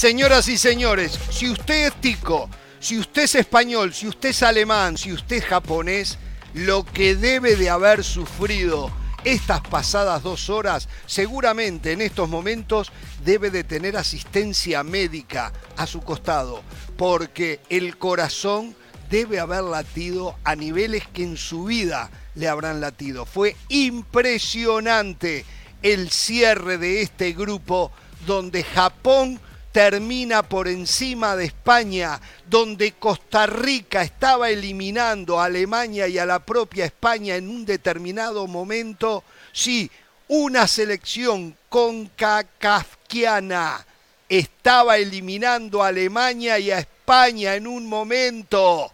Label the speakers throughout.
Speaker 1: Señoras y señores, si usted es tico, si usted es español, si usted es alemán, si usted es japonés, lo que debe de haber sufrido estas pasadas dos horas, seguramente en estos momentos debe de tener asistencia médica a su costado, porque el corazón debe haber latido a niveles que en su vida le habrán latido. Fue impresionante el cierre de este grupo donde Japón termina por encima de España, donde Costa Rica estaba eliminando a Alemania y a la propia España en un determinado momento, sí, una selección concacafquiana estaba eliminando a Alemania y a España en un momento.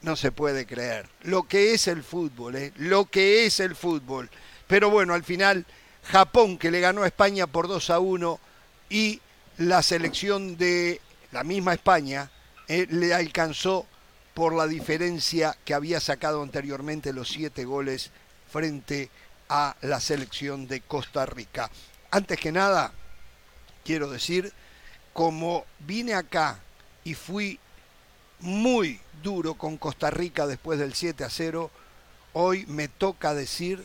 Speaker 1: No se puede creer lo que es el fútbol, ¿eh? lo que es el fútbol. Pero bueno, al final Japón que le ganó a España por 2 a 1 y la selección de la misma España eh, le alcanzó por la diferencia que había sacado anteriormente los siete goles frente a la selección de Costa Rica. Antes que nada, quiero decir, como vine acá y fui muy duro con Costa Rica después del 7 a 0, hoy me toca decir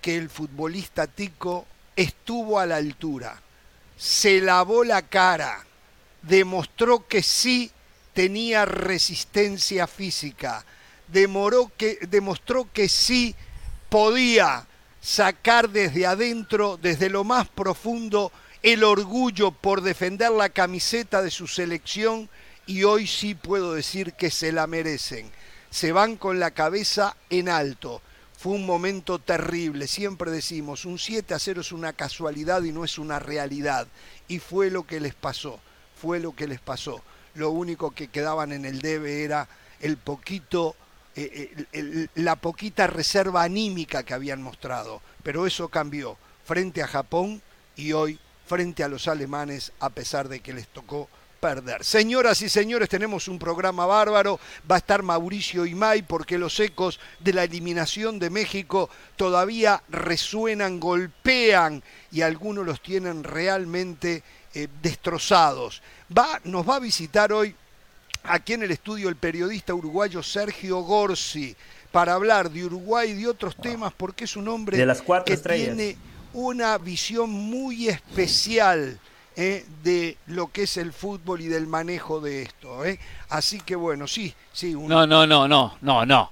Speaker 1: que el futbolista Tico estuvo a la altura se lavó la cara, demostró que sí tenía resistencia física, que, demostró que sí podía sacar desde adentro, desde lo más profundo, el orgullo por defender la camiseta de su selección y hoy sí puedo decir que se la merecen. Se van con la cabeza en alto. Fue un momento terrible, siempre decimos, un 7 a 0 es una casualidad y no es una realidad. Y fue lo que les pasó, fue lo que les pasó. Lo único que quedaban en el debe era el poquito, eh, eh, la poquita reserva anímica que habían mostrado. Pero eso cambió frente a Japón y hoy frente a los alemanes, a pesar de que les tocó perder. Señoras y señores, tenemos un programa bárbaro. Va a estar Mauricio Imay porque los ecos de la eliminación de México todavía resuenan, golpean y algunos los tienen realmente eh, destrozados. Va, nos va a visitar hoy aquí en el estudio el periodista uruguayo Sergio Gorsi para hablar de Uruguay y de otros temas porque es un hombre que tiene una visión muy especial eh, de lo que es el fútbol y del manejo de esto. ¿eh? Así que bueno, sí, sí.
Speaker 2: No, no, no, no, no, no.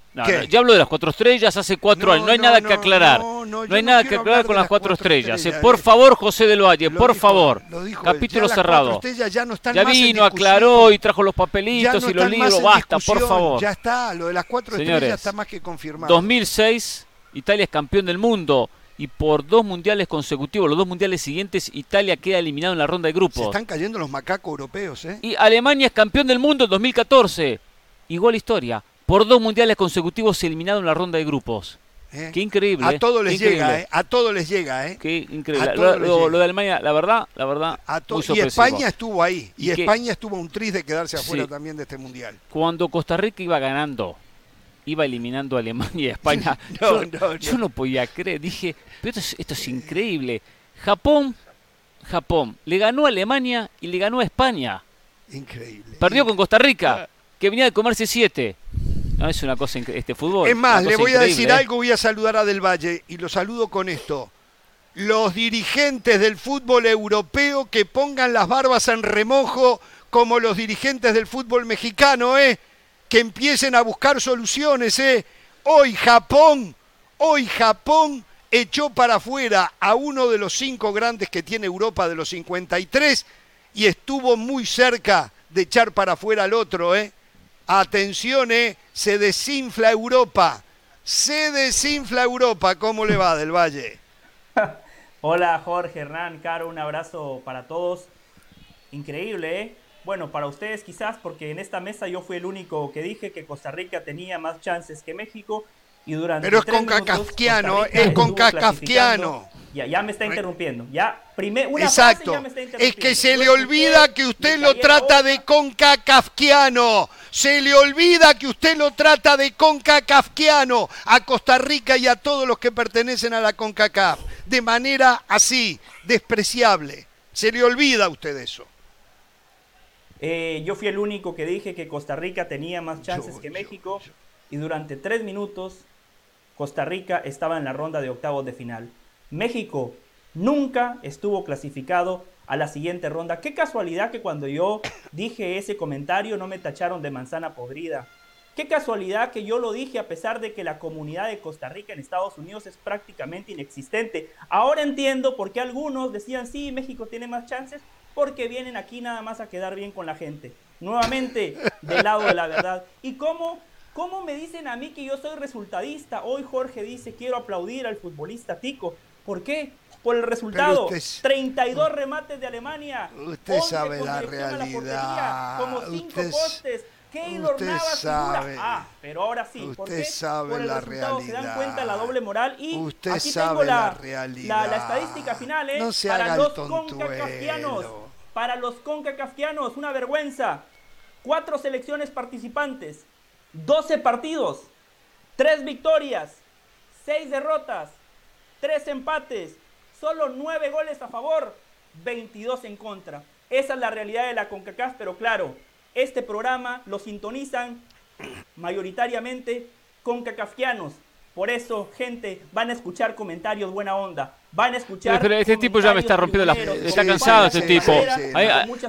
Speaker 2: Ya hablo de las cuatro estrellas hace cuatro años. No hay nada que aclarar. No, hay nada que aclarar con las cuatro, estrellas. ¿eh? Por favor, José del Valle, por favor. Capítulo cerrado.
Speaker 1: Ya, no están
Speaker 2: ya vino, aclaró y trajo los papelitos y los libros. Basta, por favor.
Speaker 1: Ya está, lo de las cuatro estrellas está más que confirmado.
Speaker 2: 2006, Italia es campeón del mundo y por dos mundiales consecutivos, los dos mundiales siguientes, Italia queda eliminado en la ronda de grupos. Se
Speaker 1: están cayendo los macacos europeos, ¿eh?
Speaker 2: Y Alemania es campeón del mundo en 2014. Igual historia. Por dos mundiales consecutivos eliminado en la ronda de grupos. ¿Eh? Qué increíble.
Speaker 1: A todos les llega, ¿eh? A todos les llega, ¿eh?
Speaker 2: Qué increíble. Lo, de Alemania, la verdad, la verdad.
Speaker 1: y España estuvo ahí. Y, España estuvo un tris de quedarse afuera también de este mundial.
Speaker 2: Cuando Costa Rica iba ganando iba eliminando a Alemania y a España. yo, no, podía creer, dije, pero esto es, increíble. Japón, Japón, le ganó a Alemania y le ganó a España.
Speaker 1: Increíble.
Speaker 2: Perdió con Costa Rica, que venía de comerse siete. No, es una cosa este fútbol.
Speaker 1: Es más, le voy a decir ¿eh? algo, voy a saludar a Del Valle y lo saludo con esto. Los dirigentes del fútbol europeo que pongan las barbas en remojo como los dirigentes del fútbol mexicano, ¿eh? Que empiecen a buscar soluciones. ¿eh? Hoy Japón, hoy Japón echó para afuera a uno de los cinco grandes que tiene Europa de los 53 y estuvo muy cerca de echar para afuera al otro. ¿eh? Atención, ¿eh? se desinfla Europa. Se desinfla Europa. ¿Cómo le va del Valle?
Speaker 3: Hola Jorge, Hernán, Caro, un abrazo para todos. Increíble, ¿eh? Bueno, para ustedes quizás, porque en esta mesa yo fui el único que dije que Costa Rica tenía más chances que México y durante
Speaker 1: Pero es con es con.
Speaker 3: Ya, ya me está interrumpiendo. Ya, primer, una
Speaker 1: Exacto.
Speaker 3: ya me está
Speaker 1: es que se le olvida que usted lo trata de concacafquiano. Se le olvida que usted lo trata de concacafquiano a Costa Rica y a todos los que pertenecen a la CONCACAF. De manera así, despreciable. Se le olvida a usted eso.
Speaker 3: Eh, yo fui el único que dije que Costa Rica tenía más chances que México y durante tres minutos Costa Rica estaba en la ronda de octavos de final. México nunca estuvo clasificado a la siguiente ronda. Qué casualidad que cuando yo dije ese comentario no me tacharon de manzana podrida. Qué casualidad que yo lo dije a pesar de que la comunidad de Costa Rica en Estados Unidos es prácticamente inexistente. Ahora entiendo por qué algunos decían, sí, México tiene más chances, porque vienen aquí nada más a quedar bien con la gente. Nuevamente, del lado de la verdad. ¿Y cómo, cómo me dicen a mí que yo soy resultadista? Hoy Jorge dice, quiero aplaudir al futbolista Tico. ¿Por qué? Por el resultado. 32 remates de Alemania.
Speaker 1: Usted sabe la realidad.
Speaker 3: como 5 postes. Keylor Navas sabe, Ah, pero ahora sí.
Speaker 1: Usted ¿Por qué? sabe Por el la realidad.
Speaker 3: Se dan cuenta la doble moral y
Speaker 1: usted
Speaker 3: aquí
Speaker 1: sabe
Speaker 3: tengo
Speaker 1: la, realidad.
Speaker 3: La, estadística final, ¿eh?
Speaker 1: No se
Speaker 3: para
Speaker 1: haga
Speaker 3: los
Speaker 1: concacafquianos.
Speaker 3: Para los concacafquianos, una vergüenza. Cuatro selecciones participantes, 12 partidos, 3 victorias, 6 derrotas, 3 empates, solo 9 goles a favor, 22 en contra. Esa es la realidad de la CONCACAF, pero claro, este programa lo sintonizan mayoritariamente con cacafquianos. Por eso, gente, van a escuchar comentarios buena onda. Van a escuchar.
Speaker 2: Pero, este tipo ya me está rompiendo la. Está cansado este tipo.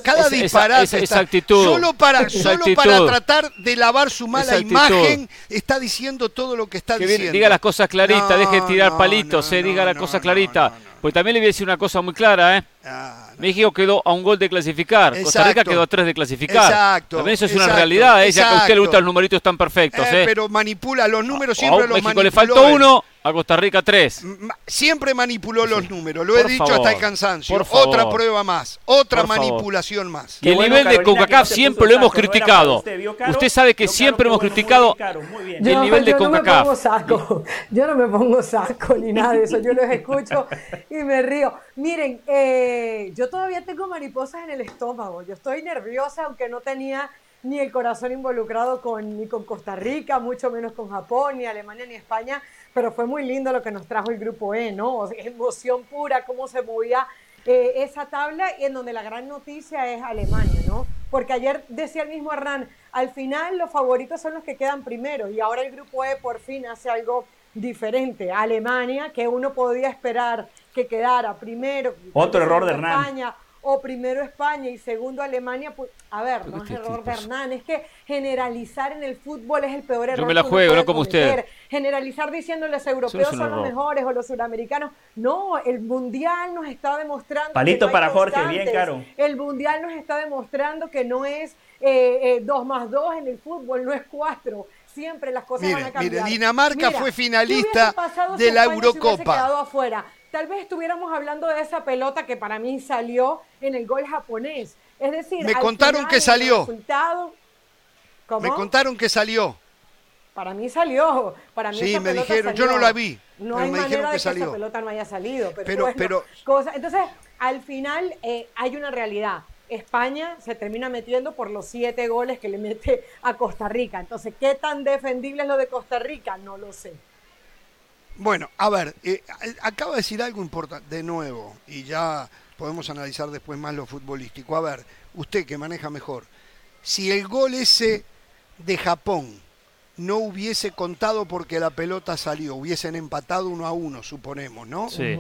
Speaker 1: Cada disparate.
Speaker 2: Esa, actitud.
Speaker 1: Solo, para, solo para tratar de lavar su mala imagen, está diciendo todo lo que está diciendo.
Speaker 2: diga las cosas claritas, deje de tirar palitos, eh, diga la cosa clarita. Pues también le voy a decir una cosa muy clara, ¿eh? Ah, México quedó a un gol de clasificar. Costa Rica quedó a tres de clasificar. Exacto. También eso es una realidad, ¿eh? ya que a usted le gustan los numeritos están perfectos. Eh,
Speaker 1: ¿eh? Pero manipula los números siempre a los
Speaker 2: México le faltó uno, a Costa Rica 3.
Speaker 1: Siempre manipuló los números, lo he dicho hasta el cansancio. Otra prueba más, otra manipulación más.
Speaker 2: Y el nivel de CONCACAF siempre lo hemos criticado. Usted, sabe que siempre hemos criticado el nivel de CONCACAF.
Speaker 4: No me pongo saco, yo no me pongo saco ni nada de eso, yo los escucho y me río. Miren, eh, yo todavía tengo mariposas en el estómago, yo estoy nerviosa aunque no tenía ni el corazón involucrado con, ni con Costa Rica, mucho menos con Japón, ni Alemania, ni España, pero fue muy lindo lo que nos trajo el grupo E, ¿no? emoción pura, cómo se movía eh, esa tabla y en donde la gran noticia es Alemania, ¿no? Porque ayer decía el mismo Hernán, al final los favoritos son los que quedan primero y ahora el grupo E por fin hace algo diferente. Alemania, que uno podía esperar que quedara primero.
Speaker 3: Otro error de Hernán.
Speaker 4: O primero España y segundo Alemania, pues, a ver, no es error de Hernán, es que generalizar en el fútbol es el peor error.
Speaker 2: Yo me la juego, no como usted.
Speaker 4: Generalizar diciendo los europeos son los mejores o los suramericanos. No, el mundial nos está demostrando.
Speaker 3: Palito para Jorge, bien caro.
Speaker 4: El mundial nos está demostrando que no es eh, eh, dos más dos en el fútbol, no es cuatro siempre las cosas van a cambiar.
Speaker 1: Mire, Dinamarca fue finalista de la Eurocopa.
Speaker 4: afuera? Tal vez estuviéramos hablando de esa pelota que para mí salió en el gol japonés. Es decir,
Speaker 1: me contaron que salió.
Speaker 4: ¿Cómo?
Speaker 1: Me contaron que salió.
Speaker 4: Para mí salió. Para mí
Speaker 1: sí, me dijeron, yo no la vi.
Speaker 4: No hay
Speaker 1: me
Speaker 4: manera
Speaker 1: de que,
Speaker 4: esa pelota no haya salido. Pero, pero, Entonces, al final eh, hay una realidad. España se termina metiendo por los siete goles que le mete a Costa Rica. Entonces, ¿qué tan defendible es lo de Costa Rica? No lo sé.
Speaker 1: Bueno, a ver, eh, acaba de decir algo importante, de nuevo, y ya podemos analizar después más lo futbolístico. A ver, usted que maneja mejor, si el gol ese de Japón no hubiese contado porque la pelota salió, hubiesen empatado uno a uno, suponemos, ¿no?
Speaker 2: Sí.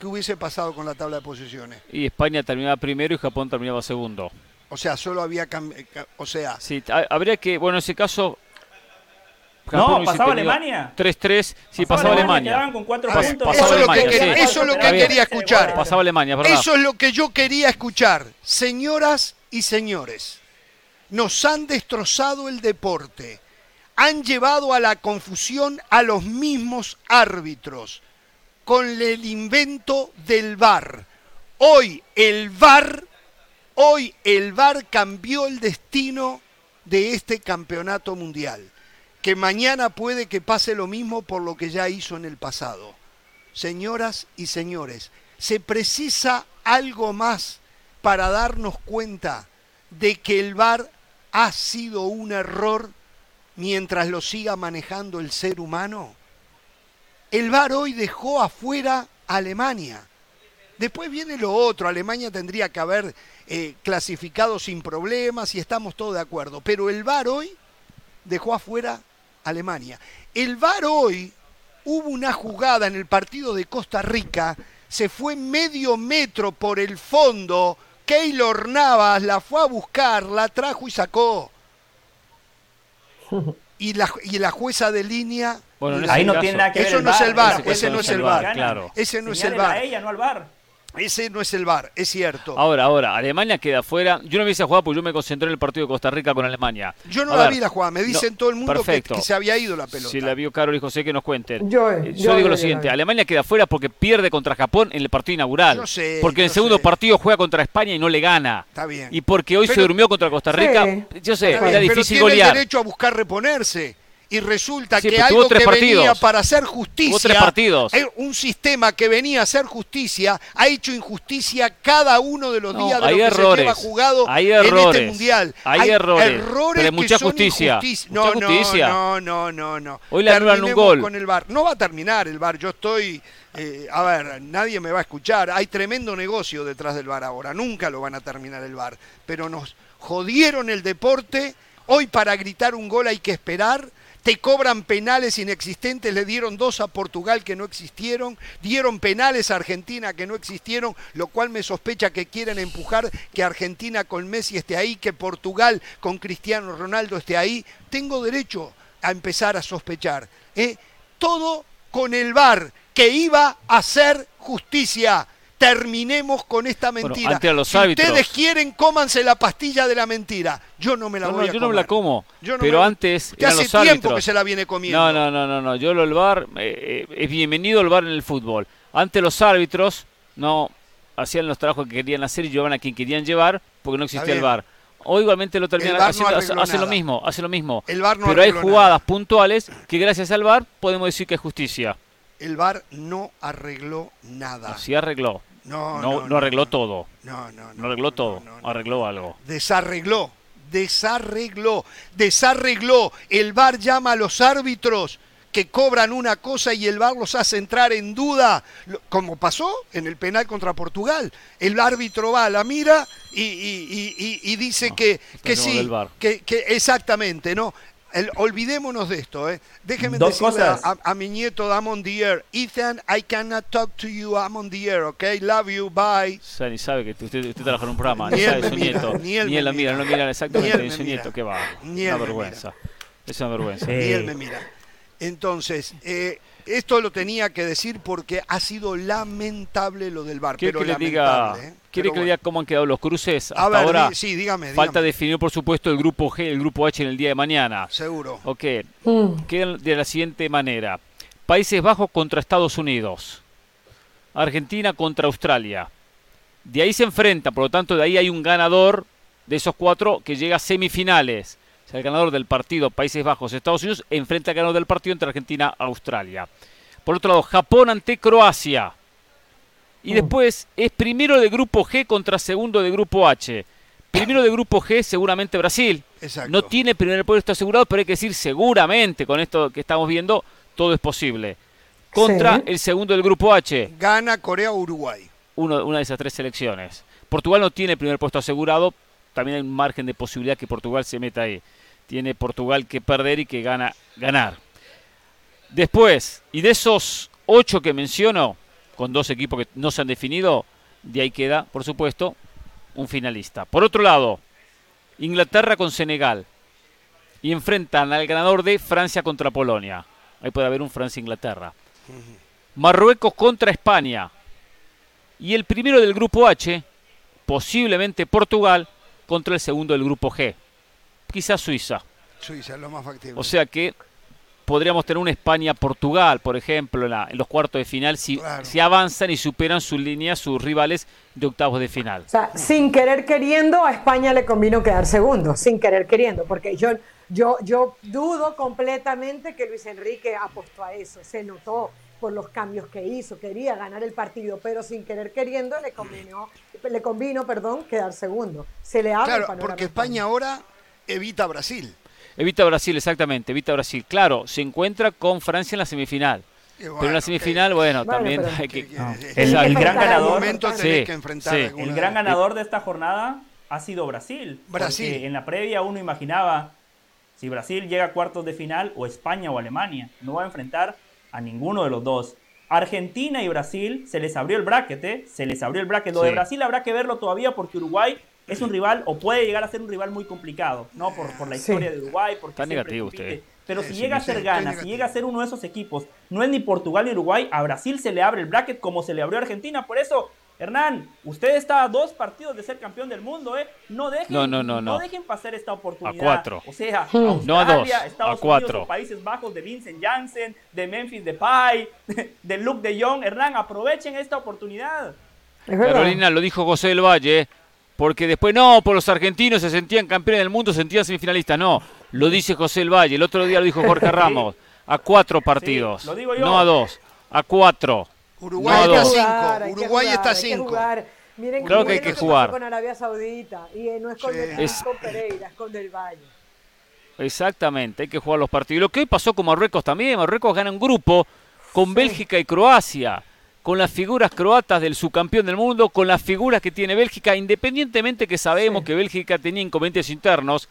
Speaker 1: ¿Qué hubiese pasado con la tabla de posiciones?
Speaker 2: Y España terminaba primero y Japón terminaba segundo.
Speaker 1: O sea, solo había... O sea...
Speaker 2: Sí, habría que, bueno, en ese caso
Speaker 3: no, pasaba Alemania.
Speaker 2: 3-3, sí, pasaba, Alemania.
Speaker 3: Con cuatro
Speaker 1: puntos. Eso, es lo que, quería, eso es lo que quería escuchar.
Speaker 2: Pasaba Alemania.
Speaker 1: Eso es lo que yo quería escuchar. Señoras y señores, nos han destrozado el deporte. Han llevado a la confusión a los mismos árbitros con el invento del VAR. Hoy el VAR, hoy el VAR cambió el destino de este campeonato mundial que mañana puede que pase lo mismo por lo que ya hizo en el pasado. Señoras y señores, se precisa algo más para darnos cuenta de que el VAR ha sido un error mientras lo siga manejando el ser humano. El VAR hoy dejó afuera a Alemania, Después viene lo otro, Alemania tendría que haber eh, clasificado sin problemas y estamos todos de acuerdo, pero el VAR hoy dejó afuera Alemania. El VAR hoy hubo una jugada en el partido de Costa Rica, se fue medio metro por el fondo, Keylor Navas la fue a buscar, la trajo y sacó. Y la, y la jueza de línea...
Speaker 3: Bueno, ahí no tiene nada que ver
Speaker 1: Eso no es el VAR, ese no es el VAR.
Speaker 2: Claro.
Speaker 1: Ese no es el VAR.
Speaker 3: A ella, no al VAR.
Speaker 1: Ese no es el VAR, es cierto.
Speaker 2: Ahora, ahora, Alemania queda fuera. Yo no vi esa jugada porque yo me concentré en el partido de Costa Rica con Alemania.
Speaker 1: Yo no la vi la jugada, me dicen todo el mundo que, se había ido la pelota.
Speaker 2: Si la vio Carol y José, que nos cuenten.
Speaker 4: Yo,
Speaker 2: eh, digo lo siguiente, Alemania queda fuera porque pierde contra Japón en el partido inaugural.
Speaker 1: Yo sé,
Speaker 2: porque en el segundo partido juega contra España y no le gana.
Speaker 1: Está bien.
Speaker 2: Y porque hoy se durmió contra Costa Rica, yo sé, era difícil
Speaker 1: pero
Speaker 2: tiene
Speaker 1: el derecho a buscar reponerse y resulta que algo que venía para hacer justicia, un sistema que venía a hacer justicia, ha hecho injusticia cada uno de los días de lo que se lleva jugado
Speaker 2: hay
Speaker 1: en este mundial.
Speaker 2: Hay, errores, pero hay mucha justicia.
Speaker 1: No, no, no, no, no, Hoy le anulan un gol. Con el bar. No va a terminar el bar. Yo estoy, eh, a ver, nadie me va a escuchar. Hay tremendo negocio detrás del bar ahora. Nunca lo van a terminar el bar. Pero nos jodieron el deporte. Hoy para gritar un gol hay que esperar te cobran penales inexistentes, le dieron dos a Portugal que no existieron, dieron penales a Argentina que no existieron, lo cual me sospecha que quieren empujar que Argentina con Messi esté ahí, que Portugal con Cristiano Ronaldo esté ahí. Tengo derecho a empezar a sospechar. ¿eh? Todo con el VAR, que iba a hacer justicia terminemos con esta mentira.
Speaker 2: si ustedes
Speaker 1: quieren, cómanse la pastilla de la mentira. Yo no me la voy a
Speaker 2: yo
Speaker 1: comer.
Speaker 2: no me la como. pero antes
Speaker 1: que hace tiempo que se la viene comiendo.
Speaker 2: No, no, no, no, no. Yo lo el bar eh, eh, es bienvenido el bar en el fútbol. Antes los árbitros no hacían los trabajos que querían hacer y llevaban a quien querían llevar porque no existía el bar. O igualmente lo terminan haciendo, hace, lo mismo, hace lo mismo.
Speaker 1: El bar
Speaker 2: pero hay jugadas puntuales que gracias al bar podemos decir que es justicia.
Speaker 1: El bar no arregló nada.
Speaker 2: sí arregló.
Speaker 1: No,
Speaker 2: no, arregló todo.
Speaker 1: No, no,
Speaker 2: no. arregló todo. Arregló algo.
Speaker 1: Desarregló. Desarregló. Desarregló. El VAR llama a los árbitros que cobran una cosa y el VAR los hace entrar en duda, como pasó en el penal contra Portugal. El árbitro va a la mira y, dice que, que sí, que, que, exactamente, ¿no? Olvidémonos de esto, ¿eh? Déjenme decirle a, mi nieto, I'm on the air. Ethan, I cannot talk to you, I'm on the air, ¿ok? Love you, bye.
Speaker 2: Ni sabe que usted, usted trabaja en un programa, ni, sabe su nieto. Ni él, ni la mira, no mira exactamente ni, su nieto, qué va. Ni una vergüenza. Es una vergüenza.
Speaker 1: Ni él me mira. Entonces, eh, esto lo tenía que decir porque ha sido lamentable lo del bar. Pero
Speaker 2: que le
Speaker 1: diga, ¿eh?
Speaker 2: ¿Quiere que le diga cómo han quedado los cruces hasta ahora?
Speaker 1: Sí, dígame,
Speaker 2: Falta definir, por supuesto, el grupo G, el grupo H en el día de mañana.
Speaker 1: Seguro.
Speaker 2: Ok. Mm. Quedan de la siguiente manera. Países Bajos contra Estados Unidos. Argentina contra Australia. De ahí se enfrenta, por lo tanto, de ahí hay un ganador de esos cuatro que llega a semifinales. Sea, el ganador del partido Países Bajos, Estados Unidos, enfrenta al ganador del partido entre Argentina y Australia. Por otro lado, Japón ante Croacia. Y mm. después es primero de grupo G contra segundo de grupo H. Primero de grupo G seguramente Brasil. No tiene primer puesto asegurado, pero hay que decir seguramente con esto que estamos viendo, todo es posible. Contra el segundo del grupo H.
Speaker 1: Gana Corea o Uruguay.
Speaker 2: Uno, una de esas tres selecciones. Portugal no tiene primer puesto asegurado, también hay un margen de posibilidad que Portugal se meta ahí. Tiene Portugal que perder y que gana ganar. Después, y de esos ocho que menciono, con dos equipos que no se han definido, de ahí queda, por supuesto, un finalista. Por otro lado, Inglaterra con Senegal. Y enfrentan al ganador de Francia contra Polonia. Ahí puede haber un Francia-Inglaterra. Marruecos contra España. Y el primero del grupo H, posiblemente Portugal, contra el segundo del grupo G. Quizás Suiza.
Speaker 1: Suiza es lo más factible.
Speaker 2: O sea que podríamos tener una España-Portugal, por ejemplo, en, los cuartos de final, si, avanzan y superan sus líneas, sus rivales de octavos de final.
Speaker 4: O sea, sin querer queriendo, a España le convino quedar segundo, sin querer queriendo, porque yo, yo, yo dudo completamente que Luis Enrique apostó a eso, se notó por los cambios que hizo, quería ganar el partido, pero sin querer queriendo le convino, le convino perdón, quedar segundo. Se le abre
Speaker 1: claro, porque España ahora evita Brasil.
Speaker 2: Evita Brasil, exactamente, evita Brasil. Claro, se encuentra con Francia en la semifinal. pero en la semifinal, bueno, también hay que...
Speaker 3: el, gran ganador,
Speaker 1: que
Speaker 3: el gran ganador de esta jornada ha sido Brasil.
Speaker 1: Brasil.
Speaker 3: en la previa uno imaginaba si Brasil llega a cuartos de final o España o Alemania. No va a enfrentar a ninguno de los dos. Argentina y Brasil se les abrió el bracket, ¿eh? Se les abrió el bracket. Lo de Brasil habrá que verlo todavía porque Uruguay es un rival o puede llegar a ser un rival muy complicado, ¿no? Por, por la historia de Uruguay. Porque
Speaker 2: Está negativo usted.
Speaker 3: Pero si llega a ser gana, si llega a ser uno de esos equipos, no es ni Portugal ni Uruguay, a Brasil se le abre el bracket como se le abrió a Argentina. Por eso, Hernán, usted está a dos partidos de ser campeón del mundo, ¿eh? No dejen, no, no, no, no. dejen pasar esta oportunidad.
Speaker 2: A cuatro.
Speaker 3: O sea, Australia,
Speaker 2: no a dos,
Speaker 3: Estados
Speaker 2: a cuatro.
Speaker 3: Unidos, Países Bajos de Vincent Janssen, de Memphis Depay, de Luke de Jong. Hernán, aprovechen esta oportunidad.
Speaker 2: Carolina, lo dijo José del Valle, porque después no, por los argentinos se sentían campeones del mundo, se sentían semifinalistas. No, lo dice José del Valle, el otro día lo dijo Jorge Ramos. A cuatro partidos,
Speaker 3: lo digo yo.
Speaker 2: no a dos, a cuatro.
Speaker 1: Uruguay está cinco. Uruguay está cinco.
Speaker 4: Miren
Speaker 2: claro que hay que jugar.
Speaker 4: Con Arabia Saudita y no es con, Pereira, es con Del Valle.
Speaker 2: Exactamente, hay que jugar los partidos. Lo que hoy pasó con Marruecos también, Marruecos gana un grupo con Bélgica y Croacia, con las figuras croatas del subcampeón del mundo, con las figuras que tiene Bélgica, independientemente que sabemos que Bélgica tenía inconvenientes internos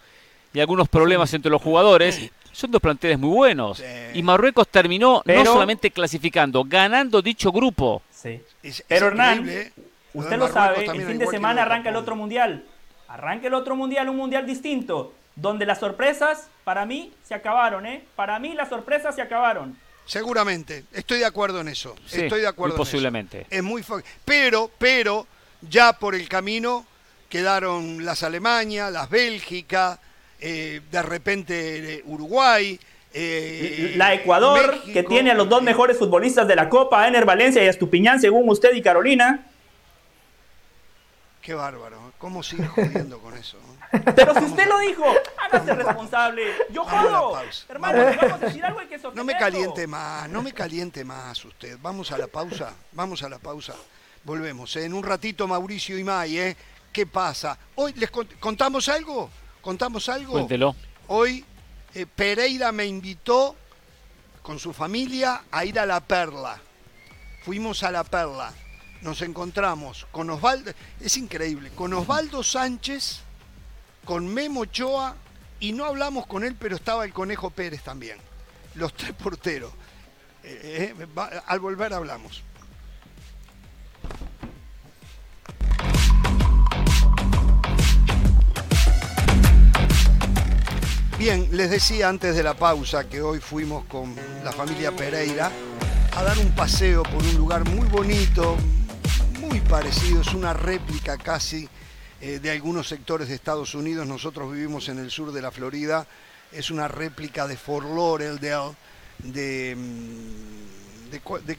Speaker 2: y algunos problemas entre los jugadores, son dos planteles muy buenos. Y Marruecos terminó no solamente clasificando, ganando dicho grupo.
Speaker 3: Sí. Pero Hernán, ¿eh? usted lo sabe, el fin de semana arranca el otro mundial. Arranca el otro mundial, un mundial distinto, donde las sorpresas, para mí, se acabaron, ¿eh? Para mí las sorpresas se acabaron.
Speaker 1: Seguramente, estoy de acuerdo en eso. estoy de acuerdo.
Speaker 2: posiblemente.
Speaker 1: Es muy pero, pero ya por el camino quedaron las Alemania, las Bélgica, eh, de repente Uruguay.
Speaker 3: Eh, la Ecuador, que tiene a los dos mejores futbolistas de la Copa, Ener Valencia y Estupiñán, según usted y Carolina.
Speaker 1: Qué bárbaro, ¿eh? ¿cómo sigue jodiendo con eso?
Speaker 3: Pero si usted lo dijo, hágase responsable. Yo jodo. Hermano, vamos a decir algo que
Speaker 1: No me caliente más, no me caliente más usted. Vamos a la pausa, vamos a la pausa. Volvemos. En un ratito Mauricio y May, ¿eh? ¿Qué pasa? Hoy les contamos algo. ¿Contamos algo?
Speaker 2: Cuéntelo.
Speaker 1: Hoy eh, Pereira me invitó con su familia a ir a La Perla. Fuimos a La Perla. Nos encontramos con Osvaldo, es increíble, con Osvaldo Sánchez, con Memo Ochoa y no hablamos con él, pero estaba el Conejo Pérez también. Los tres porteros. Eh, eh, al volver hablamos. Bien, les decía antes de la pausa que hoy fuimos con la familia Pereira a dar un paseo por un lugar muy bonito, muy parecido, es una réplica casi eh, de algunos sectores de Estados Unidos. Nosotros vivimos en el sur de la Florida, es una réplica de Fort Lauderdale, de mm,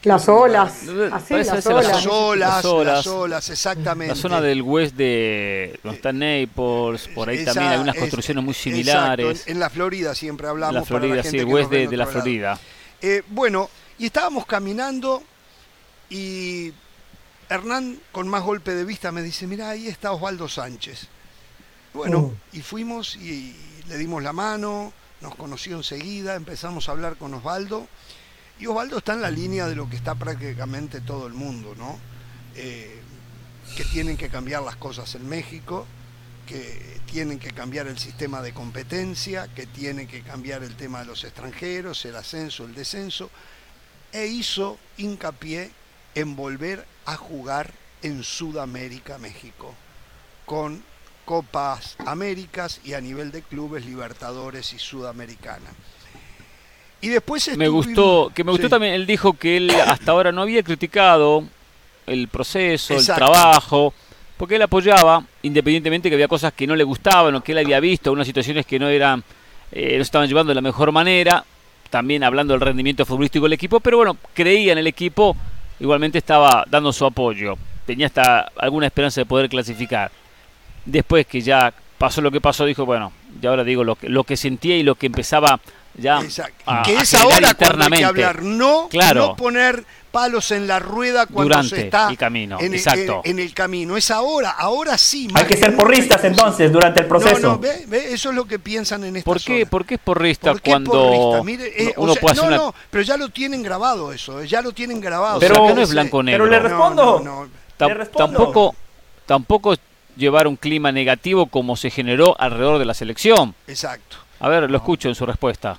Speaker 4: las olas. Así,
Speaker 1: las, olas. las, olas. las olas. exactamente.
Speaker 2: La zona del West de donde está Naples, por ahí también hay unas construcciones muy similares.
Speaker 1: En, la Florida siempre hablamos.
Speaker 2: La Florida, sí, el West de, la Florida.
Speaker 1: Eh, bueno, y estábamos caminando y Hernán, con más golpe de vista, me dice, mira, ahí está Osvaldo Sánchez. Bueno, uh. y fuimos y le dimos la mano, nos conoció enseguida, empezamos a hablar con Osvaldo y Osvaldo está en la línea de lo que está prácticamente todo el mundo, ¿no? Eh, que tienen que cambiar las cosas en México, que tienen que cambiar el sistema de competencia, que tienen que cambiar el tema de los extranjeros, el ascenso, el descenso, e hizo hincapié en volver a jugar en Sudamérica, México, con Copas Américas y a nivel de clubes Libertadores y Sudamericana. Y después
Speaker 2: me gustó, que me gustó también, él dijo que él hasta ahora no había criticado el proceso, el trabajo, porque él apoyaba, independientemente que había cosas que no le gustaban o que él había visto, unas situaciones que no eran, eh, no estaban llevando de la mejor manera, también hablando del rendimiento futbolístico del equipo, pero bueno, creía en el equipo, igualmente estaba dando su apoyo, tenía hasta alguna esperanza de poder clasificar. Después que ya pasó lo que pasó, dijo, bueno, y ahora digo lo que, lo que sentía y lo que empezaba ya
Speaker 1: que es ahora cuando hay que hablar, no, no poner palos en la rueda cuando se está
Speaker 2: el camino.
Speaker 1: En,
Speaker 2: Exacto.
Speaker 1: En, el camino. Es ahora, ahora sí.
Speaker 3: Hay que ser porristas entonces durante el proceso. No, no,
Speaker 1: eso es lo que piensan en esta
Speaker 2: ¿Por qué, ¿Por qué es porrista cuando
Speaker 1: eh, uno puede hacer no, no, pero ya lo tienen grabado eso, eh, ya lo tienen grabado.
Speaker 2: Pero no es blanco negro.
Speaker 3: Pero le respondo. Le respondo.
Speaker 2: Tampoco, tampoco llevar un clima negativo como se generó alrededor de la selección.
Speaker 1: Exacto.
Speaker 2: A ver, lo escucho en su respuesta.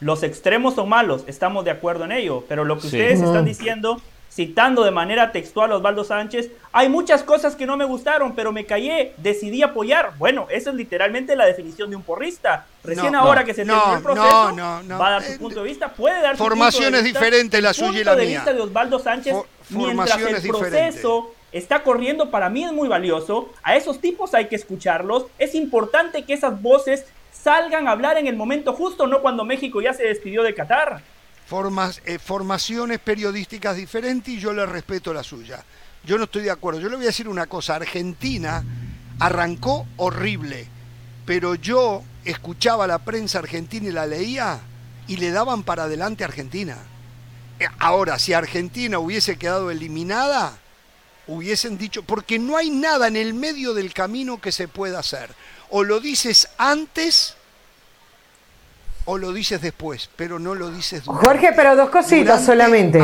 Speaker 3: Los extremos son malos, estamos de acuerdo en ello, pero lo que ustedes están diciendo, citando de manera textual a Osvaldo Sánchez, hay muchas cosas que no me gustaron, pero me callé, decidí apoyar. Bueno, esa es literalmente la definición de un porrista. Recién ahora que se terminó el proceso, va a dar su punto de vista, puede dar
Speaker 1: su Formación
Speaker 3: es
Speaker 1: diferente la suya y la
Speaker 3: mía. de de Osvaldo Sánchez, mientras el proceso está corriendo, para mí es muy valioso. A esos tipos hay que escucharlos. Es importante que esas voces salgan a hablar en el momento justo, no cuando México ya se despidió de Qatar.
Speaker 1: Eh, formaciones periodísticas diferentes y yo le respeto la suya. Yo no estoy de acuerdo. Yo le voy a decir una cosa. Argentina arrancó horrible, pero yo escuchaba la prensa argentina y la leía y le daban para adelante a Argentina. Eh, ahora, si Argentina hubiese quedado eliminada, hubiesen dicho, porque no hay nada en el medio del camino que se pueda hacer o lo dices antes o lo dices después, pero no lo dices
Speaker 4: durante. Jorge, pero dos cositas solamente.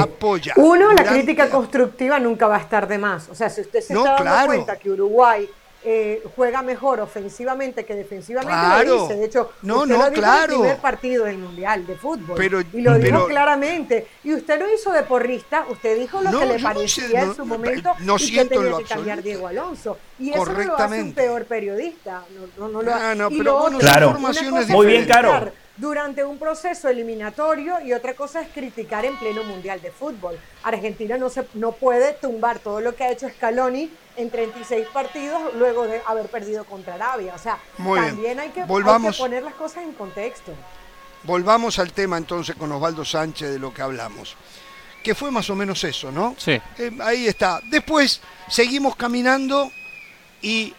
Speaker 4: Uno, la crítica constructiva nunca va a estar de más. O sea, si usted se está dando cuenta que Uruguay eh, juega mejor ofensivamente que defensivamente, lo dice. De hecho,
Speaker 1: no,
Speaker 4: usted
Speaker 1: no,
Speaker 4: lo dijo
Speaker 1: claro.
Speaker 4: en el primer partido del Mundial de Fútbol. y lo dijo claramente. Y usted lo hizo de porrista, usted dijo lo que le parecía en su momento y que tenía que cambiar Diego Alonso. Y eso no lo hace un peor periodista. No, no, lo
Speaker 1: ah, pero
Speaker 3: claro. Muy bien, Caro
Speaker 4: durante un proceso eliminatorio y otra cosa es criticar en pleno mundial de fútbol. Argentina no, se, no puede tumbar todo lo que ha hecho Scaloni en 36 partidos luego de haber perdido contra Arabia. O sea, también hay que, poner las cosas en contexto.
Speaker 1: Volvamos al tema entonces con Osvaldo Sánchez de lo que hablamos. Que fue más o menos eso, ¿no?
Speaker 2: Sí.
Speaker 1: Eh, ahí está. Después seguimos caminando y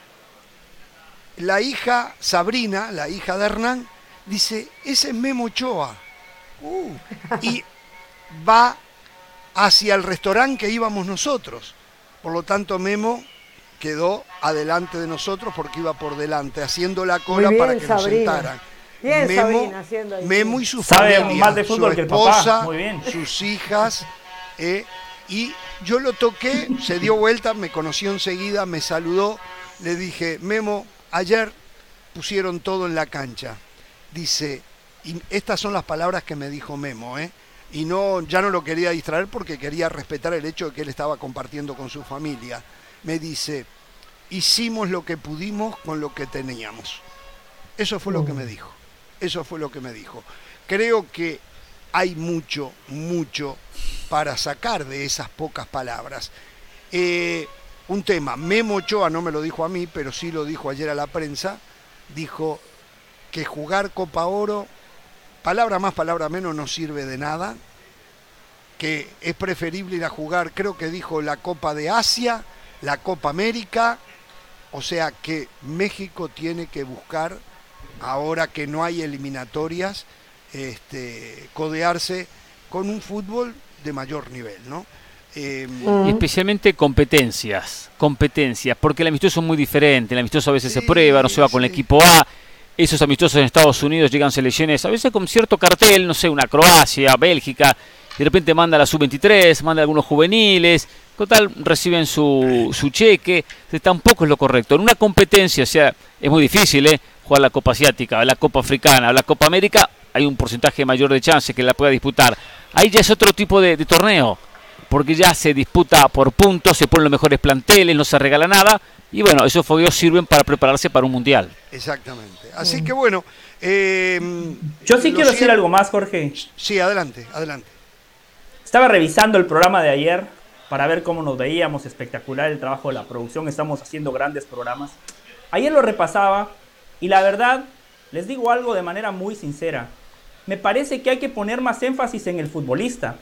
Speaker 1: la hija Sabrina, la hija de Hernán, dice, ese es Memo Ochoa. Uh. y va hacia el restaurante que íbamos nosotros. Por lo tanto, Memo quedó adelante de nosotros porque iba por delante, haciendo la cola para que nos sentaran.
Speaker 4: Memo,
Speaker 1: Memo, y su familia,
Speaker 3: de fútbol
Speaker 1: su esposa, sus hijas, eh, y yo lo toqué, se dio vuelta, me conoció enseguida, me saludó, le dije, Memo, ayer pusieron todo en la cancha dice, y estas son las palabras que me dijo Memo, ¿eh? y no, ya no lo quería distraer porque quería respetar el hecho de que él estaba compartiendo con su familia. Me dice, hicimos lo que pudimos con lo que teníamos. Eso fue lo que me dijo. Eso fue lo que me dijo. Creo que hay mucho, mucho para sacar de esas pocas palabras. Eh, un tema, Memo Ochoa no me lo dijo a mí, pero sí lo dijo ayer a la prensa, dijo, que jugar Copa Oro, palabra más, palabra menos, no sirve de nada, que es preferible ir a jugar, creo que dijo la Copa de Asia, la Copa América, o sea que México tiene que buscar, ahora que no hay eliminatorias, este, codearse con un fútbol de mayor nivel, ¿no?
Speaker 2: Eh, y especialmente competencias, competencias, porque el amistoso es muy diferente, el amistoso a veces se prueba, no se va con el equipo A, esos amistosos en Estados Unidos llegan selecciones, a veces con cierto cartel, no sé, una Croacia, Bélgica, de repente manda la sub-23, manda algunos juveniles, total, reciben su, su cheque, tampoco es lo correcto. En una competencia, o sea, es muy difícil, ¿eh? Jugar la Copa Asiática, la Copa Africana, la Copa América, hay un porcentaje mayor de chance que la pueda disputar. Ahí ya es otro tipo de, de torneo, porque ya se disputa por puntos, se ponen los mejores planteles, no se regala nada, y bueno, esos fogueos sirven para prepararse para un mundial.
Speaker 1: Exactamente. Así que bueno. Eh,
Speaker 3: Yo sí quiero decir algo más, Jorge.
Speaker 1: Sí, adelante, adelante.
Speaker 3: Estaba revisando el programa de ayer para ver cómo nos veíamos. Espectacular el trabajo de la producción. Estamos haciendo grandes programas. Ayer lo repasaba y la verdad, les digo algo de manera muy sincera. Me parece que hay que poner más énfasis en el futbolista.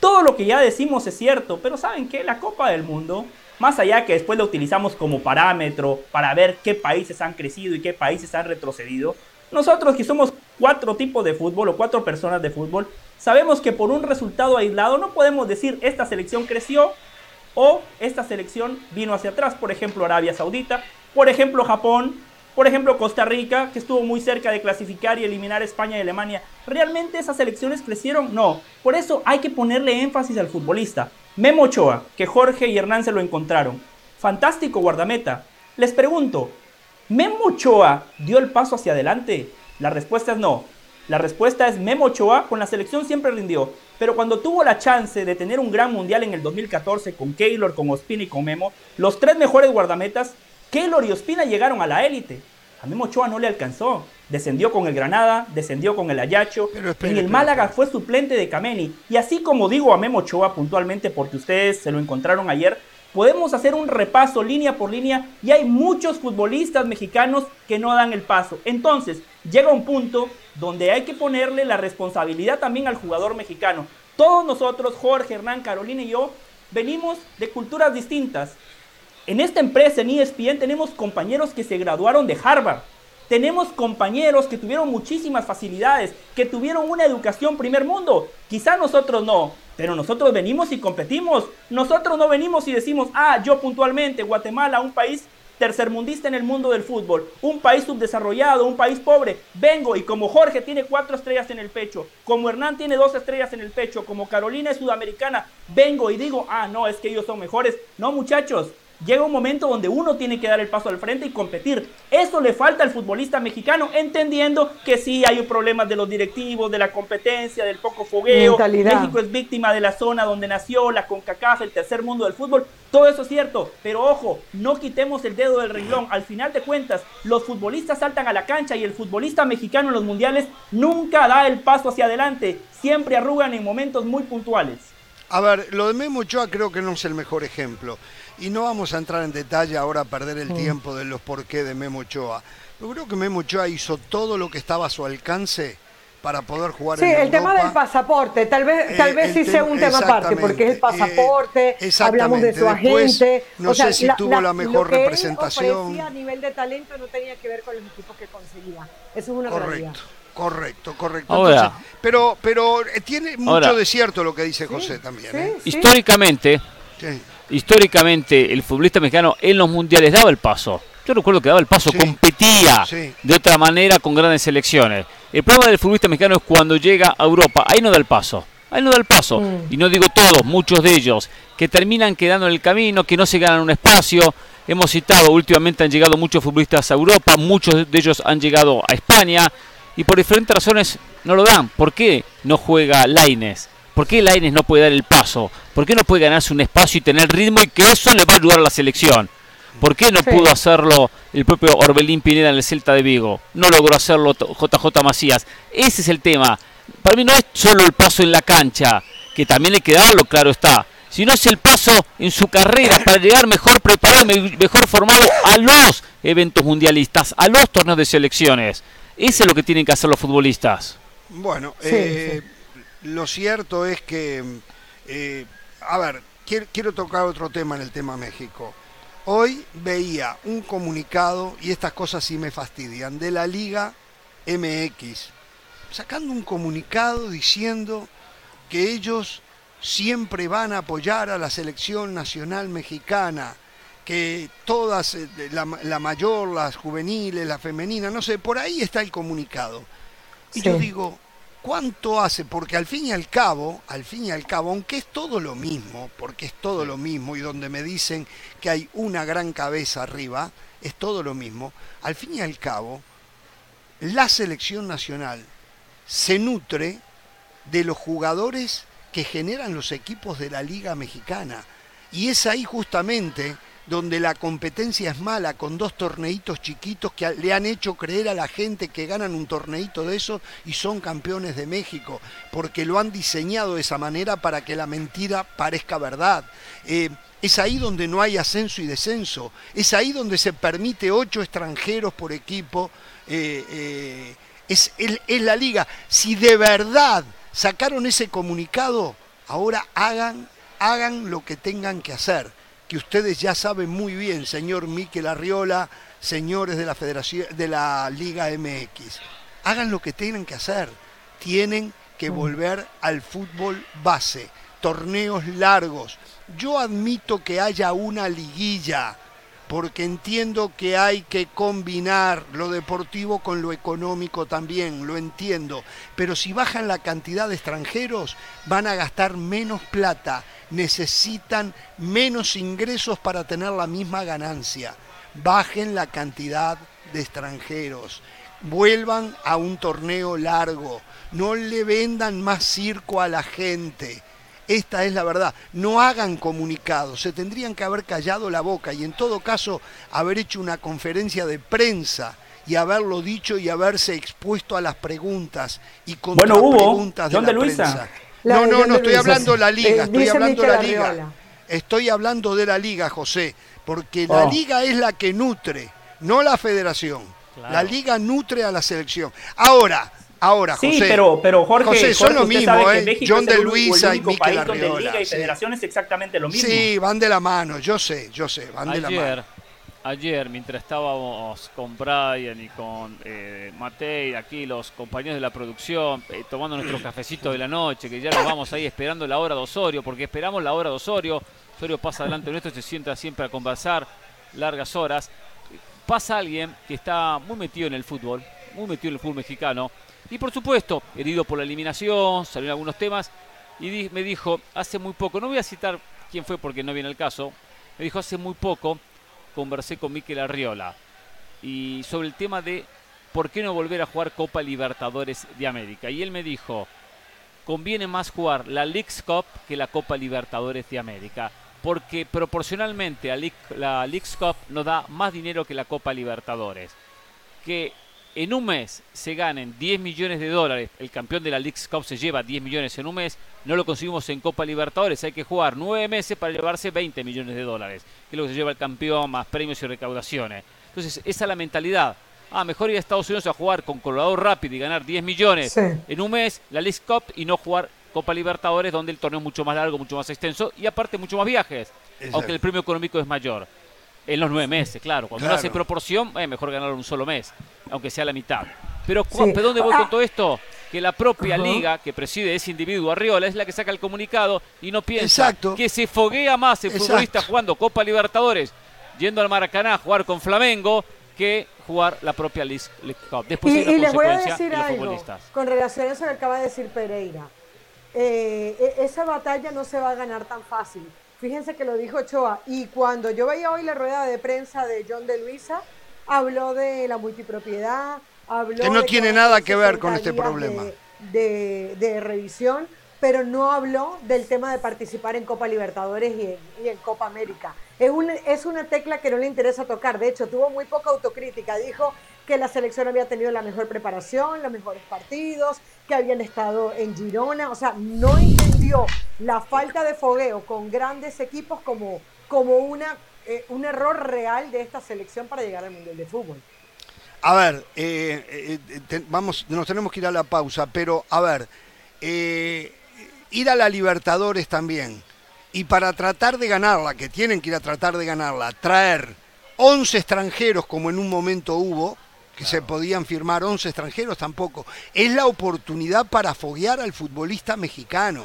Speaker 3: Todo lo que ya decimos es cierto, pero ¿saben qué? La Copa del Mundo más allá que después lo utilizamos como parámetro para ver qué países han crecido y qué países han retrocedido, nosotros que somos cuatro tipos de fútbol o cuatro personas de fútbol, sabemos que por un resultado aislado no podemos decir esta selección creció o esta selección vino hacia atrás. Por ejemplo, Arabia Saudita, por ejemplo, Japón, por ejemplo, Costa Rica, que estuvo muy cerca de clasificar y eliminar a España y Alemania. ¿Realmente esas selecciones crecieron? No. Por eso hay que ponerle énfasis al futbolista. Memo Ochoa, que Jorge y Hernán se lo encontraron. Fantástico guardameta. Les pregunto, ¿Memo Ochoa dio el paso hacia adelante? La respuesta es no. La respuesta es Memo Ochoa con la selección siempre rindió, pero cuando tuvo la chance de tener un gran mundial en el 2014 con Keylor, con Ospina y con Memo, los tres mejores guardametas, Keylor y Ospina llegaron a la élite. A Memo Ochoa no le alcanzó. Descendió con el Granada, descendió con el Ayacho. en el Málaga fue suplente de Kameni. Y así como digo a Memo Ochoa puntualmente porque ustedes se lo encontraron ayer, podemos hacer un repaso línea por línea y hay muchos futbolistas mexicanos que no dan el paso. Entonces, llega un punto donde hay que ponerle la responsabilidad también al jugador mexicano. Todos nosotros, Jorge, Hernán, Carolina y yo, venimos de culturas distintas. En esta empresa, en ESPN, tenemos compañeros que se graduaron de Harvard. Tenemos compañeros que tuvieron muchísimas facilidades, que tuvieron una educación primer mundo. Quizá nosotros no, pero nosotros venimos y competimos. Nosotros no venimos y decimos, ah, yo puntualmente, Guatemala, un país tercermundista en el mundo del fútbol, un país subdesarrollado, un país pobre, vengo y como Jorge tiene cuatro estrellas en el pecho, como Hernán tiene dos estrellas en el pecho, como Carolina es sudamericana, vengo y digo, ah, no, es que ellos son mejores. No, muchachos, Llega un momento donde uno tiene que dar el paso al frente y competir. Eso le falta al futbolista mexicano, entendiendo que sí hay problemas de los directivos, de la competencia, del poco fogueo. México es víctima de la zona donde nació, la CONCACAF, el tercer mundo del fútbol. Todo eso es cierto, pero ojo, no quitemos el dedo del renglón. Al final de cuentas, los futbolistas saltan a la cancha y el futbolista mexicano en los mundiales nunca da el paso hacia adelante. Siempre arrugan en momentos muy puntuales.
Speaker 1: A ver, lo de Memo Ochoa creo que no es el mejor ejemplo. Y no vamos a entrar en detalle ahora a perder el mm. tiempo de los por qué de Memo Ochoa. Yo creo que Memo Ochoa hizo todo lo que estaba a su alcance para poder jugar
Speaker 4: sí, el tema del pasaporte, tal vez, eh, tal vez sí sea un tema aparte, porque es el pasaporte, eh, hablamos de su agente.
Speaker 1: No sé si tuvo la mejor lo que representación.
Speaker 4: Él a nivel de talento no tenía que ver con los equipos que conseguía. Eso es una
Speaker 1: Correcto.
Speaker 4: realidad.
Speaker 1: Correcto, correcto. pero pero eh, tiene mucho de cierto lo que dice José también.
Speaker 2: Históricamente, históricamente el futbolista mexicano en los mundiales daba el paso. Yo recuerdo que daba el paso, competía de otra manera con grandes selecciones. El problema del futbolista mexicano es cuando llega a Europa, ahí no da el paso. Ahí no da el paso. Mm. Y no digo todos, muchos de ellos, que terminan quedando en el camino, que no se ganan un espacio. Hemos citado, últimamente han llegado muchos futbolistas a Europa, muchos de ellos han llegado a España y por diferentes razones no lo dan. ¿Por qué no juega Laines? ¿Por qué Laines no puede dar el paso? ¿Por qué no puede ganarse un espacio y tener ritmo y que eso le va a ayudar a la selección? ¿Por qué no pudo hacerlo el propio Orbelín Pineda en el Celta de Vigo? No logró hacerlo JJ Macías. Ese es el tema. Para mí no es solo el paso en la cancha, que también hay que darlo, claro está, sino es el paso en su carrera para llegar mejor preparado, mejor formado a los eventos mundialistas, a los torneos de selecciones. Eso es lo que tienen que hacer los futbolistas.
Speaker 1: Bueno, eh, lo cierto es que, eh, a ver, quiero, tocar otro tema en el tema México. Hoy veía un comunicado, y estas cosas sí me fastidian, de la Liga MX, sacando un comunicado diciendo que ellos siempre van a apoyar a la selección nacional mexicana, que todas, eh, la, la mayor, las juveniles, la femenina, no sé, por ahí está el comunicado. Y yo digo, ¿Cuánto hace? Porque al fin y al cabo, al fin y al cabo, aunque es todo lo mismo, porque es todo lo mismo, y donde me dicen que hay una gran cabeza arriba, es todo lo mismo, al fin y al cabo, la selección nacional se nutre de los jugadores que generan los equipos de la Liga Mexicana. Y es ahí justamente donde la competencia es mala, con dos torneitos chiquitos que le han hecho creer a la gente que ganan un torneito de eso y son campeones de México, porque lo han diseñado de esa manera para que la mentira parezca verdad. Eh, es ahí donde no hay ascenso y descenso, es ahí donde se permite ocho extranjeros por equipo, eh, eh, es, es la liga. Si de verdad sacaron ese comunicado, ahora hagan, hagan lo que tengan que hacer que ustedes ya saben muy bien, señor Miquel Arriola, señores de la Federación de la Liga MX. hagan lo que tienen que hacer. Tienen que volver al fútbol base, torneos largos. Yo admito que haya una liguilla, porque entiendo que hay que combinar lo deportivo con lo económico también, lo entiendo. Pero si bajan la cantidad de extranjeros, van a gastar menos plata, necesitan menos ingresos para tener la misma ganancia. Bajen la cantidad de extranjeros, vuelvan a un torneo largo, no le vendan más circo a la gente. Esta es la verdad. No hagan comunicados, se tendrían que haber callado la boca y en todo caso haber hecho una conferencia de prensa y haberlo dicho y haberse expuesto a las preguntas y con
Speaker 3: bueno,
Speaker 1: preguntas
Speaker 3: de la Luisa? prensa.
Speaker 1: no, no, no, estoy hablando de la liga, estoy hablando de la liga. Estoy hablando de la liga, José, porque la oh. liga es la que nutre, no la federación. La liga nutre a la selección. Ahora, Ahora, José.
Speaker 3: Sí, pero, pero Jorge,
Speaker 1: José, son lo mismo, ¿eh?
Speaker 3: John de Luisa y Mikel Arriola. Liga y Federación es exactamente lo mismo.
Speaker 1: Sí, van de la mano, yo sé, yo sé, van de la mano.
Speaker 2: Ayer, mientras estábamos con Brian y con eh, Matei, aquí los compañeros de la producción, eh, tomando nuestro cafecito de la noche, que ya nos vamos ahí esperando la hora de Osorio, porque esperamos la hora de Osorio. Osorio pasa delante de nuestro, se sienta siempre a conversar largas horas. Pasa alguien que está muy metido en el fútbol, muy metido en el fútbol mexicano, y por supuesto, herido por la eliminación, salieron algunos temas, y me dijo, hace muy poco, no voy a citar quién fue porque no viene el caso, me dijo, hace muy poco conversé con Miquel Arriola, y sobre el tema de por qué no volver a jugar Copa Libertadores de América. Y él me dijo, conviene más jugar la League's Cup que la Copa Libertadores de América, porque proporcionalmente la League's Cup nos da más dinero que la Copa Libertadores. Que en un mes se ganen 10 millones de dólares, el campeón de la League Cup se lleva 10 millones en un mes, no lo conseguimos en Copa Libertadores, hay que jugar 9 meses para llevarse 20 millones de dólares, que es lo que se lleva el campeón, más premios y recaudaciones. Entonces, esa es la mentalidad. Ah, mejor ir a Estados Unidos a jugar con Colorado Rápido y ganar 10 millones en un mes, la League Cup, y no jugar Copa Libertadores, donde el torneo es mucho más largo, mucho más extenso y aparte mucho más viajes, aunque el premio económico es mayor. En los nueve meses, claro. Cuando uno hace proporción, es mejor ganar un solo mes, aunque sea la mitad. Pero, ¿dónde voy con ah. todo esto? Que la propia liga que preside ese individuo Arriola es la que saca el comunicado y no piensa que se foguea más el futbolista jugando Copa Libertadores, yendo al Maracaná a jugar con Flamengo, que jugar la propia League Cup.
Speaker 4: Después y, y les voy a decir algo con relación a eso que acaba de decir Pereira. Eh, e, esa batalla no se va a ganar tan fácil Fíjense que lo dijo Ochoa. Y cuando yo veía hoy la rueda de prensa de John de Luisa, habló de la multipropiedad, habló
Speaker 1: que no tiene nada que ver con este problema.
Speaker 4: De, revisión, pero no habló del tema de participar en Copa Libertadores y en, Copa América. Es una, es una tecla que no le interesa tocar. De hecho, tuvo muy poca autocrítica. Dijo que la selección había tenido la mejor preparación, los mejores partidos, que habían estado en Girona. O sea, no entendió la falta de fogueo con grandes equipos como, como una, eh, un error real de esta selección para llegar al Mundial de Fútbol.
Speaker 1: A ver, eh, eh, vamos, nos tenemos que ir a la pausa, pero a ver, ir a la Libertadores también. Y para tratar de ganarla, que tienen que ir a tratar de ganarla, traer 11 extranjeros como en un momento hubo, que se podían firmar 11 extranjeros tampoco. Es la oportunidad para foguear al futbolista mexicano.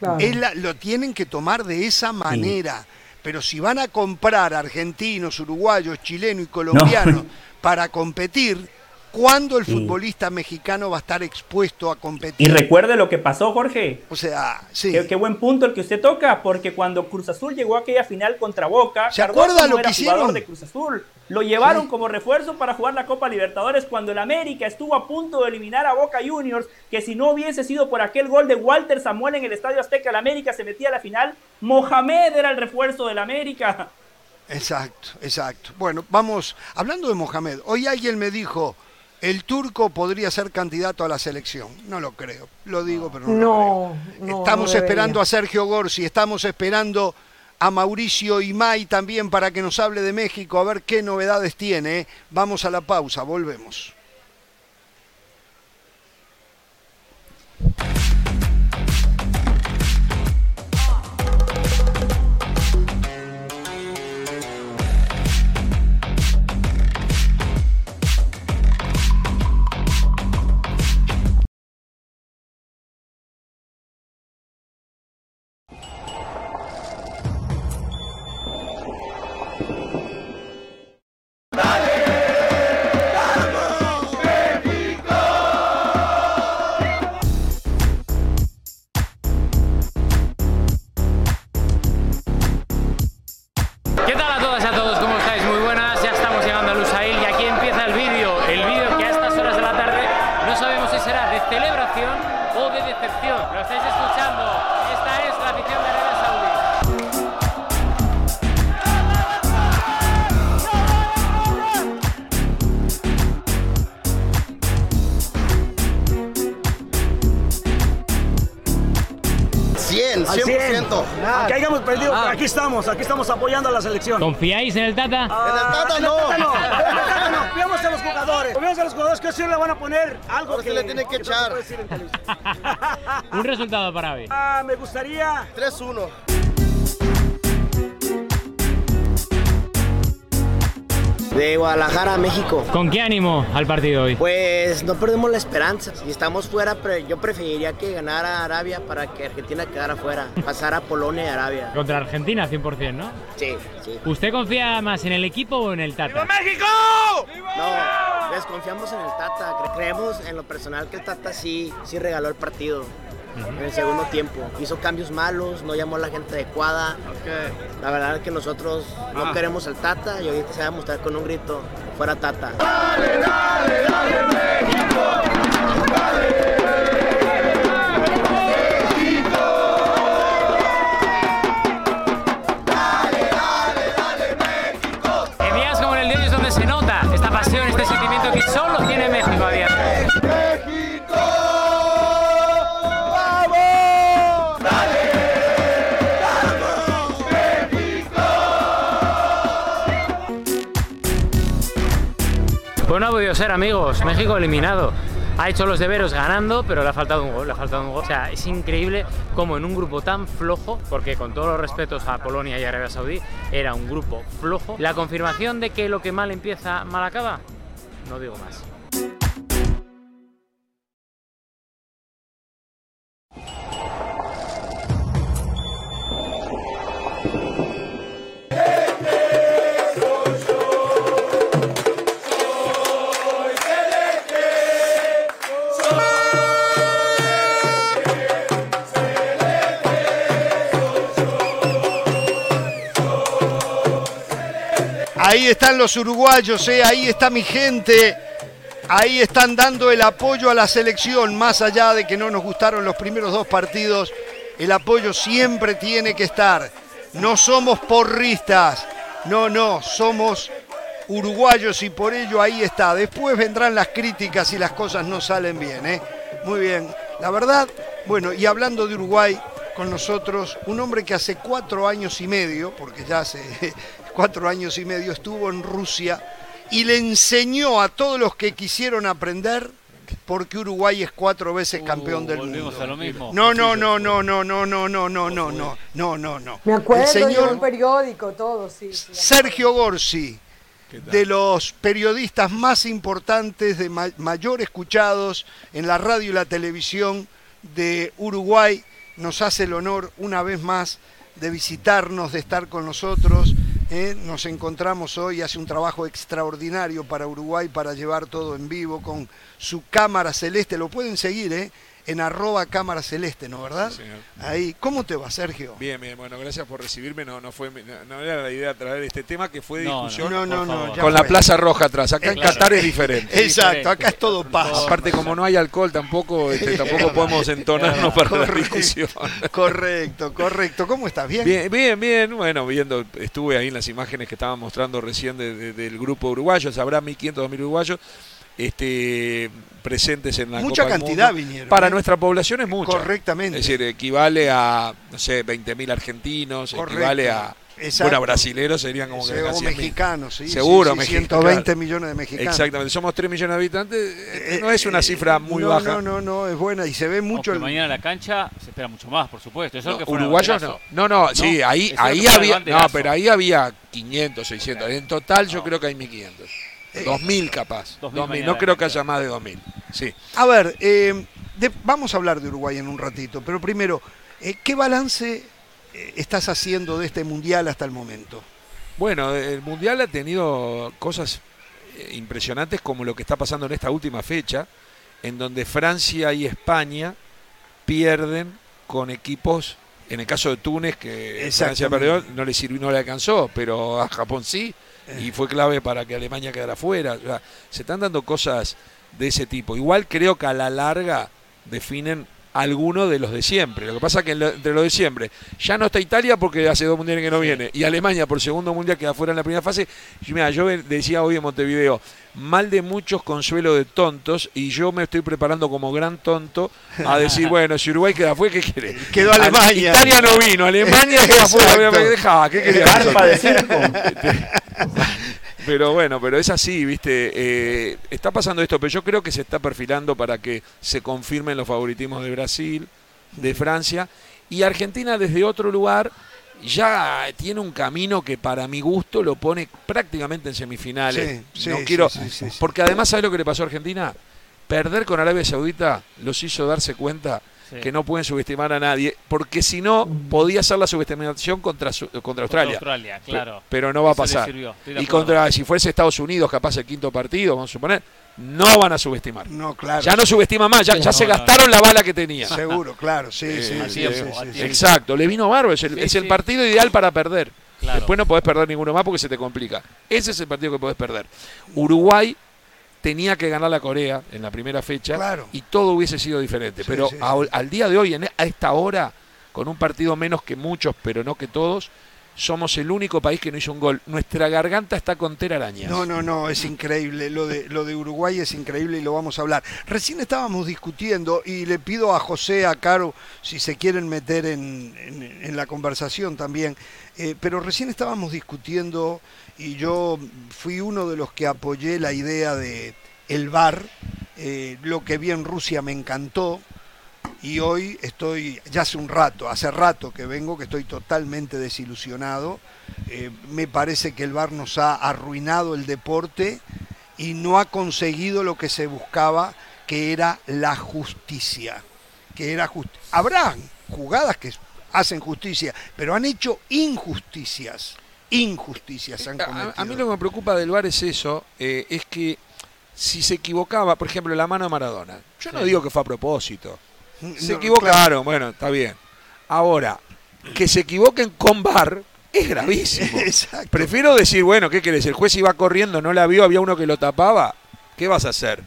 Speaker 1: lo tienen que tomar de esa manera. Pero si van a comprar argentinos, uruguayos, chilenos y colombianos para competir, ¿Cuándo el futbolista mexicano va a estar expuesto a competir?
Speaker 3: Y recuerde lo que pasó, Jorge.
Speaker 1: O sea, sí.
Speaker 3: Qué, buen punto el que usted toca, porque cuando Cruz Azul llegó a aquella final contra Boca,
Speaker 1: ¿se acuerda lo que hicieron?
Speaker 3: de Cruz Azul. Lo llevaron como refuerzo para jugar la Copa Libertadores cuando el América estuvo a punto de eliminar a Boca Juniors, que si no hubiese sido por aquel gol de Walter Samuel en el Estadio Azteca, el América se metía a la final. Mohamed era el refuerzo del América.
Speaker 1: Exacto, exacto. Bueno, vamos, hablando de Mohamed, hoy alguien me dijo, el turco podría ser candidato a la selección. No lo creo. Lo digo, pero no, lo creo. estamos esperando a Sergio Gorsi, estamos esperando a Mauricio Imay también para que nos hable de México, a ver qué novedades tiene. ¿eh? Vamos a la pausa, volvemos.
Speaker 5: Estamos, aquí estamos apoyando a la selección.
Speaker 2: ¿Confiáis en el Tata?
Speaker 5: en el Tata no. En el Tata no. Confiamos en los jugadores. Confiamos en los jugadores que sí le van a poner algo que,
Speaker 6: le tienen que, echar.
Speaker 2: Un resultado para hoy.
Speaker 5: Ah, me gustaría
Speaker 6: 3-1.
Speaker 7: De Guadalajara a México.
Speaker 2: ¿Con qué ánimo al partido hoy?
Speaker 7: Pues no perdemos la esperanza. Si estamos fuera, yo preferiría que ganara Arabia para que Argentina quedara fuera. Pasar a Polonia y Arabia.
Speaker 2: Contra Argentina 100%, ¿no?
Speaker 7: Sí, sí.
Speaker 2: ¿Usted confía más en el equipo o en el Tata?
Speaker 5: México!
Speaker 7: No, desconfiamos en el Tata. Creemos en lo personal que el Tata sí, sí regaló el partido en el segundo tiempo. Hizo cambios malos, no llamó a la gente adecuada. La verdad es que nosotros no ah. queremos el Tata y ahorita se va a mostrar con un grito, fuera Tata. ¡Dale, dale, dale México! ¡Dale!
Speaker 2: No ha podido ser, amigos. México eliminado. Ha hecho los deberes ganando, pero le ha faltado un gol, le ha faltado un gol. O sea, es increíble cómo en un grupo tan flojo, porque con todos los respetos a Polonia y Arabia Saudí, era un grupo flojo. La confirmación de que lo que mal empieza, mal acaba, no digo más.
Speaker 1: Ahí están los uruguayos, eh, ahí está mi gente. Ahí están dando el apoyo a la selección, más allá de que no nos gustaron los primeros dos partidos, el apoyo siempre tiene que estar. No somos porristas, no, no, somos uruguayos y por ello ahí está. Después vendrán las críticas si las cosas no salen bien. ¿eh? Muy bien, la verdad, bueno, y hablando de Uruguay, con nosotros un hombre que hace cuatro años y medio, porque ya hace cuatro años y medio estuvo en Rusia y le enseñó a todos los que quisieron aprender porque Uruguay es cuatro veces campeón del mundo.
Speaker 2: A lo mismo.
Speaker 1: No, no, no, no, no, no, no, no, no, no, no, no, no, no.
Speaker 4: Me acuerdo El señor un periódico, todo, sí.
Speaker 1: Sergio Gorsi, de los periodistas más importantes, de mayor escuchados en la radio y la televisión de Uruguay, nos hace el honor una vez más de visitarnos, de estar con nosotros. ¿Eh? Nos encontramos hoy, hace un trabajo extraordinario para Uruguay para llevar todo en vivo con su cámara celeste. Lo pueden seguir, ¿eh? En arroba cámara celeste, ¿no verdad? Sí, señor. Ahí, ¿cómo te va, Sergio?
Speaker 8: Bien, bien, bueno, gracias por recibirme. No, no fue, no, era la idea traer este tema que fue de discusión
Speaker 1: no, no, no,
Speaker 8: con la Plaza Roja atrás. Acá en Qatar es diferente.
Speaker 1: Exacto, acá es todo paz.
Speaker 8: Aparte, como no hay alcohol, tampoco, este, tampoco podemos entonarnos para la discusión.
Speaker 1: correcto, correcto. ¿Cómo estás? ¿Bien?
Speaker 8: Bien, bien, bien. Bueno, viendo, estuve ahí en las imágenes que estaban mostrando recién del grupo uruguayo. Habrá 1.500, 2.000 uruguayos este, presentes en la
Speaker 1: Mucha cantidad vinieron.
Speaker 8: Para ¿eh? nuestra población es mucho.
Speaker 1: Correctamente.
Speaker 8: Es decir, equivale a, no sé, 20.000 argentinos, equivale a... Bueno, brasileros serían como que
Speaker 1: o mexicanos, sí.
Speaker 8: Seguro,
Speaker 1: sí, 120 millones de mexicanos.
Speaker 8: Exactamente, somos 3 millones de habitantes, eh, no es una cifra muy
Speaker 1: no,
Speaker 8: baja.
Speaker 1: No, no, no, es buena y se ve mucho.
Speaker 2: El... mañana en la cancha se espera mucho más, por supuesto. Eso
Speaker 8: no, uruguayos no. No, no, sí, ahí, ahí había, no, pero ahí había 500, 600. En total yo creo que hay 1500. 2000 capaz. 2000, no creo que haya más de 2000. Sí.
Speaker 1: A ver, eh, vamos a hablar de Uruguay en un ratito, pero primero, eh, ¿qué balance eh, estás haciendo de este mundial hasta el momento?
Speaker 8: Bueno, el mundial ha tenido cosas impresionantes como lo que está pasando en esta última fecha, en donde Francia y España pierden con equipos, en el caso de Túnez, que Francia perdió, no le sirvió, no le alcanzó, pero a Japón sí, y fue clave para que Alemania quedara fuera. se están dando cosas de ese tipo. Igual creo que a la larga definen alguno de los de siempre. Lo que pasa es que entre los de siempre ya no está Italia porque hace dos mundiales que no viene y Alemania por segundo mundial queda fuera en la primera fase. Mira, yo decía hoy en Montevideo, mal de muchos, consuelo de tontos y yo me estoy preparando como gran tonto a decir, bueno, si Uruguay queda fuera, ¿qué quiere?
Speaker 1: Quedó Alemania.
Speaker 8: Italia no vino, Alemania queda fuera. ¿qué quería? Pero bueno, pero es así, ¿viste? Eh, está pasando esto, pero yo creo que se está perfilando para que se confirmen los favoritismos de Brasil, de Francia, y Argentina desde otro lugar ya tiene un camino que para mi gusto lo pone prácticamente en semifinales. no quiero, porque además, ¿sabes lo que le pasó a Argentina? Perder con Arabia Saudita los hizo darse cuenta que no pueden subestimar a nadie, porque si no, podía ser la subestimación contra, contra Australia.
Speaker 2: Australia claro.
Speaker 8: Pero, no va a pasar. Y contra, si fuese Estados Unidos, capaz el quinto partido, vamos a suponer, no van a subestimar.
Speaker 1: No, claro.
Speaker 8: Ya no subestima más, ya, se gastaron la bala que tenía.
Speaker 1: Seguro, claro, sí, eh, sí,
Speaker 8: Exacto, le vino barro, es el, es el partido ideal para perder. Después no podés perder ninguno más porque se te complica. Ese es el partido que podés perder. Uruguay tenía que ganar la Corea en la primera fecha y todo hubiese sido diferente. pero al día de hoy, a esta hora, con un partido menos que muchos, pero no que todos, somos el único país que no hizo un gol. Nuestra garganta está con telarañas.
Speaker 1: No, no, no, es increíble. Lo de, lo de Uruguay es increíble y lo vamos a hablar. Recién estábamos discutiendo y le pido a José, a Caro, si se quieren meter en, la conversación también. Eh, pero recién estábamos discutiendo y yo fui uno de los que apoyé la idea de el VAR. Eh, lo que vi en Rusia me encantó y hoy estoy, ya hace un rato, hace rato que vengo, que estoy totalmente desilusionado. Eh, me parece que el VAR nos ha arruinado el deporte y no ha conseguido lo que se buscaba, que era la justicia. Que era Habrá jugadas que hacen justicia, pero han hecho injusticias injusticias han cometido.
Speaker 8: A, mí lo que me preocupa del VAR es eso, eh, es que si se equivocaba, por ejemplo, la mano de Maradona, yo no digo que fue a propósito. Se equivocaron, bueno, está bien. Ahora, que se equivoquen con VAR es gravísimo. Prefiero decir, bueno, ¿qué querés? El juez iba corriendo, no la vio, había uno que lo tapaba. ¿Qué vas a hacer?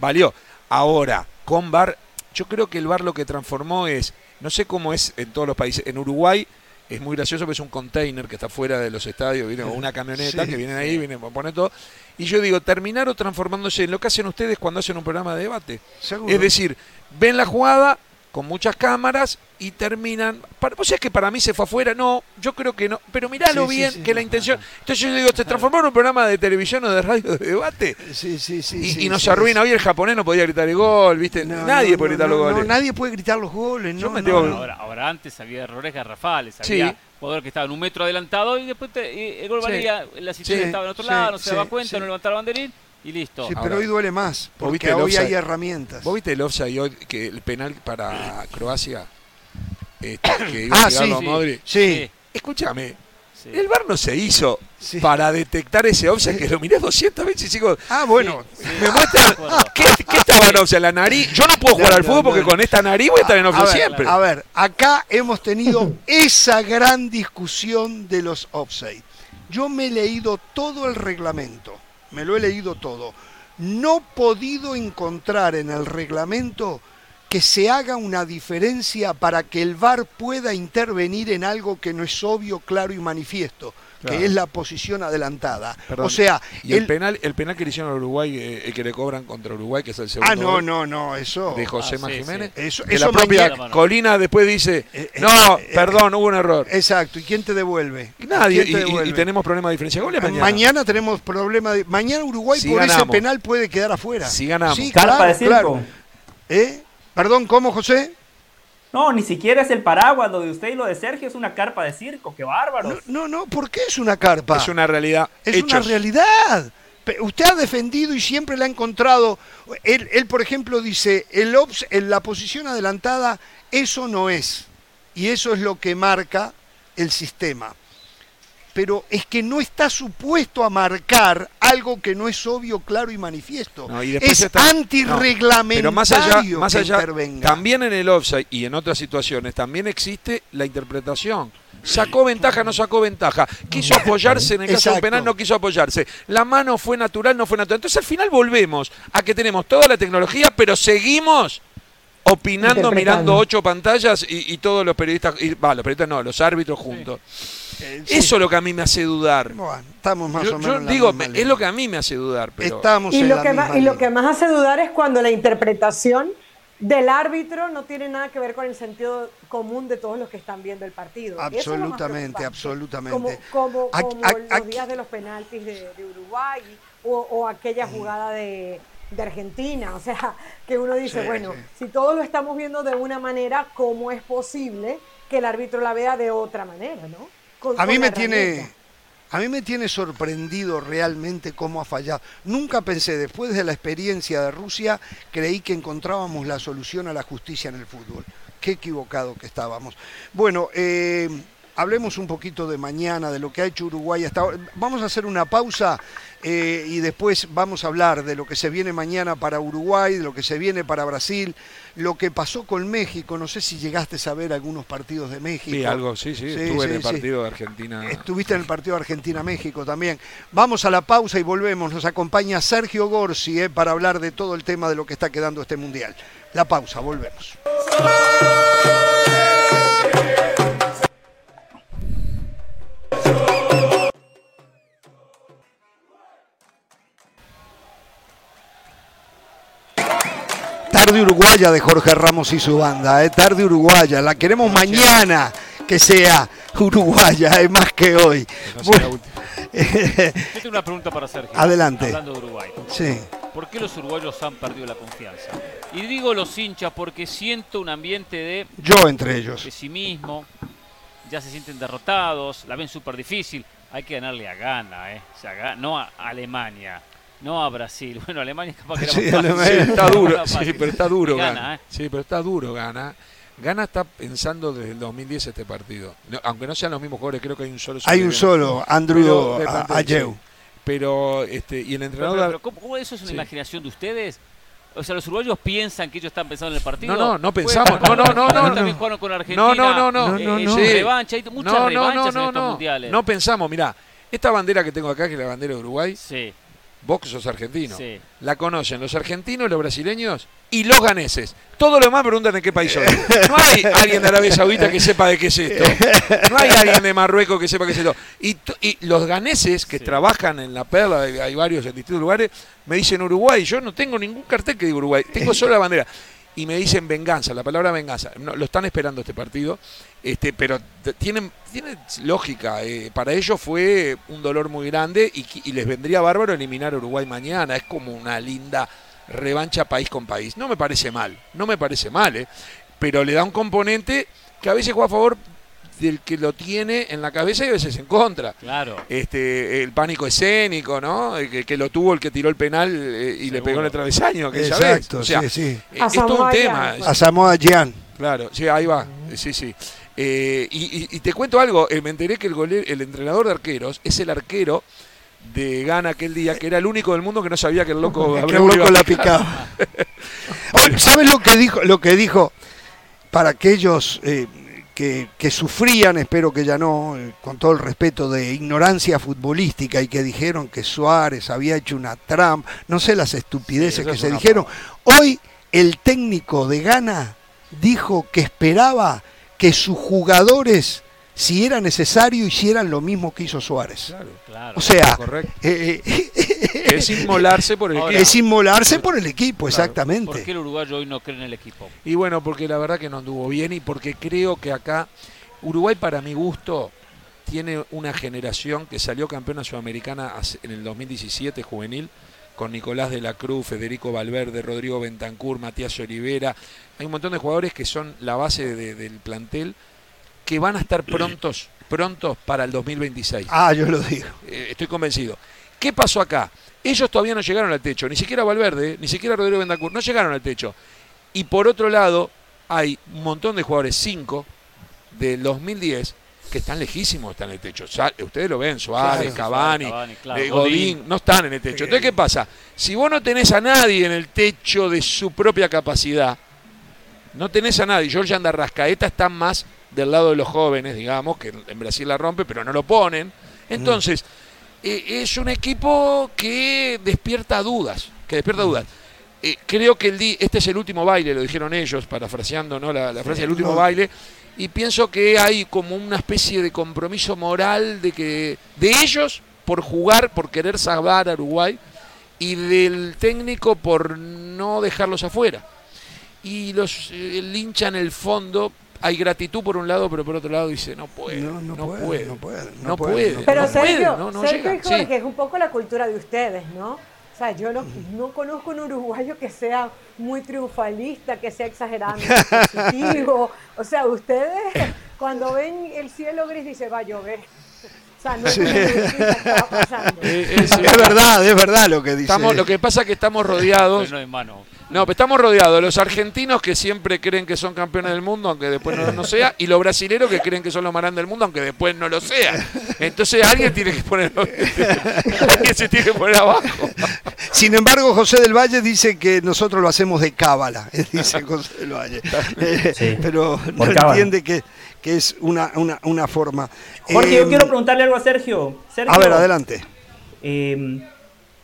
Speaker 8: Valió. Ahora, con VAR, yo creo que el VAR lo que transformó es, no sé cómo es en todos los países, en Uruguay es muy gracioso porque es un container que está fuera de los estadios, viene una camioneta que viene ahí, viene a poner todo. Y yo digo, terminaron transformándose en lo que hacen ustedes cuando hacen un programa de debate. Es decir, ven la jugada, con muchas cámaras y terminan. o sea, que para mí se fue afuera. No, yo creo que no. Pero miralo bien, que la intención. Entonces yo digo, ¿se transformó en un programa de televisión o de radio de debate?
Speaker 1: Sí, sí, sí.
Speaker 8: Y, nos arruina. Hoy el japonés no podía gritar el gol, ¿viste? nadie puede gritar los goles.
Speaker 1: nadie puede gritar los goles, no.
Speaker 2: ahora, ahora, antes había errores garrafales. Había jugadores que estaban un metro adelantado y después el gol valía, la situación estaba en otro lado, no se daba cuenta, no levantaba el banderín y listo.
Speaker 1: Sí, pero hoy duele más, porque hoy hay herramientas.
Speaker 8: ¿Vos viste el offside hoy, que el penal para Croacia? Este, que iba ah, a sí,
Speaker 1: Modric. Sí.
Speaker 8: Escúchame, el VAR no se hizo para detectar ese offside que lo miré 200 veces y sigo.
Speaker 1: Ah, bueno.
Speaker 8: Me muestra. ¿Qué, ¿Qué, estaba en offside? ¿La nariz? Yo no puedo jugar al fútbol porque con esta nariz voy a estar en offside siempre.
Speaker 1: A ver, acá hemos tenido esa gran discusión de los offside. Yo me he leído todo el reglamento me lo he leído todo, no podido encontrar en el reglamento que se haga una diferencia para que el VAR pueda intervenir en algo que no es obvio, claro y manifiesto que es la posición adelantada. O sea,
Speaker 8: y el, penal, el penal que le hicieron a Uruguay, eh, el que le cobran contra Uruguay, que es el segundo.
Speaker 1: Ah, no, no, no, eso.
Speaker 8: De José
Speaker 1: ah,
Speaker 8: Jiménez.
Speaker 1: Eso,
Speaker 8: que la propia Colina después dice, eh, eh, no, perdón, hubo un error.
Speaker 1: Exacto. ¿Y quién te devuelve?
Speaker 8: Nadie. Y, tenemos problema de diferencia
Speaker 1: mañana. Mañana tenemos problema de. Mañana Uruguay por ese penal puede quedar afuera.
Speaker 8: Si ganamos. Sí,
Speaker 3: claro, claro.
Speaker 1: ¿Eh? Perdón, ¿cómo, José?
Speaker 3: No, ni siquiera es el paraguas, lo de usted y lo de Sergio es una carpa de circo, qué bárbaro.
Speaker 1: No, no, ¿por qué es una carpa?
Speaker 8: Es una realidad.
Speaker 1: Es una realidad. Usted ha defendido y siempre la ha encontrado. Él, él por ejemplo, dice, el ops, en la posición adelantada, eso no es. Y eso es lo que marca el sistema pero es que no está supuesto a marcar algo que no es obvio, claro y manifiesto. es antirreglamentario pero más allá, más allá
Speaker 8: también en el offside y en otras situaciones también existe la interpretación. Sacó ventaja, no sacó ventaja. Quiso apoyarse en el caso del penal, no quiso apoyarse. La mano fue natural, no fue natural. Entonces al final volvemos a que tenemos toda la tecnología, pero seguimos opinando, mirando ocho pantallas y, todos los periodistas, va, los periodistas no, los árbitros juntos. Eh, Eso es lo que a mí me hace dudar.
Speaker 1: Bueno, estamos más o menos.
Speaker 8: Yo digo, es lo que a mí me hace dudar. Pero...
Speaker 4: Estamos y, lo que más, y lo que más hace dudar es cuando la interpretación del árbitro no tiene nada que ver con el sentido común de todos los que están viendo el partido.
Speaker 1: Absolutamente, absolutamente.
Speaker 4: Como, los días de los penaltis de, Uruguay o, aquella jugada de, Argentina. O sea, que uno dice, bueno, si todos lo estamos viendo de una manera, ¿cómo es posible que el árbitro la vea de otra manera, no?
Speaker 1: A mí me tiene a mí me tiene sorprendido realmente cómo ha fallado. Nunca pensé, después de la experiencia de Rusia, creí que encontrábamos la solución a la justicia en el fútbol. Qué equivocado que estábamos. Bueno, eh, hablemos un poquito de mañana, de lo que ha hecho Uruguay hasta ahora. Vamos a hacer una pausa eh, y después vamos a hablar de lo que se viene mañana para Uruguay, de lo que se viene para Brasil, lo que pasó con México. No sé si llegaste a ver algunos partidos de México.
Speaker 8: Sí, algo, sí, sí. Estuve en el partido de Argentina.
Speaker 1: Estuviste en el partido de Argentina-México también. Vamos a la pausa y volvemos. Nos acompaña Sergio Gorsi eh, para hablar de todo el tema de lo que está quedando este mundial. La pausa, volvemos. Tarde Uruguaya de Jorge Ramos y su banda, ¿eh? Tarde Uruguaya, la queremos mañana que sea Uruguaya, es más que hoy.
Speaker 2: Yo tengo una pregunta para Sergio.
Speaker 1: Adelante.
Speaker 2: Hablando de Uruguay.
Speaker 1: Sí.
Speaker 2: ¿Por qué los uruguayos han perdido la confianza? Y digo los hinchas porque siento un ambiente de...
Speaker 1: Yo entre ellos.
Speaker 2: Pesimismo, ya se sienten derrotados, la ven súper difícil. Hay que ganarle a Ghana, ¿eh? O sea, no a Alemania. No a Brasil. Bueno, Alemania es capaz que era
Speaker 8: sí, Alemania está duro. Sí, pero está duro Gana. ¿eh? Sí, pero está duro Gana. Gana está pensando desde el 2010 este partido. aunque no sean los mismos jugadores, creo que hay un solo.
Speaker 1: Hay un solo, Andrew Ayew.
Speaker 8: Pero, este, y el entrenador.
Speaker 2: ¿cómo, eso es una imaginación de ustedes? O sea, los uruguayos piensan que ellos están pensando en el partido.
Speaker 8: No, no, no pensamos. No, no, no, no.
Speaker 2: También jugaron con Argentina.
Speaker 8: No, no, no,
Speaker 2: no. no, Revancha, hay muchas revanchas en estos mundiales.
Speaker 8: No pensamos, mirá, esta bandera que tengo acá, que es la bandera de Uruguay.
Speaker 2: Sí
Speaker 8: Vos sos argentino. La conocen los argentinos, los brasileños y los ganeses. Todo lo demás preguntan de qué país son. No hay alguien de Arabia Saudita que sepa de qué es esto. No hay alguien de Marruecos que sepa qué es esto. Y, los ganeses que trabajan en la perla, hay varios en distintos lugares, me dicen Uruguay. Yo no tengo ningún cartel que diga Uruguay. Tengo solo la bandera y me dicen venganza, la palabra venganza. No, lo están esperando este partido, este, pero tienen, lógica. Eh, para ellos fue un dolor muy grande y, les vendría bárbaro eliminar a Uruguay mañana. Es como una linda revancha país con país. No me parece mal, no me parece mal, eh, pero le da un componente que a veces juega a favor del que lo tiene en la cabeza y a veces en contra.
Speaker 2: Claro.
Speaker 8: Este, el pánico escénico, ¿no? Que, que lo tuvo el que tiró el penal eh, y le pegó en el travesaño Exacto,
Speaker 1: sí, sí.
Speaker 8: Eh, es todo un tema.
Speaker 1: A Samoa Gian.
Speaker 8: Claro, sí, ahí va. Sí, sí. Eh, y, te cuento algo, me enteré que el, el entrenador de arqueros es el arquero de Gana aquel día, que era el único del mundo que no sabía que el loco,
Speaker 1: que el loco la picaba. ¿Sabes lo que dijo? Lo que dijo para aquellos que, sufrían, espero que ya no, eh, con todo el respeto, de ignorancia futbolística y que dijeron que Suárez había hecho una trampa, no sé las estupideces que se dijeron. Hoy el técnico de Ghana dijo que esperaba que sus jugadores si era necesario, hicieran lo mismo que hizo Suárez. o sea,
Speaker 8: eh, eh, es inmolarse por el equipo.
Speaker 1: Es inmolarse por el equipo, exactamente. ¿Por
Speaker 2: qué el uruguayo hoy no cree en el equipo?
Speaker 8: Y bueno, porque la verdad que no anduvo bien y porque creo que acá Uruguay, para mi gusto, tiene una generación que salió campeona sudamericana en el 2017 juvenil con Nicolás de la Cruz, Federico Valverde, Rodrigo Bentancur, Matías Olivera. Hay un montón de jugadores que son la base del plantel que van a estar prontos, prontos para el 2026.
Speaker 1: Ah, yo lo digo.
Speaker 8: Eh, estoy convencido. ¿Qué pasó acá? Ellos todavía no llegaron al techo, ni siquiera Valverde, ni siquiera Rodrigo Bendacur, no llegaron al techo. Y por otro lado, hay un montón de jugadores, cinco, del 2010, que están lejísimos, están en el techo. Ustedes lo ven, Suárez, Cavani, eh, Godín, no están en el techo. Entonces, ¿qué pasa? Si vos no tenés a nadie en el techo de su propia capacidad, no tenés a nadie. George Andarrascaeta está más del lado de los jóvenes, digamos, que en Brasil la rompe, pero no lo ponen. Entonces, eh, es un equipo que despierta dudas, que despierta dudas. eh, creo que el di- este es el último baile, lo dijeron ellos, parafraseando ¿no? la, la frase del último
Speaker 1: no.
Speaker 8: baile, y pienso que hay como una especie de compromiso moral de que de ellos por jugar, por querer salvar a Uruguay, y del técnico por no dejarlos afuera. Y los eh, el hincha en el fondo hay gratitud por un lado, pero por otro lado dice no puede,
Speaker 1: No, no puede, no puede, no
Speaker 8: no
Speaker 1: puede,
Speaker 8: puede,
Speaker 1: no
Speaker 4: Pero Sergio,
Speaker 8: no, no
Speaker 4: Sergio
Speaker 8: llega.
Speaker 4: y Jorge,
Speaker 8: Sí.
Speaker 4: es un poco la cultura de ustedes, ¿no? O sea, yo no, no conozco un uruguayo que sea muy triunfalista, que sea exageradamente positivo. O sea, ustedes cuando ven el cielo gris dicen, va a llover. O sea, no que está pasando.
Speaker 8: Eh, es-
Speaker 1: Es verdad, es verdad lo que dice.
Speaker 8: Estamos, lo que pasa es que estamos rodeados.
Speaker 2: Pero no hay mano.
Speaker 8: No, pero estamos rodeados de los argentinos que siempre creen que son campeones del mundo, aunque después no, no sea, y los brasileros que creen que son los más grandes del mundo, aunque después no lo sean. Entonces alguien tiene que poner, alguien se tiene que poner abajo.
Speaker 1: Sin embargo, José del Valle dice que nosotros lo hacemos de cábala, dice José del Valle. Eh,
Speaker 3: Sí,
Speaker 1: pero no entiende que, que es una, una, una forma.
Speaker 3: Jorge,
Speaker 1: Eh,
Speaker 3: yo quiero preguntarle algo a Sergio. Sergio
Speaker 1: A ver, adelante.
Speaker 3: eh,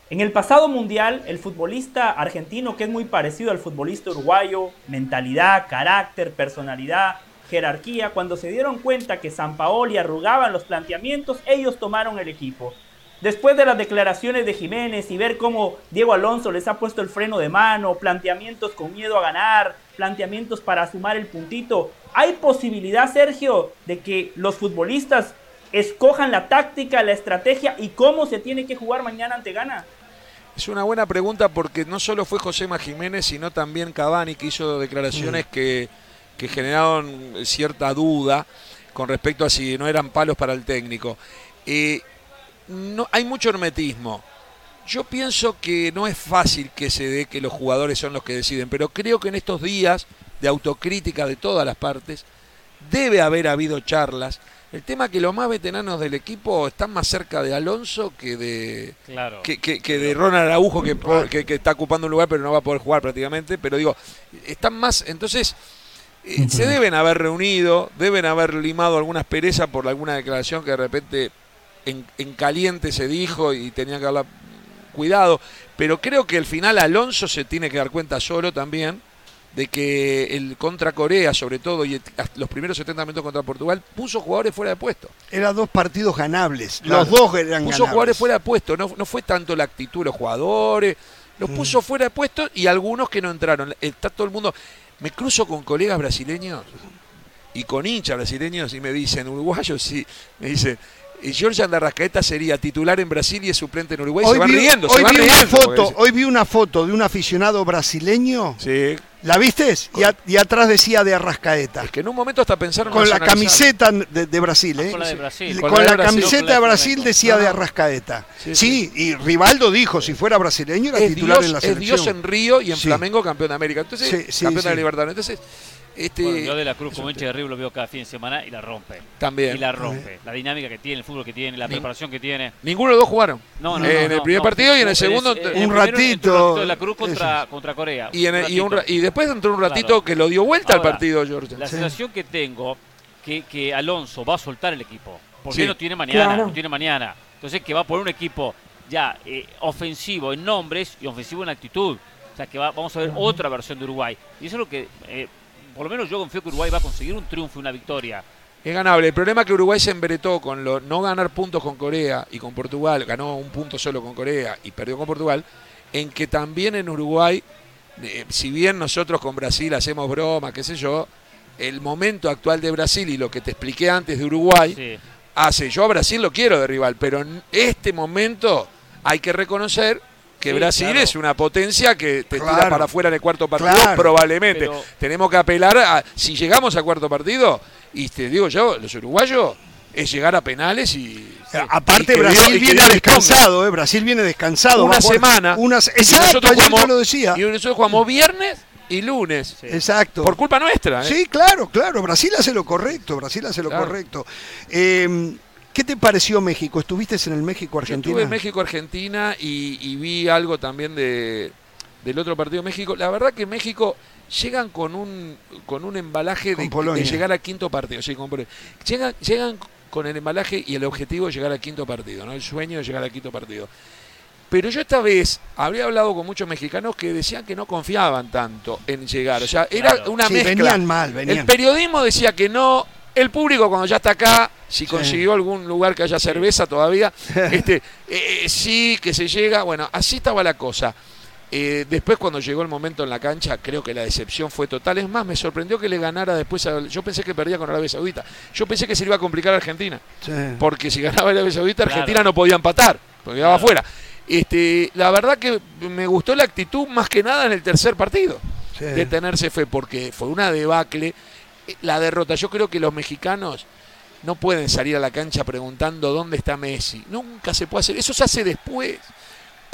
Speaker 3: en el pasado mundial, el futbolista argentino, que es muy parecido al futbolista uruguayo, mentalidad, carácter, personalidad, jerarquía, cuando se dieron cuenta que San Paoli arrugaban los planteamientos, ellos tomaron el equipo. Después de las declaraciones de Jiménez y ver cómo Diego Alonso les ha puesto el freno de mano, planteamientos con miedo a ganar, planteamientos para sumar el puntito, ¿hay posibilidad, Sergio, de que los futbolistas escojan la táctica, la estrategia y cómo se tiene que jugar mañana ante Ghana?
Speaker 8: Es una buena pregunta porque no solo fue José Jiménez, sino también Cavani, que hizo declaraciones que, que generaron cierta duda con respecto a si no eran palos para el técnico. Eh, no, hay mucho hermetismo. Yo pienso que no es fácil que se dé que los jugadores son los que deciden, pero creo que en estos días de autocrítica de todas las partes debe haber habido charlas. El tema que los más veteranos del equipo están más cerca de Alonso que de,
Speaker 2: Claro.
Speaker 8: que, que- que de Ronald Araujo que, po- que- que está ocupando un lugar pero no va a poder jugar prácticamente. Pero digo, están más, entonces eh, se deben haber reunido, deben haber limado algunas perezas por alguna declaración que de repente en, en caliente se dijo y tenía que hablar cuidado. Pero creo que al final Alonso se tiene que dar cuenta solo también de que el contra Corea, sobre todo, y los primeros 70 minutos contra Portugal, puso jugadores fuera de puesto.
Speaker 1: Eran dos partidos ganables.
Speaker 8: Claro.
Speaker 1: Los dos eran
Speaker 8: puso
Speaker 1: ganables.
Speaker 8: jugadores fuera de puesto, no, no fue tanto la actitud de los jugadores, los puso fuera de puesto y algunos que no entraron. Está todo el mundo. Me cruzo con colegas brasileños y con hinchas brasileños y me dicen, uruguayos, sí, me dicen. Eh, Georgian de Arrascaeta sería titular en Brasil y es suplente en Uruguay. se
Speaker 1: Hoy
Speaker 8: van
Speaker 1: vi,
Speaker 8: riendo,
Speaker 1: hoy
Speaker 8: se van
Speaker 1: vi una
Speaker 8: riendo.
Speaker 1: foto, hoy vi una foto de un aficionado brasileño.
Speaker 8: Sí,
Speaker 1: ¿La viste? Y, a- y atrás decía de Arrascaeta.
Speaker 8: es que en un momento hasta pensaron
Speaker 1: Con la camiseta de, de Brasil, ¿eh?
Speaker 2: Con la de Brasil.
Speaker 1: Con,
Speaker 8: Con la
Speaker 1: la,
Speaker 8: de Brasil.
Speaker 1: camiseta de Brasil decía
Speaker 8: No,
Speaker 1: de. Arrascaeta.
Speaker 8: Sí,
Speaker 1: Sí, y Rivaldo dijo, si fuera brasileño era
Speaker 8: es
Speaker 1: titular
Speaker 8: Dios,
Speaker 1: en la
Speaker 8: es
Speaker 1: selección.
Speaker 8: Dios en Río y en
Speaker 1: Sí.
Speaker 8: Flamengo campeón de América. Entonces,
Speaker 1: Sí, sí,
Speaker 8: campeón de la. Libertad. Entonces, este
Speaker 2: Bueno, yo de la Cruz
Speaker 8: es
Speaker 2: como hincha de River lo veo cada fin de semana y la rompe.
Speaker 8: también.
Speaker 2: Y la rompe. La dinámica que tiene, el fútbol que tiene, la
Speaker 8: Ni-
Speaker 2: preparación que tiene.
Speaker 8: Ninguno de los dos jugaron.
Speaker 2: No, no,
Speaker 8: Eh,
Speaker 2: no,
Speaker 8: en el primer
Speaker 2: no.
Speaker 8: partido y en el segundo.
Speaker 2: en el
Speaker 1: Un
Speaker 2: primero
Speaker 1: ratito,
Speaker 2: de la Cruz contra, contra Corea.
Speaker 8: y, en el- y, un ra-
Speaker 2: ratito.
Speaker 8: y después entró un ratito
Speaker 2: Claro.
Speaker 8: que lo dio vuelta al
Speaker 2: Ahora,
Speaker 8: partido, George.
Speaker 2: La sensación que tengo que, que Alonso va a soltar el equipo. Porque
Speaker 8: Sí.
Speaker 2: no tiene mañana,
Speaker 4: Claro.
Speaker 2: no tiene mañana. Entonces que va a poner un equipo ya eh, ofensivo en nombres y ofensivo en actitud. O sea que va- vamos a ver otra versión de Uruguay. Y eso es lo que, eh, por lo menos yo confío que Uruguay va a conseguir un triunfo y una victoria.
Speaker 8: Es ganable. El problema es que Uruguay se embretó con lo, no ganar puntos con Corea y con Portugal. Ganó un punto solo con Corea y perdió con Portugal. En que también en Uruguay, eh, si bien nosotros con Brasil hacemos broma, qué sé yo, el momento actual de Brasil y lo que te expliqué antes de Uruguay,
Speaker 2: Sí.
Speaker 8: hace. Yo a Brasil lo quiero de rival, pero en este momento hay que reconocer que
Speaker 2: Sí,
Speaker 8: Brasil
Speaker 2: claro.
Speaker 8: es una potencia que te tira para afuera en el cuarto partido,
Speaker 1: Claro.
Speaker 8: probablemente.
Speaker 2: Pero-
Speaker 8: Tenemos que apelar a. Si llegamos a cuarto partido, y te digo yo, los uruguayos, es llegar a penales y.
Speaker 1: Eh, Aparte,
Speaker 8: y
Speaker 1: Brasil viene descansado, ¿eh? Brasil viene descansado.
Speaker 8: Una semana.
Speaker 1: Una, exacto,
Speaker 8: nosotros jugamos-
Speaker 1: yo lo decía.
Speaker 8: Y nosotros jugamos viernes y lunes.
Speaker 2: Sí.
Speaker 1: Exacto.
Speaker 8: Por culpa nuestra. ¿eh?
Speaker 1: Sí, claro, claro. Brasil hace lo correcto. Brasil hace lo correcto. Eh, ¿Qué te pareció México? ¿Estuviste en el México-Argentina?
Speaker 8: estuve en México-Argentina y, y vi algo también de, del otro partido de México. La verdad que México llegan con un con un embalaje
Speaker 1: Con
Speaker 8: de,
Speaker 1: Polonia.
Speaker 8: de llegar al quinto partido. Sí, con. Llegan, llegan con el embalaje y el objetivo de llegar al quinto partido, ¿no? El sueño de llegar al quinto partido. Pero yo esta vez habría hablado con muchos mexicanos que decían que no confiaban tanto en llegar. O sea, era
Speaker 2: Claro.
Speaker 8: una
Speaker 1: Sí,
Speaker 8: mezcla.
Speaker 1: venían mal, venían.
Speaker 8: El periodismo decía que no. El público cuando ya está acá, si consiguió algún lugar que haya cerveza todavía, este, eh, eh, sí, que se llega. Bueno, así estaba la cosa. Eh, después cuando llegó el momento en la cancha, creo que la decepción fue total. Es más, me sorprendió que le ganara después. a- yo pensé que perdía con Arabia Saudita. Yo pensé que se le iba a complicar a Argentina.
Speaker 1: Sí.
Speaker 8: Porque si ganaba Arabia Saudita,
Speaker 2: Claro.
Speaker 8: Argentina no podía empatar, porque quedaba
Speaker 2: Claro.
Speaker 8: afuera. Este, la verdad que me gustó la actitud más que nada en el tercer partido
Speaker 1: Sí.
Speaker 8: de tenerse fe, porque fue una debacle. La derrota, yo creo que los mexicanos no pueden salir a la cancha preguntando dónde está Messi. Nunca se puede hacer. Eso se hace después.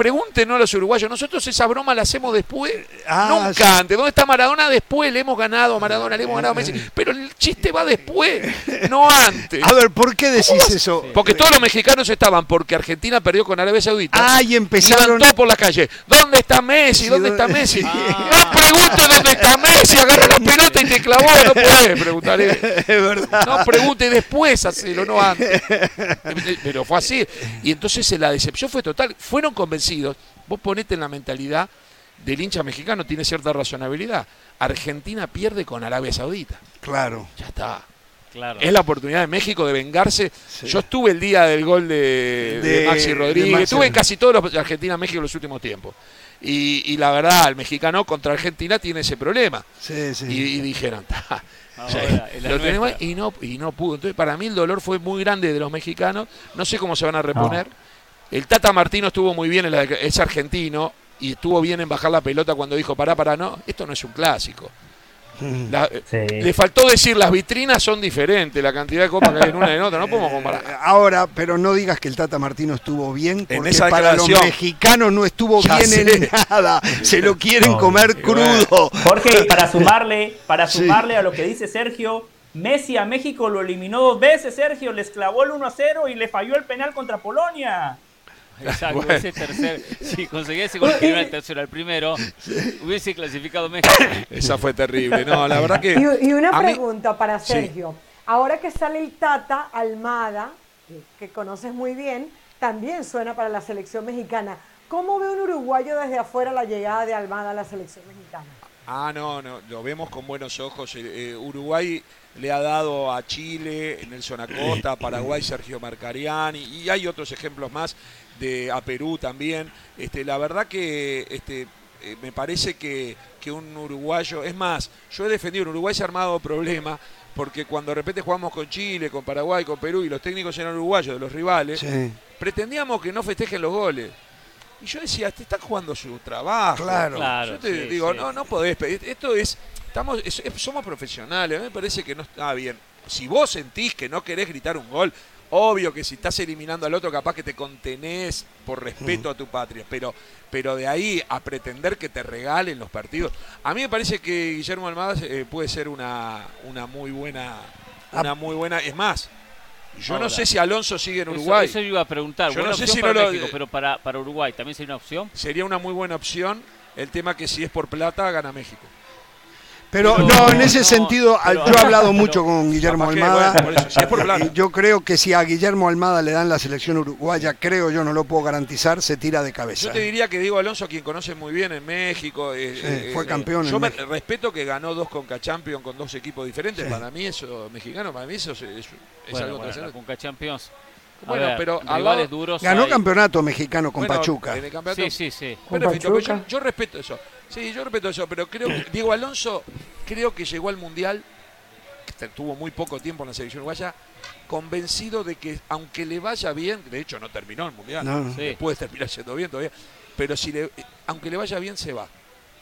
Speaker 8: Pregúntenos a los uruguayos. Nosotros esa broma la hacemos después.
Speaker 1: Ah,
Speaker 8: Nunca
Speaker 1: sí.
Speaker 8: antes. ¿Dónde está Maradona? Después le hemos ganado a Maradona, le hemos ganado a Messi. Pero el chiste va después, no antes.
Speaker 1: A ver, ¿por qué decís eso?
Speaker 8: Porque todos los mexicanos estaban porque Argentina perdió con Arabia Saudita.
Speaker 1: Ah, y empezaron.
Speaker 8: todos por la calle. ¿Dónde está Messi? ¿Dónde
Speaker 1: ¿dónde-
Speaker 8: está Messi?
Speaker 2: Ah.
Speaker 8: No preguntes dónde está Messi. Agarra la pelota y te clavó. No puedes preguntar.
Speaker 1: Es verdad.
Speaker 8: No pregunte después, hacelo, no antes. Pero fue así. Y entonces eh, la decepción fue total. Fueron convencidos. Vos ponete en la mentalidad del hincha mexicano, tiene cierta razonabilidad. Argentina pierde con Arabia Saudita.
Speaker 1: Claro.
Speaker 8: Ya está.
Speaker 2: Claro.
Speaker 8: Es la oportunidad de México de vengarse.
Speaker 1: Sí.
Speaker 8: Yo estuve el día del gol de, de
Speaker 1: De-
Speaker 8: Maxi
Speaker 1: de
Speaker 8: Rodríguez,
Speaker 1: Maxi.
Speaker 8: estuve en casi todos los Argentina-México en los últimos tiempos. Y, y la verdad, el mexicano contra Argentina tiene ese problema.
Speaker 1: Sí, sí.
Speaker 8: Y, y dijeron, "Ta,
Speaker 2: Ahora, es la
Speaker 8: lo tenemos
Speaker 2: nuestra.
Speaker 8: y no, y no pudo. Entonces, para mí el dolor fue muy grande de los mexicanos. No sé cómo se van a reponer. El Tata Martino estuvo muy bien, en la- es argentino, y estuvo bien en bajar la pelota cuando dijo, pará, pará, no, esto no es un clásico. La- eh,
Speaker 3: Sí.
Speaker 8: Le faltó decir, las vitrinas son diferentes, la cantidad de copas que hay en una y en otra, no podemos
Speaker 1: Eh,
Speaker 8: comparar.
Speaker 1: Ahora, pero no digas que el Tata Martino estuvo bien, porque
Speaker 8: esa
Speaker 1: para los mexicanos no estuvo
Speaker 8: Ya
Speaker 1: bien
Speaker 8: sé.
Speaker 1: en nada. Se lo quieren
Speaker 3: No,
Speaker 1: comer crudo.
Speaker 3: Jorge, y para sumarle, para
Speaker 1: Sí.
Speaker 3: sumarle a lo que dice Sergio, Messi a México lo eliminó dos veces, Sergio, les clavó el 1 a 0 y le falló el penal contra Polonia.
Speaker 2: Exacto,
Speaker 8: Bueno.
Speaker 2: ese tercer, si conseguía ese gol el tercero al primero, hubiese clasificado México.
Speaker 8: Esa fue terrible. No, la verdad que.
Speaker 4: Y, y una
Speaker 8: mí-
Speaker 4: pregunta para
Speaker 8: Sí.
Speaker 4: Sergio. Ahora que sale el Tata Almada, que, que conoces muy bien, también suena para la selección mexicana. ¿Cómo ve un uruguayo desde afuera la llegada de Almada a la selección mexicana?
Speaker 8: Ah, no, no, lo vemos con buenos ojos. Eh, eh, Uruguay le ha dado a Chile, Nelson Acosta, a Paraguay, Sergio Marcarián, y, y hay otros ejemplos más, de a Perú también. Este, la verdad que este, eh, me parece que, que un uruguayo, es más, yo he defendido, en Uruguay se ha armado problema, porque cuando de repente jugamos con Chile, con Paraguay, con Perú, y los técnicos eran uruguayos de los rivales,
Speaker 1: Sí.
Speaker 8: pretendíamos que no festejen los goles. Y yo decía, te están jugando su trabajo.
Speaker 1: Claro.
Speaker 2: Claro,
Speaker 8: Yo te
Speaker 2: sí,
Speaker 8: digo,
Speaker 2: sí.
Speaker 8: no, no podés pedir. Esto es, estamos, es- es- somos profesionales. A mí me parece que no está bien. Si vos sentís que no querés gritar un gol, obvio que si estás eliminando al otro, capaz que te contenés por respeto a tu patria. Pero, pero de ahí a pretender que te regalen los partidos. A mí me parece que Guillermo Almada eh, puede ser una, una muy buena. Una muy buena. Es más, yo no sé si Alonso sigue en
Speaker 2: Eso-
Speaker 8: Uruguay.
Speaker 2: Eso, yo iba a preguntar.
Speaker 8: Yo
Speaker 2: Buena
Speaker 8: no sé si
Speaker 2: para
Speaker 8: no lo-
Speaker 2: México, pero para, para Uruguay también sería una opción.
Speaker 8: Sería una muy buena opción. El tema que si es por plata, gana México.
Speaker 1: Pero no, en ese
Speaker 2: no,
Speaker 1: sentido,
Speaker 2: pero-
Speaker 1: yo he hablado
Speaker 2: pero-
Speaker 1: mucho con Guillermo Almada.
Speaker 8: bueno, por eso, si es por plata.
Speaker 1: y Yo creo que si a Guillermo Almada le dan la selección uruguaya, creo yo, no lo puedo garantizar, se tira de cabeza.
Speaker 8: Yo te diría que Diego Alonso, a quien conoce muy bien en México, eh,
Speaker 1: Sí,
Speaker 8: eh,
Speaker 1: fue
Speaker 8: eh,
Speaker 1: campeón en
Speaker 8: Yo me
Speaker 1: México.
Speaker 8: respeto que ganó dos Conca Champions con dos equipos diferentes.
Speaker 1: Sí.
Speaker 8: Para mí eso, mexicano, para mí eso es, es- es
Speaker 2: Bueno,
Speaker 8: algo
Speaker 2: bueno, la
Speaker 8: trascendente.
Speaker 2: Conca Champions. A
Speaker 8: Bueno,
Speaker 2: ver,
Speaker 8: pero al
Speaker 2: rivales duros
Speaker 1: Ganó
Speaker 2: hay.
Speaker 1: campeonato mexicano con
Speaker 8: Bueno,
Speaker 1: Pachuca.
Speaker 8: en el campeonato-
Speaker 2: Sí, sí, sí.
Speaker 8: Pero yo respeto eso. Sí, yo respeto eso, pero creo que Diego Alonso creo que llegó al Mundial, que tuvo muy poco tiempo en la selección uruguaya, convencido de que aunque le vaya bien, de hecho no terminó el Mundial,
Speaker 1: No, no.
Speaker 2: Sí.
Speaker 8: puede terminar yendo bien todavía, pero si le, aunque le vaya bien se va.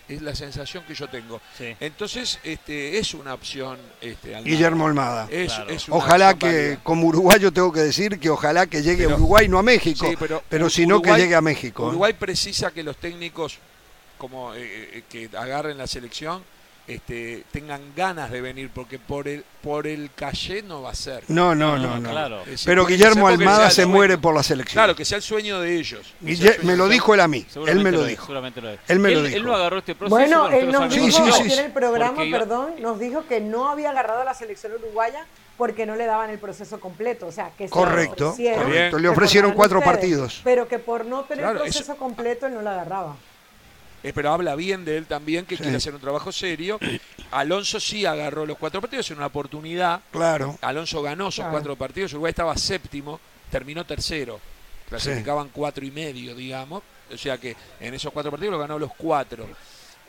Speaker 8: Es la sensación que yo tengo.
Speaker 2: sí.
Speaker 8: Entonces, este, es una opción. Este.
Speaker 1: Guillermo Almada.
Speaker 8: Es-
Speaker 2: Claro.
Speaker 8: es una
Speaker 1: Ojalá que,
Speaker 8: válida.
Speaker 1: como uruguayo, tengo que decir que ojalá que llegue
Speaker 8: Pero-
Speaker 1: a Uruguay, no a México.
Speaker 8: Sí, pero
Speaker 1: pero
Speaker 8: Ur-
Speaker 1: si no, que llegue a México. ¿eh?
Speaker 8: Uruguay precisa que los técnicos como eh, eh, que agarren la selección este, tengan ganas de venir porque por el por el calle no va a ser.
Speaker 1: No, no,
Speaker 2: No,
Speaker 1: no, no.
Speaker 2: claro.
Speaker 8: Decir,
Speaker 1: Pero Guillermo Almada se
Speaker 8: el
Speaker 1: muere por la selección.
Speaker 8: Claro, que sea el sueño de ellos.
Speaker 1: Guille-
Speaker 8: el sueño
Speaker 1: me lo dijo él a mí. Él me lo dijo.
Speaker 2: seguramente lo es.
Speaker 1: Él me lo
Speaker 2: Él
Speaker 1: dijo.
Speaker 2: no agarró este proceso.
Speaker 4: Bueno, él nos
Speaker 1: Sí,
Speaker 4: dijo
Speaker 1: sí, sí,
Speaker 4: en el programa, perdón, nos dijo que no había agarrado a la selección uruguaya porque no le daban el proceso completo. O sea, que se
Speaker 1: correcto,
Speaker 4: le ofrecieron,
Speaker 1: correcto. Le
Speaker 4: que
Speaker 1: ofrecieron
Speaker 4: por
Speaker 1: cuatro
Speaker 4: ustedes,
Speaker 1: partidos.
Speaker 4: Pero que por no tener
Speaker 8: Claro,
Speaker 4: proceso completo él no la agarraba.
Speaker 8: Eh, pero habla bien de él también, que
Speaker 1: Sí.
Speaker 8: quiere hacer un trabajo serio. Alonso sí agarró los cuatro partidos en una oportunidad.
Speaker 1: Claro.
Speaker 8: Alonso ganó esos
Speaker 4: Claro.
Speaker 8: cuatro partidos. Uruguay estaba séptimo, terminó tercero. Clasificaban cuatro y medio, digamos. O sea que en esos cuatro partidos lo ganó los cuatro.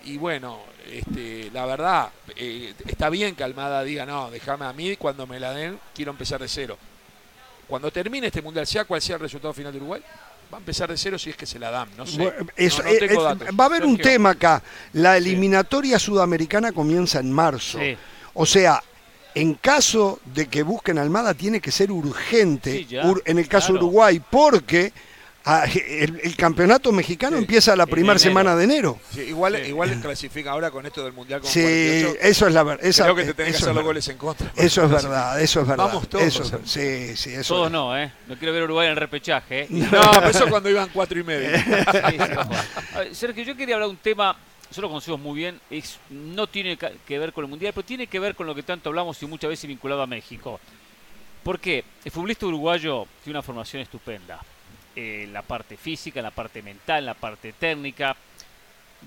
Speaker 8: Y bueno, este, la verdad, eh, está bien que Almada diga, no, déjame a mí, cuando me la den, quiero empezar de cero. Cuando termine este mundial, sea cual sea el resultado final de Uruguay, va a empezar de cero si es que se la dan. No sé.
Speaker 1: Bueno, eso,
Speaker 8: No, no tengo datos.
Speaker 1: va a haber un tema acá. La eliminatoria sudamericana comienza en marzo.
Speaker 2: Sí.
Speaker 1: O sea, en caso de que busquen Almada, tiene que ser urgente
Speaker 2: Sí, ya,
Speaker 1: ur- en el caso de. Uruguay, porque ah, el, el campeonato mexicano
Speaker 8: Sí,
Speaker 1: empieza la primera semana de enero.
Speaker 8: Sí, igual,
Speaker 2: Sí.
Speaker 8: igual clasifica ahora con esto del mundial con
Speaker 1: Sí,
Speaker 8: 48.
Speaker 1: eso es la verdad.
Speaker 8: Creo que te tenés que hacer los goles en contra.
Speaker 1: Eso es verdad, eso es verdad.
Speaker 8: Vamos todos,
Speaker 1: Eso
Speaker 8: eh.
Speaker 1: sí, sí, eso
Speaker 2: Todos
Speaker 1: es-
Speaker 2: no, ¿eh? No quiero ver a Uruguay en el repechaje, ¿eh?
Speaker 8: No, pero eso cuando iban cuatro y medio.
Speaker 2: Ver, Sergio, yo quería hablar de un tema, yo lo conocemos muy bien, es, no tiene que ver con el Mundial, pero tiene que ver con lo que tanto hablamos y muchas veces vinculado a México. ¿Por qué? El futbolista uruguayo tiene una formación estupenda. Eh, la parte física, la parte mental, la parte técnica.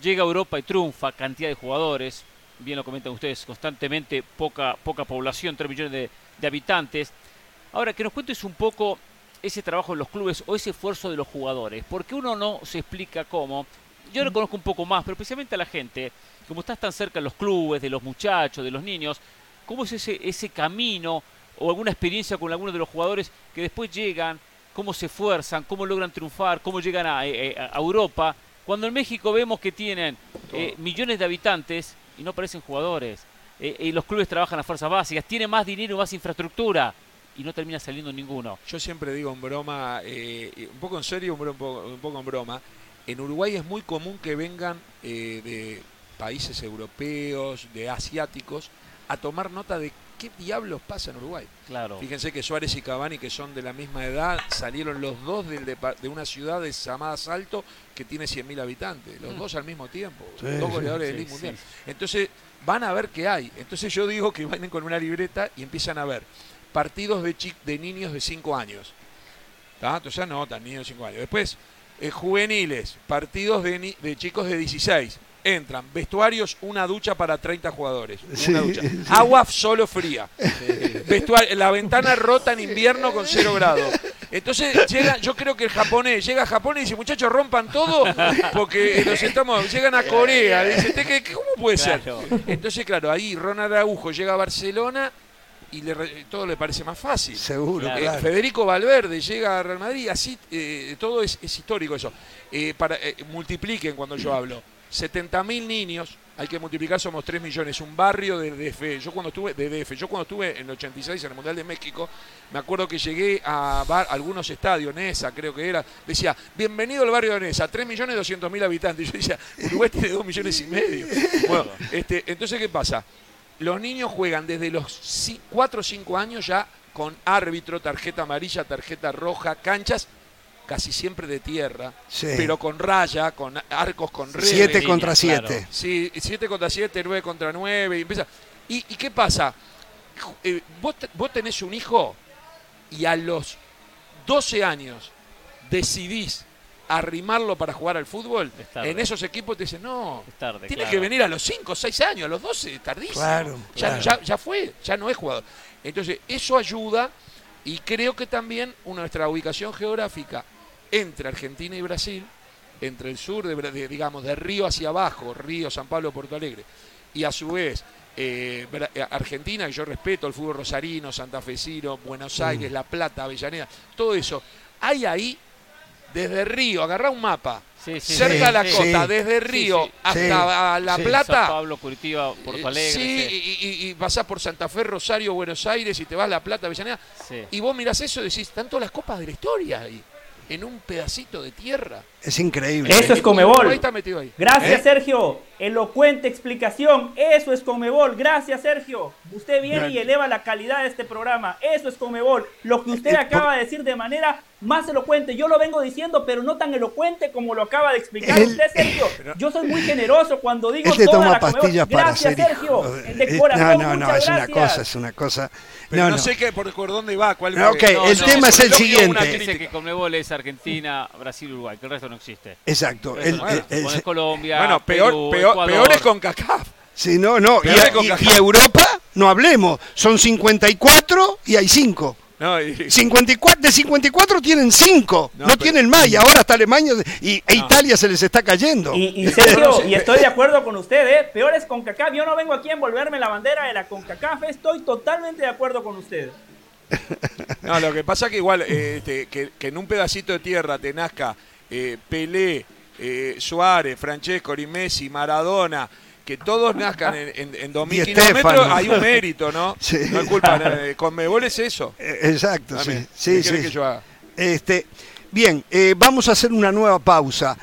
Speaker 2: Llega a Europa y triunfa, cantidad de jugadores, bien lo comentan ustedes, constantemente poca, poca población, 3 millones de, de habitantes. Ahora, que nos cuentes un poco ese trabajo en los clubes o ese esfuerzo de los jugadores, porque uno no se explica cómo. Yo lo conozco un poco más, pero especialmente a la gente, como estás tan cerca de los clubes, de los muchachos, de los niños, ¿cómo es ese, ese camino o alguna experiencia con algunos de los jugadores que después llegan, cómo se esfuerzan, cómo logran triunfar, cómo llegan a, eh, a Europa? Cuando en México vemos que tienen eh, millones de habitantes y no parecen jugadores, eh, y los clubes trabajan las fuerzas básicas, tienen más dinero, más infraestructura y no termina saliendo ninguno.
Speaker 8: Yo siempre digo en broma, eh, un poco en serio, un poco, un poco en broma. En Uruguay es muy común que vengan eh, de países europeos, de asiáticos, a tomar nota de qué diablos pasa en Uruguay.
Speaker 2: Claro.
Speaker 8: Fíjense que Suárez y Cavani, que son de la misma edad, salieron los dos del de una ciudad de llamada Salto que tiene 100.000 habitantes, los dos al mismo tiempo,
Speaker 1: Sí,
Speaker 8: dos goleadores
Speaker 2: sí,
Speaker 8: del
Speaker 2: sí.
Speaker 8: Mundial. Entonces van a ver qué hay. Entonces yo digo que vayan con una libreta y empiezan a ver partidos de, niños de 5 años. ¿Tá? Entonces anotan niños de 5 años. Después, eh, juveniles, partidos de, ni- de chicos de 16. Entran, vestuarios, una ducha para 30 jugadores. Una
Speaker 1: Sí,
Speaker 8: ducha.
Speaker 1: sí.
Speaker 8: Agua solo fría. Vestuario, la ventana rota en invierno con 0 grados. Entonces llega, yo creo que el japonés llega a Japón y dice, muchachos, rompan todo, porque los estamos, llegan a Corea. Dice, "¿Te- qué- ¿cómo puede ser?
Speaker 2: Claro.
Speaker 8: Entonces, claro, ahí Ronald Araujo llega a Barcelona y le re- todo le parece más fácil.
Speaker 1: Seguro,
Speaker 2: Claro.
Speaker 8: Eh,
Speaker 1: claro.
Speaker 8: Federico Valverde llega a Real Madrid, así eh, todo es, es histórico eso. Eh, para, eh, multipliquen cuando yo hablo. 70.000 niños, hay que multiplicar, somos 3 millones, un barrio de DF. Yo cuando estuve, de DF, yo cuando estuve en el 86 en el Mundial de México, me acuerdo que llegué a bar- algunos estadios, Nesa creo que era, decía, bienvenido al barrio de Nesa, 3 millones 200 mil habitantes. Y yo decía, Uruguay tiene 2 millones y medio. Bueno, este, entonces, ¿qué pasa? Los niños juegan desde los 4 o 5 años ya con árbitro, tarjeta amarilla, tarjeta roja, canchas casi siempre de tierra,
Speaker 1: Sí.
Speaker 8: pero con raya, con arcos con redes.
Speaker 1: Siete
Speaker 2: línea,
Speaker 1: contra
Speaker 2: claro.
Speaker 1: siete.
Speaker 8: Sí, 7 contra 7, 9 contra 9, y empieza. ¿Y, y qué pasa? Eh, vos, te- vos tenés un hijo y a los 12 años decidís arrimarlo para jugar al fútbol, en esos equipos te dicen, no,
Speaker 2: tarde,
Speaker 8: tiene
Speaker 2: claro.
Speaker 8: que venir a los 5, 6 años, a los 12, tardísimo.
Speaker 1: Claro,
Speaker 8: ya,
Speaker 1: claro.
Speaker 8: ya, ya fue, ya no es jugador. Entonces, eso ayuda y creo que también nuestra ubicación geográfica entre Argentina y Brasil, entre el sur, de, digamos, de Río hacia abajo, Río, San Pablo, Porto Alegre, y a su vez eh, eh, Argentina, que yo respeto, el fútbol rosarino, santafesino, Buenos Aires, La Plata, Avellaneda, todo eso, hay ahí, desde Río, agarrá un mapa,
Speaker 2: Sí, sí,
Speaker 8: cerca
Speaker 2: sí,
Speaker 8: de la costa, desde Río hasta La. Plata,
Speaker 2: San Pablo, Curitiba, Porto Alegre.
Speaker 8: Sí. Y, y- y pasás por Santa Fe, Rosario, Buenos Aires y te vas a La Plata, Avellaneda.
Speaker 2: Sí.
Speaker 8: Y vos mirás eso y decís, están todas las copas de la historia ahí, en un pedacito de tierra.
Speaker 1: Es increíble.
Speaker 3: Eso es Comebol.
Speaker 8: Está metido ahí.
Speaker 3: Gracias,
Speaker 8: ¿Eh?
Speaker 3: Sergio. Elocuente explicación. Eso es Comebol. Gracias, Sergio. Usted viene y eleva la calidad de este programa. Eso es Comebol. Lo que usted
Speaker 1: Eh,
Speaker 3: acaba de decir de manera más elocuente. Yo lo vengo diciendo, pero no tan elocuente como lo acaba de explicar usted, Sergio. Yo soy muy generoso cuando digo
Speaker 1: él te
Speaker 3: toda
Speaker 1: toma
Speaker 3: la
Speaker 1: pastillas para
Speaker 3: Gracias,
Speaker 1: ser
Speaker 3: Sergio.
Speaker 1: hijo.
Speaker 3: De
Speaker 1: Eh,
Speaker 3: corazón,
Speaker 1: no, no, no, es una
Speaker 3: gracias.
Speaker 1: cosa, es una cosa.
Speaker 8: Pero
Speaker 1: No,
Speaker 8: no,
Speaker 1: no.
Speaker 8: sé qué, por, por dónde va. Cuál,
Speaker 1: No, ok,
Speaker 8: no,
Speaker 1: el
Speaker 8: no,
Speaker 1: tema es el siguiente.
Speaker 8: una
Speaker 2: Dice que Conmebol es Argentina, Brasil, Uruguay, que el resto no existe.
Speaker 1: Exacto. El-
Speaker 2: no
Speaker 1: el-
Speaker 2: existe.
Speaker 1: el-
Speaker 2: Bueno, es Colombia,
Speaker 8: Bueno, peor,
Speaker 2: Perú,
Speaker 8: peor, peor es con CACAF.
Speaker 1: sí, no, no. Y, y- y Europa, no hablemos. Son 54 y hay 5.
Speaker 8: No, y-
Speaker 1: 54, de 54 tienen 5, no,
Speaker 8: No, pero-
Speaker 1: tienen más, y ahora hasta Alemania y, e Italia se les está cayendo.
Speaker 3: Y, y Sergio, y estoy de acuerdo con usted, ¿eh? Peor es CONCACAF. Yo no vengo aquí a envolverme la bandera de la CONCACAF. Estoy totalmente de acuerdo con usted.
Speaker 8: No, lo que pasa que igual, eh, este, que, que en un pedacito de tierra te nazca eh, Pelé, eh, Suárez, Francesco, Messi, Maradona, que todos nazcan en, en, en 2.000
Speaker 1: Di
Speaker 8: kilómetros, hay un mérito, ¿no?
Speaker 1: Sí.
Speaker 8: No es culpa, con Mebol es eso.
Speaker 1: Eh, Exacto, sí.
Speaker 8: Dame,
Speaker 1: sí,
Speaker 8: ¿qué
Speaker 1: sí.
Speaker 8: querés que yo haga?
Speaker 1: Este, bien, eh, vamos a hacer una nueva pausa.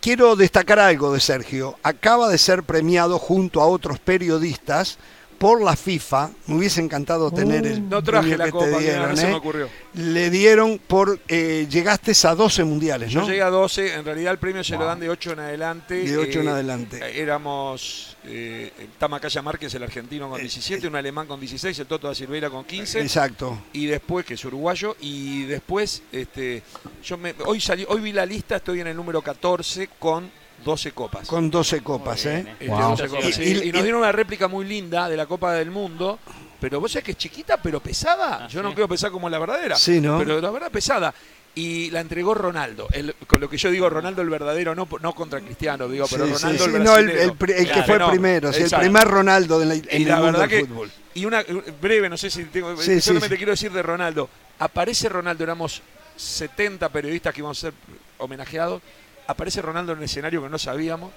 Speaker 1: Quiero destacar algo de Sergio. Acaba de ser premiado junto a otros periodistas por la FIFA. Me hubiese encantado tener el
Speaker 8: No traje
Speaker 1: premio
Speaker 8: la
Speaker 1: que
Speaker 8: copa,
Speaker 1: te
Speaker 8: mira,
Speaker 1: dieron,
Speaker 8: no se me
Speaker 1: ¿eh?
Speaker 8: ocurrió.
Speaker 1: Le dieron por eh, llegaste a 12 mundiales,
Speaker 8: Yo
Speaker 1: ¿no?
Speaker 8: llegué a 12, en realidad el premio se lo dan de 8 en adelante.
Speaker 1: De ocho en adelante.
Speaker 8: Éramos eh, Tamacaya Márquez, el argentino, con 17, un alemán con 16, el Toto da Silveira con 15.
Speaker 1: Exacto.
Speaker 8: y después que es uruguayo y después este yo me, hoy salí hoy vi la lista estoy en el número 14 con 12 copas
Speaker 1: Con 12 copas, ¿eh?
Speaker 8: Este,
Speaker 2: Wow.
Speaker 8: 12 copas, sí.
Speaker 1: Y-
Speaker 8: y,
Speaker 1: y-
Speaker 8: nos dieron una réplica muy linda de la Copa del Mundo pero vos sabés que es chiquita pero pesada
Speaker 2: Ah,
Speaker 8: yo
Speaker 2: sí.
Speaker 8: no quiero pesar como la verdadera
Speaker 1: Sí, ¿no?
Speaker 8: pero la verdad pesada y la entregó Ronaldo el- con lo que yo digo Ronaldo el verdadero no no contra Cristiano digo pero
Speaker 1: Sí, sí,
Speaker 8: Ronaldo
Speaker 1: sí,
Speaker 8: el
Speaker 1: no, el, que fue
Speaker 8: no,
Speaker 1: primero, sí, el primer Ronaldo de la, en
Speaker 8: y
Speaker 1: el
Speaker 8: la
Speaker 1: mundo
Speaker 8: verdad
Speaker 1: del
Speaker 8: que
Speaker 1: fútbol.
Speaker 8: y una breve no sé si tengo
Speaker 1: Sí, sí,
Speaker 8: solamente
Speaker 1: sí.
Speaker 8: quiero decir de Ronaldo aparece Ronaldo éramos 70 periodistas que íbamos a ser homenajeados aparece Ronaldo en el escenario que no sabíamos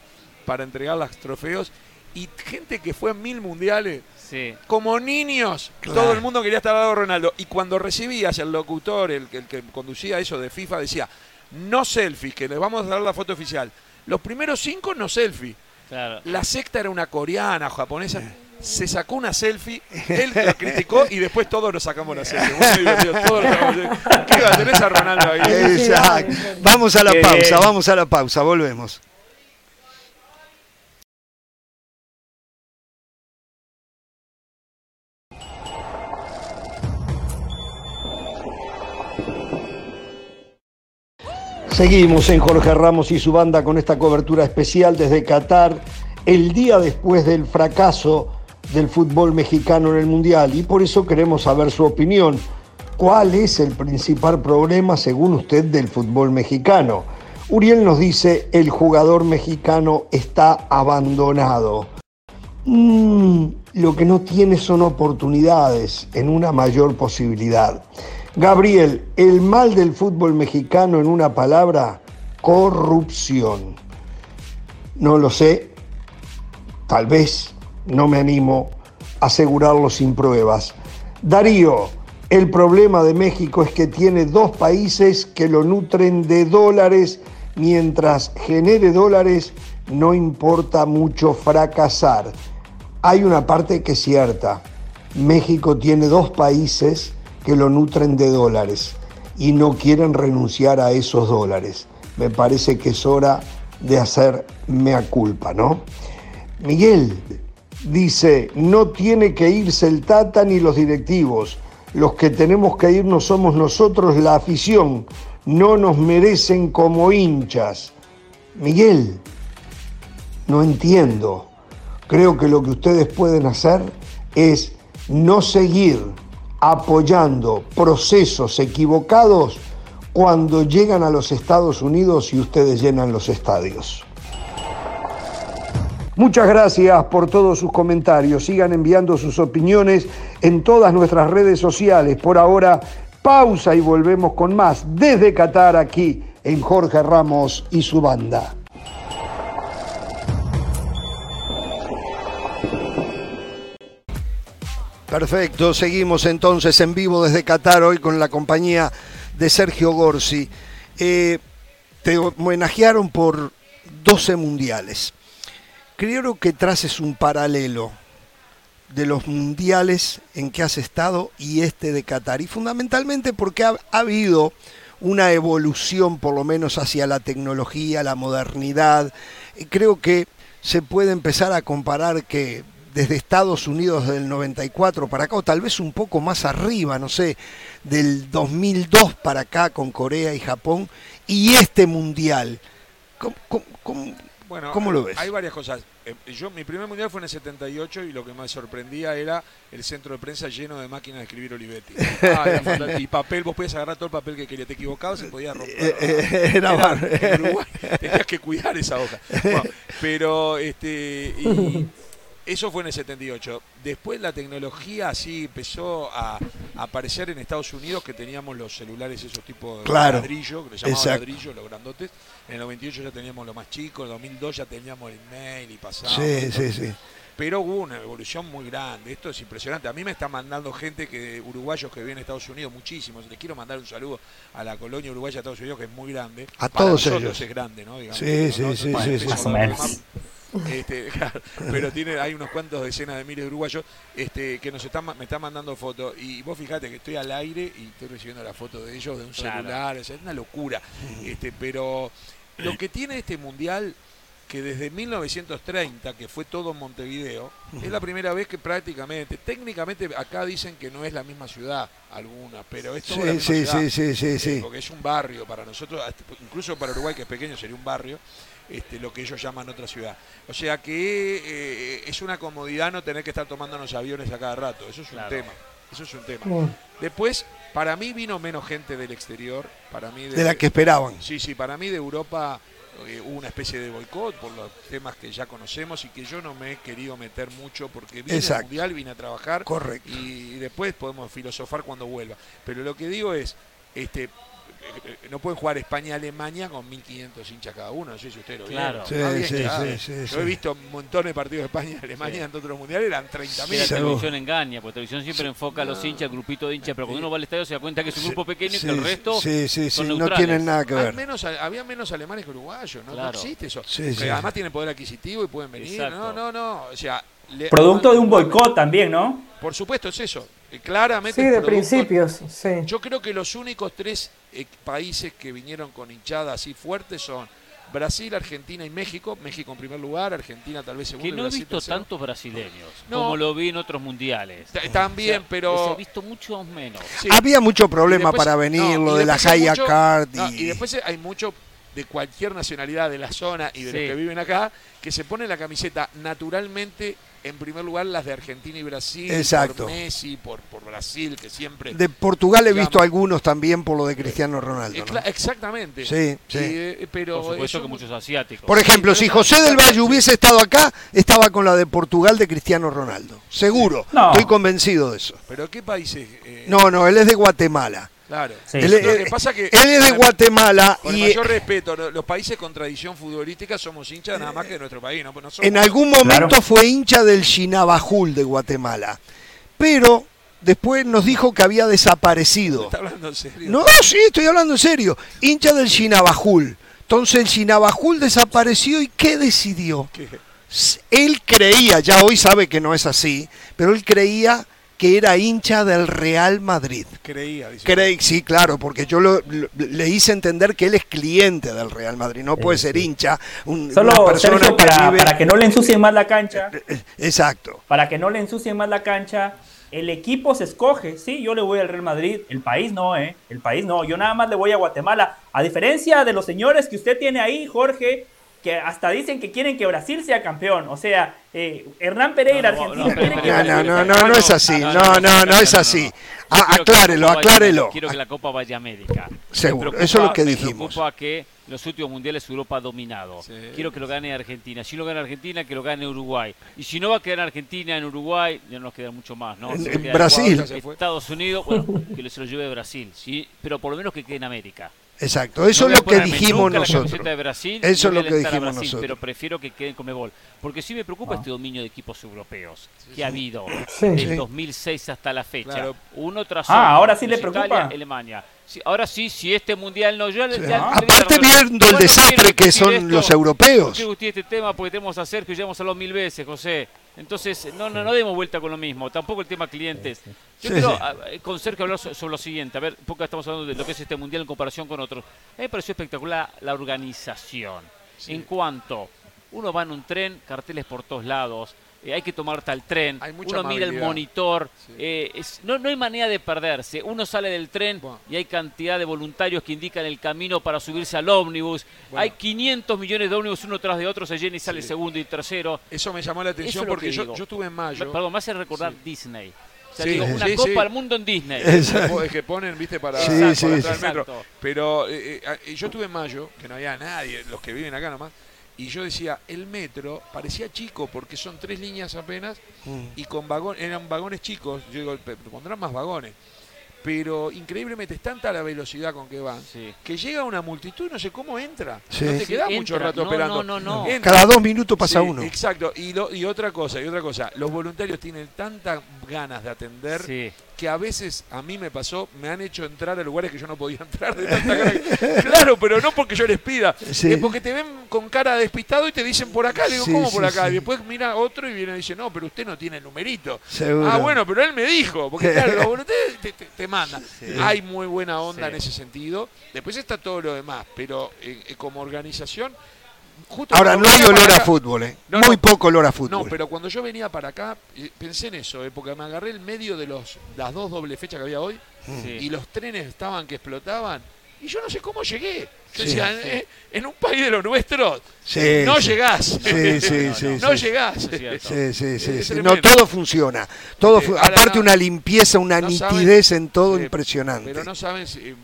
Speaker 8: para entregar los trofeos y gente que fue en mil mundiales
Speaker 2: Sí.
Speaker 8: como niños
Speaker 1: Claro.
Speaker 8: todo el mundo quería estar al lado de Ronaldo y cuando recibías el locutor el, que- el que conducía eso de FIFA decía no selfies que les vamos a dar la foto oficial los primeros cinco no selfie
Speaker 2: Claro.
Speaker 8: la sexta era una coreana, japonesa. Se sacó una selfie, él la criticó y después todos nos sacamos la selfie. Muy divertido, todos nos sacamos la selfie. ¿Qué va? Tenés a Ronaldo ahí.
Speaker 1: Exacto. Vamos a la pausa, vamos a la pausa, volvemos. Seguimos en Jorge Ramos y su banda con esta cobertura especial desde Qatar, el día después del fracaso del fútbol mexicano en el Mundial. Y por eso queremos saber su opinión. ¿Cuál es el principal problema, según usted, del fútbol mexicano? Uriel nos dice, el jugador mexicano está abandonado. Mm, lo que no tiene son oportunidades en una mayor posibilidad. Gabriel, el mal del fútbol mexicano en una palabra, corrupción. No lo sé, tal vez, no me animo a asegurarlo sin pruebas. Darío, el problema de México es que tiene dos países que lo nutren de dólares, mientras genere dólares no importa mucho fracasar. Hay una parte que es cierta. México tiene dos países que lo nutren de dólares y no quieren renunciar a esos dólares. Me parece que es hora de hacer mea culpa, ¿no? Miguel dice, no tiene que irse el Tata ni los directivos. Los que tenemos que irnos somos nosotros, la afición. No nos merecen como hinchas. Miguel, no entiendo. Creo que lo que ustedes pueden hacer es no seguir apoyando procesos equivocados cuando llegan a los Estados Unidos y ustedes llenan los estadios. Muchas gracias por todos sus comentarios. Sigan enviando sus opiniones en todas nuestras redes sociales. Por ahora, pausa y volvemos con más desde Qatar aquí en Jorge Ramos y su banda. Perfecto, seguimos entonces en vivo desde Qatar hoy con la compañía de Sergio Gorsi. Eh, te homenajearon por 12 mundiales. Creo que traces un paralelo de los mundiales en que has estado y este de Qatar. Y fundamentalmente porque ha, ha habido una evolución por lo menos hacia la tecnología, la modernidad. Y Creo que se puede empezar a comparar que desde Estados Unidos del 94 para acá, o tal vez un poco más arriba, no sé, del 2002 para acá con Corea y Japón, y este mundial. ¿Cómo, cómo- cómo-
Speaker 8: Bueno,
Speaker 1: cómo lo ves?
Speaker 8: Hay varias cosas. Eh, Yo, mi primer mundial fue en el 78 y lo que me sorprendía era el centro de prensa lleno de máquinas de escribir Olivetti. Ah, y papel, vos podías agarrar todo el papel que querías. Te equivocabas y podías romper.
Speaker 1: Eh, eh, era
Speaker 8: Era- en Uruguay tenías que cuidar esa hoja. Bueno, pero este y eso fue en el 78. Después la tecnología así empezó a, a aparecer en Estados Unidos que teníamos los celulares esos tipos de
Speaker 1: Claro.
Speaker 8: ladrillo, que le llamaban
Speaker 1: Exacto.
Speaker 8: ladrillo, los grandotes. En el 98 ya teníamos lo más chico, en el 2002 ya teníamos el mail y pasaba.
Speaker 1: Sí, sí, sí.
Speaker 8: Pero hubo una evolución muy grande. Esto es impresionante. A mí me está mandando gente que uruguayos que viven en Estados Unidos, muchísimos. Les quiero mandar un saludo a la colonia uruguaya de Estados Unidos, que es muy grande.
Speaker 1: A
Speaker 8: Para
Speaker 1: todos
Speaker 8: nosotros
Speaker 1: ellos.
Speaker 8: es grande, ¿no? Digamos,
Speaker 1: Sí,
Speaker 8: ¿no?
Speaker 1: sí,
Speaker 8: ¿no?
Speaker 1: sí, sí, sí.
Speaker 3: Más o menos.
Speaker 8: Este, pero tiene, hay unos cuantos decenas de miles de uruguayos este, que nos están, me están mandando fotos. Y vos fijate que estoy al aire y estoy recibiendo la foto de ellos de un
Speaker 2: Claro.
Speaker 8: celular. o sea, es una locura. Este, pero lo que tiene este mundial, que desde 1930, que fue todo en Montevideo, es la primera vez que prácticamente, técnicamente acá dicen que no es la misma ciudad alguna, pero es toda la
Speaker 1: Sí,
Speaker 8: misma
Speaker 1: sí,
Speaker 8: ciudad.
Speaker 1: sí, sí, sí,
Speaker 8: Eh,
Speaker 1: sí.
Speaker 8: porque es un barrio para nosotros, incluso para Uruguay que es pequeño sería un barrio, este, lo que ellos llaman otra ciudad. O sea que eh, es una comodidad no tener que estar tomándonos aviones a cada rato, eso es un
Speaker 2: Claro.
Speaker 8: tema, eso es un tema. Después, para mí vino menos gente del exterior, para mí
Speaker 1: De la que esperaban.
Speaker 8: Sí, sí, para mí de Europa eh, hubo una especie de boicot por los temas que ya conocemos y que yo no me he querido meter mucho porque vine al mundial, vine a trabajar
Speaker 1: Correcto.
Speaker 8: y después podemos filosofar cuando vuelva. Pero lo que digo es, este, no pueden jugar España-Alemania con 1.500 hinchas cada uno, no sé si ustedes lo vieron.
Speaker 2: Claro.
Speaker 1: Sí, sí, sí,
Speaker 8: Yo he visto montones de partidos de España-Alemania en otros mundiales, eran 30.000.
Speaker 2: Que la televisión engaña, porque la televisión siempre enfoca a los hinchas, el grupito de hinchas, pero cuando uno va al estadio se da cuenta que es un grupo pequeño y que el resto
Speaker 1: sí, sí, sí,
Speaker 2: son
Speaker 1: no
Speaker 2: neutrales.
Speaker 1: tienen nada que ver.
Speaker 8: menos, había menos alemanes que uruguayos, ¿no? No existe eso.
Speaker 1: Sí,
Speaker 8: Que
Speaker 1: sí.
Speaker 8: Además tienen poder adquisitivo y pueden venir.
Speaker 2: Exacto.
Speaker 8: No, no, no. O sea, le-
Speaker 3: Producto de un boicot también, ¿no?
Speaker 8: Por supuesto, es eso. Eh, Claramente.
Speaker 4: Sí, de
Speaker 8: producto-
Speaker 4: principios, sí.
Speaker 8: Yo creo que los únicos tres eh, países que vinieron con hinchada así fuerte son Brasil, Argentina y México. México en primer lugar, Argentina tal vez segundo.
Speaker 2: Que no he
Speaker 8: Brasil
Speaker 2: visto
Speaker 8: tercero.
Speaker 2: tantos brasileños
Speaker 8: No.
Speaker 2: como lo vi en otros mundiales.
Speaker 8: Ta- También,
Speaker 2: O sea,
Speaker 8: pero.
Speaker 2: he visto muchos menos.
Speaker 8: sí.
Speaker 1: Había mucho problema
Speaker 8: después-
Speaker 1: para venir,
Speaker 8: no,
Speaker 1: lo de la
Speaker 8: mucho-
Speaker 1: Card
Speaker 8: no,
Speaker 1: y...
Speaker 8: y después hay mucho de cualquier nacionalidad de la zona y de
Speaker 2: Sí.
Speaker 8: los que viven acá que se ponen la camiseta naturalmente en primer lugar las de Argentina y Brasil
Speaker 1: Exacto.
Speaker 8: por Messi por, por Brasil que siempre
Speaker 1: De Portugal he
Speaker 8: Llama.
Speaker 1: visto algunos también por lo de Cristiano Ronaldo.
Speaker 8: Eh,
Speaker 1: ¿no?
Speaker 8: exactamente
Speaker 1: Sí, sí.
Speaker 8: Eh, pero
Speaker 2: Por supuesto
Speaker 8: eso-
Speaker 2: que muchos asiáticos.
Speaker 1: Por ejemplo,
Speaker 8: Sí,
Speaker 1: si José del Valle hubiese estado acá, estaba con la de Portugal de Cristiano Ronaldo. Seguro.
Speaker 3: No.
Speaker 1: Estoy convencido de eso.
Speaker 8: pero qué países eh,
Speaker 1: No, no, él es de Guatemala.
Speaker 8: Claro
Speaker 3: Sí.
Speaker 1: Él,
Speaker 8: Lo que pasa que
Speaker 1: él es de Guatemala
Speaker 8: con el
Speaker 1: y
Speaker 8: mayor respeto lo- los países con tradición futbolística somos hinchas nada más que de nuestro país no, Pues no somos-
Speaker 1: en algún momento
Speaker 3: Claro.
Speaker 1: fue hincha del Chinabajul de Guatemala. Pero después nos dijo que había desaparecido.
Speaker 8: está hablando en serio
Speaker 1: No, sí, estoy hablando en serio. Hincha del Chinabajul. Entonces el Chinabajul desapareció y ¿qué decidió? Él creía, ya hoy sabe que no es así, pero él creía que era hincha del Real Madrid.
Speaker 8: creía dice.
Speaker 1: Creí, sí, claro, porque yo lo- lo- le hice entender que él es cliente del Real Madrid, no puede ser hincha, un-
Speaker 3: Solo,
Speaker 1: una persona
Speaker 3: Sergio,
Speaker 1: que
Speaker 3: para,
Speaker 1: vive-
Speaker 3: para que no le ensucien más la cancha,
Speaker 1: Exacto.
Speaker 3: para que no le ensucien más la cancha, el equipo se escoge. Sí, yo le voy al Real Madrid. El país no, ¿eh? El país no. Yo nada más le voy a Guatemala. A diferencia de los señores que usted tiene ahí, Jorge, que hasta dicen que quieren que Brasil sea campeón. O sea, eh, Hernán Pereira,
Speaker 2: No, no,
Speaker 3: Argentina,
Speaker 2: no,
Speaker 3: quiere que
Speaker 1: No,
Speaker 3: Brasil
Speaker 1: no,
Speaker 3: sea
Speaker 1: no, no, es así, no, no, no es así. Ah, aclárelo, aclárelo.
Speaker 2: Quiero que la Copa vaya a América. Me
Speaker 1: Seguro,
Speaker 2: preocupa-
Speaker 1: eso es lo que
Speaker 2: Me
Speaker 1: dijimos.
Speaker 2: preocupa que los últimos mundiales Europa ha dominado.
Speaker 8: Sí.
Speaker 2: Quiero que lo gane Argentina. Si no gana Argentina, que lo gane Uruguay. Y si no va a quedar Argentina en Uruguay, ya no nos queda mucho más, ¿no?
Speaker 1: En- Brasil.
Speaker 2: Ecuador, Estados Unidos, bueno, que se lo lleve Brasil, sí, pero por lo menos que quede en América.
Speaker 1: Exacto, eso
Speaker 2: No
Speaker 1: es lo que dijimos nosotros.
Speaker 2: camiseta de Brasil,
Speaker 1: Eso es lo que dijimos
Speaker 2: Brasil,
Speaker 1: nosotros.
Speaker 2: Pero prefiero que queden con Mebol. Porque sí me preocupa este dominio de equipos europeos que ha habido
Speaker 4: Sí.
Speaker 2: del
Speaker 1: Sí.
Speaker 2: 2006 hasta la fecha.
Speaker 8: Claro.
Speaker 2: Uno tras
Speaker 3: Ah,
Speaker 2: otro.
Speaker 3: ahora sí le
Speaker 2: Italia,
Speaker 3: preocupa.
Speaker 2: Alemania. Ahora sí, si este mundial no. Yo,
Speaker 1: Aparte, viendo el desastre que son los europeos.
Speaker 2: Este tema porque tenemos a Sergio y ya hemos hablado mil veces, José. Entonces, no, no, no demos vuelta con lo mismo. Tampoco el tema clientes. Yo quiero con Sergio hablar sobre lo siguiente. A ver, porque estamos hablando de lo que es este mundial en comparación con otros. A mí me pareció espectacular la organización. En cuanto uno va en un tren, carteles por todos lados eh, hay que tomar tal tren, uno mira el monitor, eh, no, no hay manera de perderse, uno sale del tren y hay cantidad de voluntarios que indican el camino para subirse al ómnibus, hay 500 millones de ómnibus uno tras de otro, se llena y sale segundo y tercero.
Speaker 8: Eso me llamó la atención porque yo, yo, estuve en mayo.
Speaker 2: Perdón, me hace recordar Disney. O sea, digo, una copa al mundo en Disney.
Speaker 8: Es que ponen, viste, para, para el metro. Pero eh, yo estuve en mayo, que no había nadie, los que viven acá nomás, y yo decía, el metro parecía chico porque son tres líneas apenas mm. y con vagones, eran vagones chicos, yo digo, pondrán más vagones pero increíblemente es tanta la velocidad con que van que llega una multitud no sé cómo entra. No te queda mucho rato esperando.
Speaker 2: No, no,
Speaker 1: Cada dos minutos pasa uno.
Speaker 8: Exacto. Y, y otra cosa, y otra cosa, los voluntarios tienen tantas ganas de atender que a veces a mí me pasó, me han hecho entrar a lugares que yo no podía entrar de tanta claro, pero no porque yo les pida, es porque te ven con cara despistado y te dicen por acá. Le digo, ¿cómo por acá? Y después mira otro y viene y dice, no, pero usted no tiene el numerito. Ah, bueno, pero él me dijo, porque claro, los voluntarios te, mandan. Hay muy buena onda en ese sentido. Después está todo lo demás, pero eh, eh, como organización
Speaker 1: Ahora, no hay olor a fútbol, ¿eh? Muy poco olor a fútbol.
Speaker 8: No, pero cuando yo venía para acá, eh, pensé en eso, ¿eh? porque me agarré el medio de los, las dos doble fechas que había hoy y los trenes estaban que explotaban. Y yo no sé cómo llegué. Eh, en un país de los nuestros, no llegás.
Speaker 1: Sí, sí, sí.
Speaker 8: no, llegás.
Speaker 1: Sí, sí, sí. No, todo funciona. Todo aparte, una limpieza, una nitidez en todo impresionante.
Speaker 8: Pero no saben, si,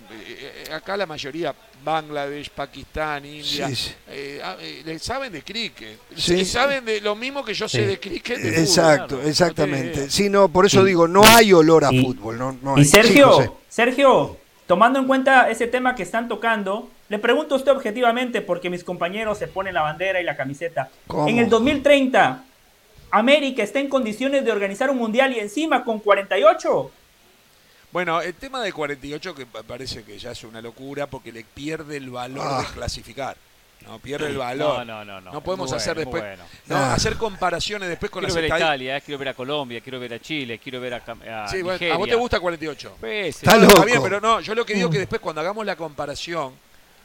Speaker 8: acá la mayoría Bangladesh, Pakistán, India, eh, ah, eh, saben de cricket. Saben de lo mismo que yo sé de cricket.
Speaker 1: Exacto, exactamente. Sí, no, por eso digo, no hay olor a fútbol. No,
Speaker 3: y Sergio, Sergio, tomando en cuenta ese tema que están tocando, le pregunto a usted objetivamente, porque mis compañeros se ponen la bandera y la camiseta. En el 2030, ¿América está en condiciones de organizar un mundial y encima con 48?
Speaker 8: Bueno, el tema de 48 que parece que ya es una locura porque le pierde el valor de ah. clasificar. No, pierde el valor.
Speaker 2: No, no, no.
Speaker 8: No podemos hacer después. No, ah. hacer comparaciones después con
Speaker 2: quiero ver a Italia, eh, quiero ver a Colombia, quiero ver a Chile, quiero ver a, a
Speaker 8: Sí, bueno, a vos te gusta 48.
Speaker 1: Pues, está, está bien,
Speaker 8: pero no, yo lo que digo que después cuando hagamos la comparación,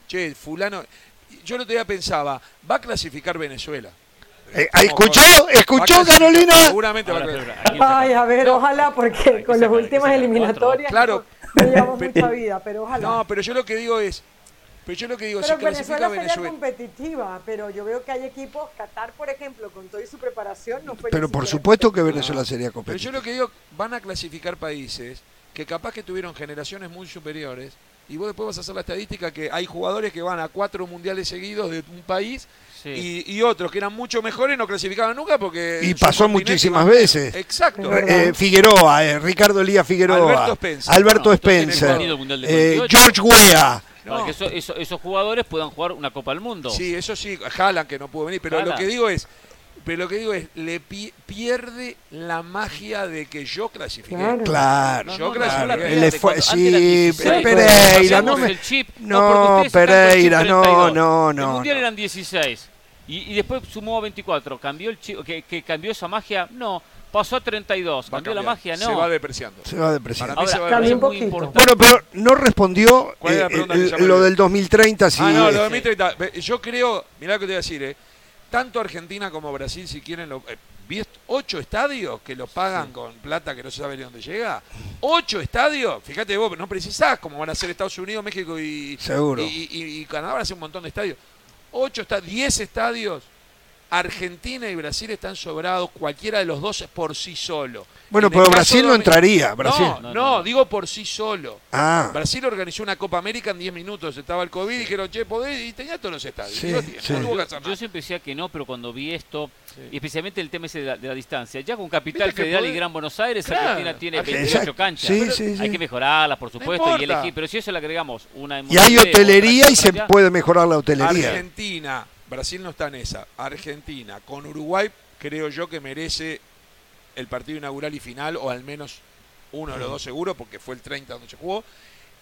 Speaker 8: che, fulano, yo el otro día pensaba, va a clasificar Venezuela.
Speaker 1: Eh, ¿Escuchó? ¿Escuchó, Carolina?
Speaker 8: Seguramente va
Speaker 4: a Ay, a ver, ojalá, porque con las últimas eliminatorias
Speaker 8: claro,
Speaker 4: no, llevamos mucha vida, pero ojalá.
Speaker 8: No, pero yo lo que digo es, pero yo lo que digo,
Speaker 4: pero si Venezuela sería competitiva, pero yo veo que hay equipos, Qatar, por ejemplo, con toda su preparación, no fue
Speaker 1: Pero por supuesto que Venezuela sería competitiva.
Speaker 8: Pero yo lo que digo, van a clasificar países que capaz que tuvieron generaciones muy superiores y vos después vas a hacer la estadística que hay jugadores que van a cuatro mundiales seguidos de un país y, otros que eran mucho mejores no clasificaban nunca porque...
Speaker 1: Y pasó muchísimas veces.
Speaker 8: Exacto.
Speaker 1: Eh, Figueroa, eh, Ricardo Elías Figueroa. Alberto Spencer. Alberto Spencer eh, George Weah.
Speaker 2: que esos jugadores puedan jugar una Copa del Mundo.
Speaker 8: Sí, eso sí, Jalan que no pudo venir, pero lo que digo es, pero lo que digo es, le pierde la magia de que yo clasifiqué.
Speaker 1: Claro.
Speaker 8: yo
Speaker 1: clasifiqué. sí, Pereira, no me... no, Pereira, no, no, no.
Speaker 2: El mundial eran 16 y, después sumó a 24. ¿Cambió el chip, que, que cambió esa magia? No. Pasó a 32. ¿Cambió la magia? No.
Speaker 8: Se va depreciando.
Speaker 1: Se va depreciando.
Speaker 4: Ahora, se va depreciando.
Speaker 1: Bueno, pero no respondió eh, lo del 2030. Sí,
Speaker 8: ah, no, lo del 2030. Yo creo, mirá lo que te voy a decir, eh tanto Argentina como Brasil, si quieren, lo, eh, ocho estadios que lo pagan con plata que no se sabe de dónde llega. Ocho estadios, fíjate vos, no precisás como van a ser Estados Unidos, México y,
Speaker 1: Seguro.
Speaker 8: y, Canadá van a ser un montón de estadios. Ocho estadios, diez estadios Argentina y Brasil están sobrados, cualquiera de los dos por sí solo.
Speaker 1: Bueno, pero Brasil no entraría. Brasil.
Speaker 8: No, no, digo por sí solo. Ah. Brasil organizó una Copa América en 10 minutos. Estaba el COVID y dijeron, che, podés, y tenía todos los estadios.
Speaker 2: yo, siempre decía que no, pero cuando vi esto, y especialmente el tema ese de la, distancia, ya con Capital Federal y Gran Buenos Aires, Argentina tiene 28 canchas. Hay que mejorarlas, por supuesto, y elegir, pero si eso le agregamos una.
Speaker 1: Y hay hotelería y se puede mejorar la hotelería.
Speaker 8: Argentina Brasil no está en esa. Argentina con Uruguay creo yo que merece el partido inaugural y final, o al menos uno de los dos seguro, porque fue el 30 donde se jugó.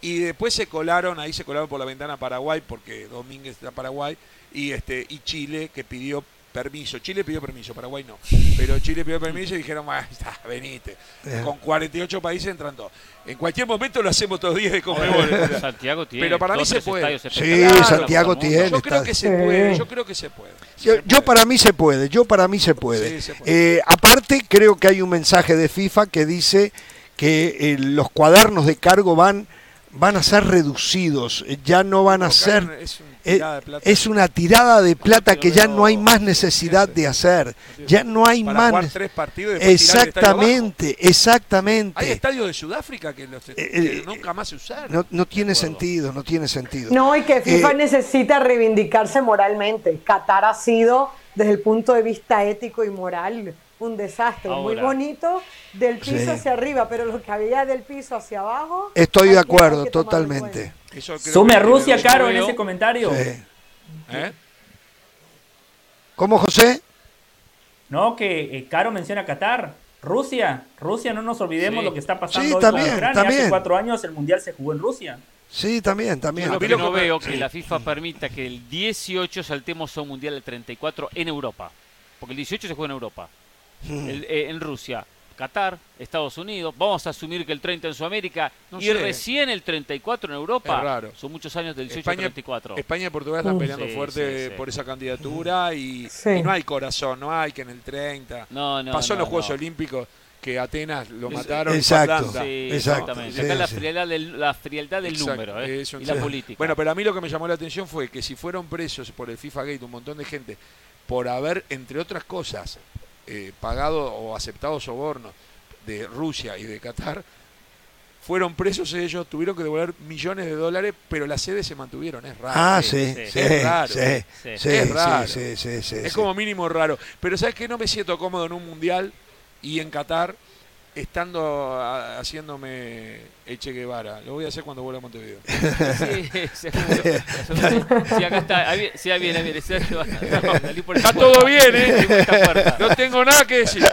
Speaker 8: Y después se colaron, ahí se colaron por la ventana Paraguay, porque Domínguez está Paraguay, y este y Chile que pidió permiso. Chile pidió permiso, Paraguay no. Pero Chile pidió permiso y dijeron, ah, está, venite.
Speaker 1: Eh.
Speaker 8: Con 48 países entran todos. En cualquier momento lo hacemos todos 10 de Conmebol.
Speaker 2: Santiago tiene.
Speaker 8: Pero para mí se puede.
Speaker 1: Sí, Santiago tiene.
Speaker 8: Yo creo que se puede, yo creo que se puede.
Speaker 1: Yo, para mí se puede, yo para mí se puede.
Speaker 8: Sí, se puede.
Speaker 1: Eh, aparte, creo que hay un mensaje de FIFA que dice que eh, los cuadernos de cargo van, van a ser reducidos, eh, ya no van a
Speaker 8: Porque
Speaker 1: ser...
Speaker 8: Es,
Speaker 1: eh, es una tirada de plata que ya no hay más necesidad de hacer. Ya no hay
Speaker 8: para
Speaker 1: más...
Speaker 8: jugar tres partidos y.
Speaker 1: Exactamente, exactamente.
Speaker 8: Hay estadios de Sudáfrica que, los, que
Speaker 1: eh,
Speaker 8: nunca más se usaron.
Speaker 1: No, no tiene sentido, no tiene sentido.
Speaker 4: No, y que FIFA
Speaker 1: Eh,
Speaker 4: necesita reivindicarse moralmente. Qatar ha sido, desde el punto de vista ético y moral, un desastre. Muy bonito del piso
Speaker 1: Sí.
Speaker 4: hacia arriba, pero lo que había del piso hacia abajo.
Speaker 1: Estoy de acuerdo, totalmente.
Speaker 3: Sume a Rusia, Caro, en ese comentario.
Speaker 1: Sí.
Speaker 8: ¿Eh?
Speaker 1: ¿Cómo, José?
Speaker 3: No, que eh, Caro menciona Qatar. Rusia, Rusia, no nos olvidemos
Speaker 2: Sí.
Speaker 3: lo que está pasando
Speaker 1: Sí,
Speaker 3: hoy
Speaker 1: también,
Speaker 3: con Ucrania.
Speaker 1: también.
Speaker 3: Hace cuatro años el Mundial se jugó en Rusia.
Speaker 1: Sí, también, también.
Speaker 2: Yo lo que no veo
Speaker 8: sí.
Speaker 2: que la FIFA permita que el 18 saltemos a un mundial del 34 en Europa. Porque el 18 se juega en Europa. El- eh, en Rusia, Qatar, Estados Unidos. Vamos a asumir que el 30 en Sudamérica
Speaker 8: No
Speaker 2: y
Speaker 8: sé.
Speaker 2: recién el 34 en Europa.
Speaker 8: Es raro.
Speaker 2: Son muchos años del 18 al
Speaker 8: España,
Speaker 2: 34.
Speaker 8: España y Portugal están peleando
Speaker 2: Sí,
Speaker 8: fuerte
Speaker 2: sí, sí.
Speaker 8: por esa candidatura y,
Speaker 4: Sí.
Speaker 8: y no hay corazón, no hay que en el 30.
Speaker 2: No, no,
Speaker 8: Pasó en
Speaker 2: no,
Speaker 8: los Juegos
Speaker 2: no.
Speaker 8: Olímpicos que Atenas lo
Speaker 2: Es-
Speaker 8: mataron. y
Speaker 1: Exacto.
Speaker 2: Sí, exactamente.
Speaker 1: sí,
Speaker 2: Acá la frialdad del, la frialdad del
Speaker 8: Exacto,
Speaker 2: número ¿eh? y la política.
Speaker 8: Bueno, pero a mí lo que me llamó la atención fue que si fueron presos por el FIFA Gate un montón de gente por haber, entre otras cosas, eh, pagado o aceptado sobornos de Rusia y de Qatar, fueron presos ellos, tuvieron que devolver millones de dólares, pero las sedes se mantuvieron. Es raro.
Speaker 1: Ah,
Speaker 2: sí,
Speaker 1: sí,
Speaker 2: sí.
Speaker 1: sí,
Speaker 8: Es raro,
Speaker 1: sí,
Speaker 2: sí.
Speaker 1: sí,
Speaker 8: Es
Speaker 1: sí,
Speaker 8: raro.
Speaker 1: sí, sí, sí,
Speaker 8: Es
Speaker 1: sí.
Speaker 8: como mínimo raro. Pero ¿sabes qué? No me siento cómodo en un mundial y en Qatar estando a- haciéndome Eche Guevara. Lo voy a hacer cuando vuelva a Montevideo.
Speaker 2: Sí, seguro. Sí, acá está. Ahí sí, ahí viene, ahí viene. Sergio. No, salí por
Speaker 8: Está todo
Speaker 2: puerta.
Speaker 8: bien, ¿eh? No tengo nada que decir.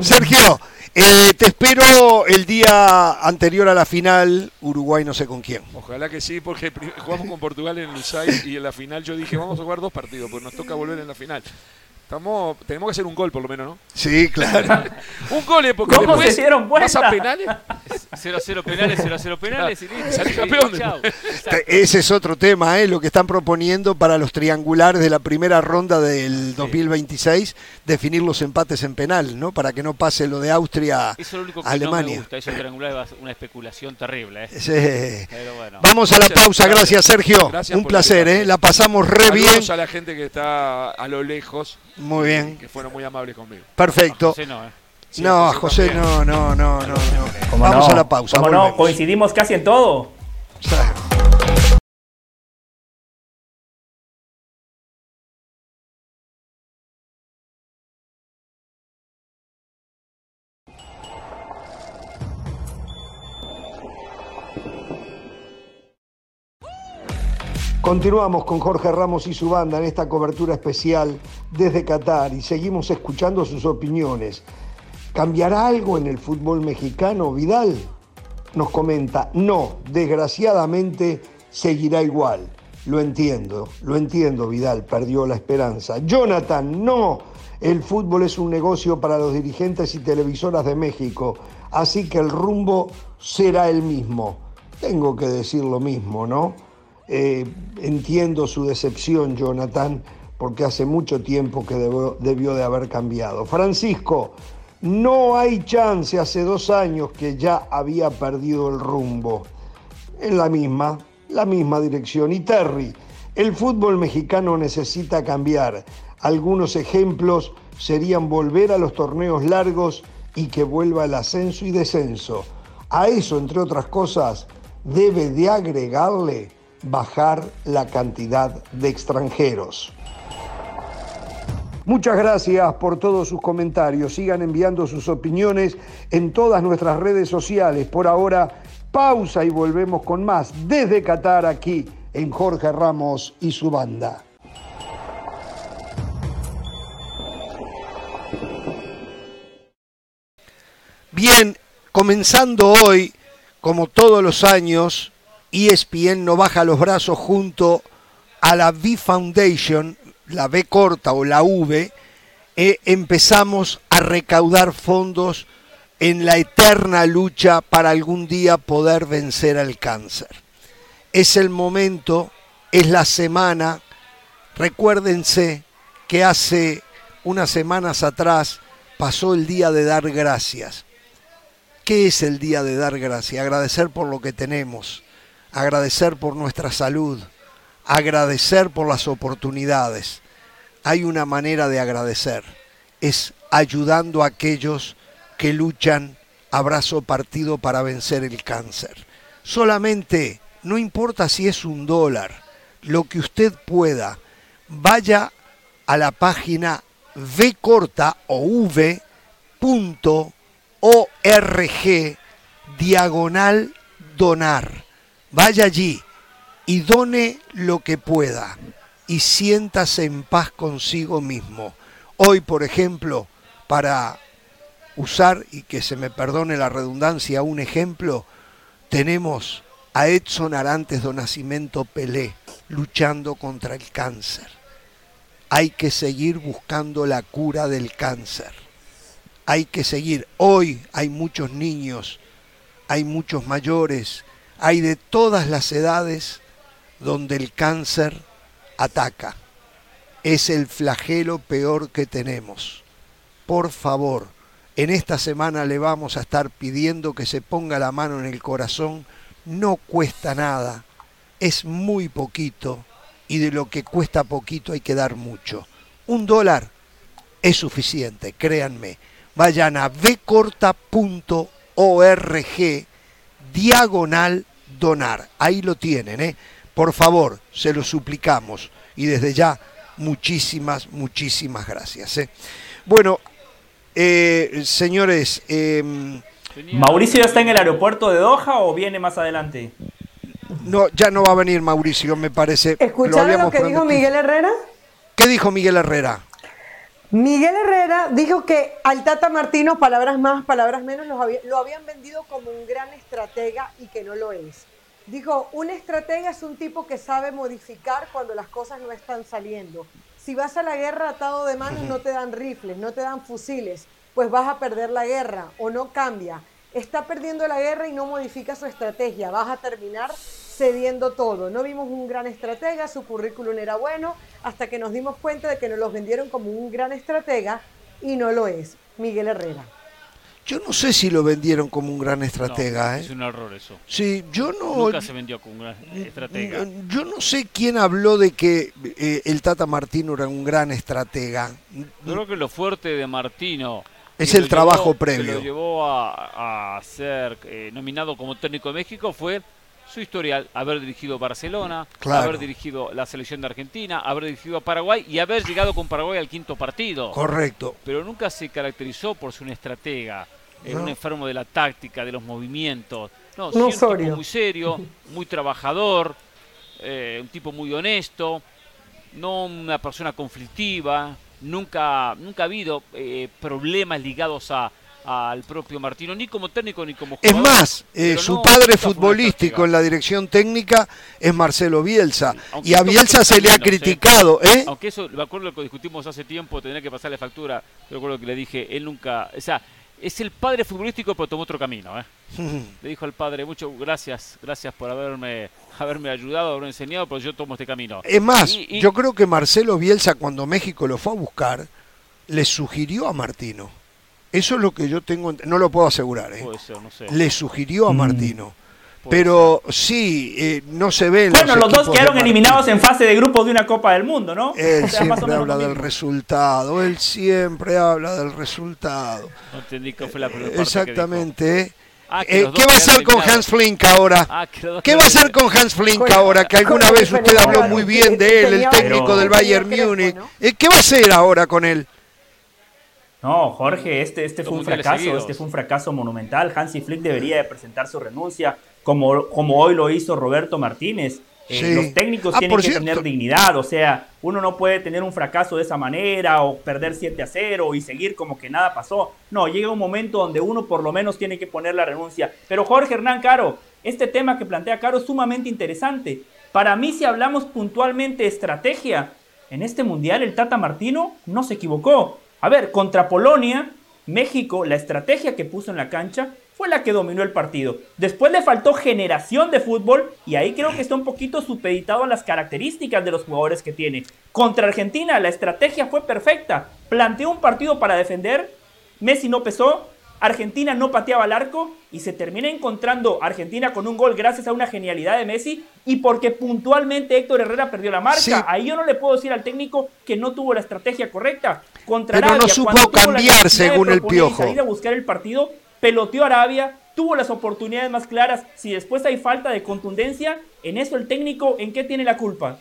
Speaker 1: Sergio, eh, te espero el día anterior a la final, Uruguay no sé con quién.
Speaker 8: Ojalá que sí, porque jugamos con Portugal en Lusay y en la final yo dije, vamos a jugar dos partidos, porque nos toca volver en la final. Estamos, tenemos que hacer un gol por lo menos, ¿no?
Speaker 1: Sí, claro.
Speaker 8: Un gol, ¿eh? Porque
Speaker 3: ¿Cómo
Speaker 8: después
Speaker 3: se dieron
Speaker 8: vas a penales.
Speaker 2: 0-0 penales, 0-0 penales y listo.
Speaker 8: Salí
Speaker 2: Sí,
Speaker 8: campeón.
Speaker 1: Ese es otro tema, ¿eh? lo que están proponiendo para los triangulares de la primera ronda del 2026, definir los empates en penal, ¿no? Para que no pase lo de Austria
Speaker 2: Eso es lo único que
Speaker 1: Alemania.
Speaker 2: no me gusta. Eso triangular es una especulación terrible. ¿eh?
Speaker 1: Sí.
Speaker 2: Pero bueno.
Speaker 1: Vamos a la
Speaker 8: Gracias,
Speaker 1: pausa,
Speaker 8: gracias.
Speaker 1: Sergio.
Speaker 8: Gracias
Speaker 1: Un placer, ¿eh? la pasamos re bien.
Speaker 8: Saludos a la gente que está a lo lejos,
Speaker 1: Muy bien,
Speaker 8: que fueron muy amables conmigo.
Speaker 1: perfecto.
Speaker 2: José no, ¿eh?
Speaker 8: Sí,
Speaker 1: No, José, no, no, no, no, no.
Speaker 3: ¿Cómo
Speaker 1: Vamos
Speaker 3: no?
Speaker 1: a la pausa.
Speaker 3: ¿Cómo no? Coincidimos casi en todo.
Speaker 1: Continuamos con Jorge Ramos y su banda en esta cobertura especial desde Qatar y seguimos escuchando sus opiniones. ¿Cambiará algo en el fútbol mexicano, Vidal? Nos comenta, no, desgraciadamente seguirá igual. Lo entiendo, lo entiendo, Vidal, perdió la esperanza. Jonathan, no, el fútbol es un negocio para los dirigentes y televisoras de México, así que el rumbo será el mismo. Tengo que decir lo mismo, ¿no? Eh, entiendo su decepción, Jonathan, porque hace mucho tiempo que debió, debió de haber cambiado. Francisco, no hay chance, hace dos años que ya había perdido el rumbo. En la misma, la misma dirección. Y Terry, el fútbol mexicano necesita cambiar. Algunos ejemplos serían volver a los torneos largos y que vuelva el ascenso y descenso. A eso, entre otras cosas, debe de agregarle bajar la cantidad de extranjeros. Muchas gracias por todos sus comentarios. Sigan enviando sus opiniones en todas nuestras redes sociales. Por ahora, pausa y volvemos con más desde Qatar aquí en Jorge Ramos y su banda. Bien, comenzando hoy, como todos los años, ESPN no baja los brazos junto a la V Foundation, la B corta o la V, eh, empezamos a recaudar fondos en la eterna lucha para algún día poder vencer al cáncer. Es el momento, es la semana, recuérdense que hace unas semanas atrás pasó el día de dar gracias. ¿Qué es el día de dar gracias? Agradecer por lo que tenemos, agradecer por nuestra salud, agradecer por las oportunidades. Hay una manera de agradecer, es ayudando a aquellos que luchan abrazo partido para vencer el cáncer. Solamente, no importa si es un dólar, lo que usted pueda, vaya a la página v corta o v.org diagonal donar. Vaya allí y done lo que pueda y siéntase en paz consigo mismo. Hoy, por ejemplo, para usar, y que se me perdone la redundancia, un ejemplo, tenemos a Edson Arantes do Nascimento Pelé luchando contra el cáncer. Hay que seguir buscando la cura del cáncer. Hay que seguir. Hoy hay muchos niños, hay muchos mayores, hay de todas las edades donde el cáncer ataca. Es el flagelo peor que tenemos. Por favor, en esta semana le vamos a estar pidiendo que se ponga la mano en el corazón. No cuesta nada, es muy poquito y de lo que cuesta poquito hay que dar mucho. Un dólar es suficiente, créanme. Vayan a vcorta.org diagonal donar. Ahí lo tienen, ¿eh? Por favor, se lo suplicamos. Y desde ya, muchísimas, muchísimas gracias. ¿eh? Bueno, eh, señores... Em,
Speaker 3: ¿Mauricio ya está en el aeropuerto de Doha o viene más adelante?
Speaker 1: No, ya no va a venir Mauricio, me parece.
Speaker 4: ¿Escucharon lo, que dijo Miguel Herrera?
Speaker 1: ¿Qué dijo Miguel Herrera?
Speaker 4: Miguel Herrera dijo que al Tata Martino, palabras más, palabras menos, lo, habían vendido como un gran estratega y que no lo es. Dijo, un estratega es un tipo que sabe modificar cuando las cosas no están saliendo. Si vas a la guerra atado de manos no te dan rifles, no te dan fusiles, pues vas a perder la guerra o no cambia. Está perdiendo la guerra y no modifica su estrategia, vas a terminar cediendo todo. No vimos un gran estratega, su currículum era bueno, hasta que nos dimos cuenta de que nos los vendieron como un gran estratega y no lo es. Miguel Herrera.
Speaker 1: Yo no sé si lo vendieron como un gran estratega.
Speaker 2: Es
Speaker 1: ¿eh?
Speaker 2: un error eso.
Speaker 1: Sí, yo no.
Speaker 2: Nunca se vendió como un gran estratega.
Speaker 1: Yo no sé quién habló de que eh, el Tata Martino era un gran estratega.
Speaker 2: Yo creo que lo fuerte de Martino.
Speaker 1: Es el trabajo previo.
Speaker 2: Que lo llevó a, ser eh, nominado como técnico de México fue su historial, haber dirigido Barcelona, haber dirigido la selección de Argentina, haber dirigido a Paraguay y haber llegado con Paraguay al quinto partido.
Speaker 1: Correcto.
Speaker 2: Pero nunca se caracterizó por ser un estratega, un enfermo de la táctica, de los movimientos. No, un tipo muy serio, muy trabajador, eh, un tipo muy honesto, no una persona conflictiva, nunca, nunca ha habido eh, problemas ligados a, al propio Martino, ni como técnico ni como
Speaker 1: jugador. Es más, eh, su padre futbolístico en la dirección técnica es Marcelo Bielsa. y a Bielsa se le ha criticado. ¿eh?
Speaker 2: Aunque eso, me acuerdo que discutimos hace tiempo, tendría que pasarle factura. Yo recuerdo que le dije, él nunca. O sea, es el padre futbolístico, pero tomó otro camino. ¿eh? le dijo al padre, muchas gracias, gracias por haberme, haberme ayudado, haberme enseñado, pero yo tomo este camino.
Speaker 1: Es más, yo creo que Marcelo Bielsa, cuando México lo fue a buscar, le sugirió a Martino eso es lo que yo tengo, no lo puedo asegurar. ¿eh? Le sugirió a mm. Martino. Pero sí, eh, no se ve.
Speaker 3: Bueno, los, dos quedaron eliminados en fase de grupo de una Copa del Mundo, ¿no?
Speaker 1: Él siempre habla del resultado, él siempre habla del resultado.
Speaker 2: No entendí qué fue la
Speaker 1: primera Exactamente. Ah, eh, ¿Qué va a hacer con Hans Flink ahora? Ah, ¿Qué va a hacer con Hans Flink ahora? Que alguna vez usted habló muy bien de él, el técnico del Bayern Múnich. ¿Qué va a hacer ahora con él?
Speaker 3: No, Jorge, este, este fue un fracaso, este fue un fracaso monumental. Hansi Flick debería de presentar su renuncia, como, como hoy lo hizo Roberto Martínez. Eh, los técnicos
Speaker 1: ah,
Speaker 3: tienen que tener dignidad, o sea, uno no puede tener un fracaso de esa manera o perder 7 a 0 y seguir como que nada pasó. No, llega un momento donde uno por lo menos tiene que poner la renuncia. Pero Jorge Hernán Caro, este tema que plantea Caro es sumamente interesante. Para mí, si hablamos puntualmente de estrategia, en este mundial el Tata Martino no se equivocó. A ver, contra Polonia, México, la estrategia que puso en la cancha fue la que dominó el partido. Después le faltó generación de fútbol y ahí creo que está un poquito supeditado a las características de los jugadores que tiene. Contra Argentina la estrategia fue perfecta. Planteó un partido para defender, Messi no pesó, Argentina no pateaba al arco y se termina encontrando Argentina con un gol gracias a una genialidad de Messi y porque puntualmente Héctor Herrera perdió la marca. Ahí yo no le puedo decir al técnico que no tuvo la estrategia correcta. Contra
Speaker 1: Pero no supo cambiar según el piojo.
Speaker 3: Salir a buscar el partido, peloteó Arabia, tuvo las oportunidades más claras. Si después hay falta de contundencia, en eso el técnico, ¿en qué tiene la culpa?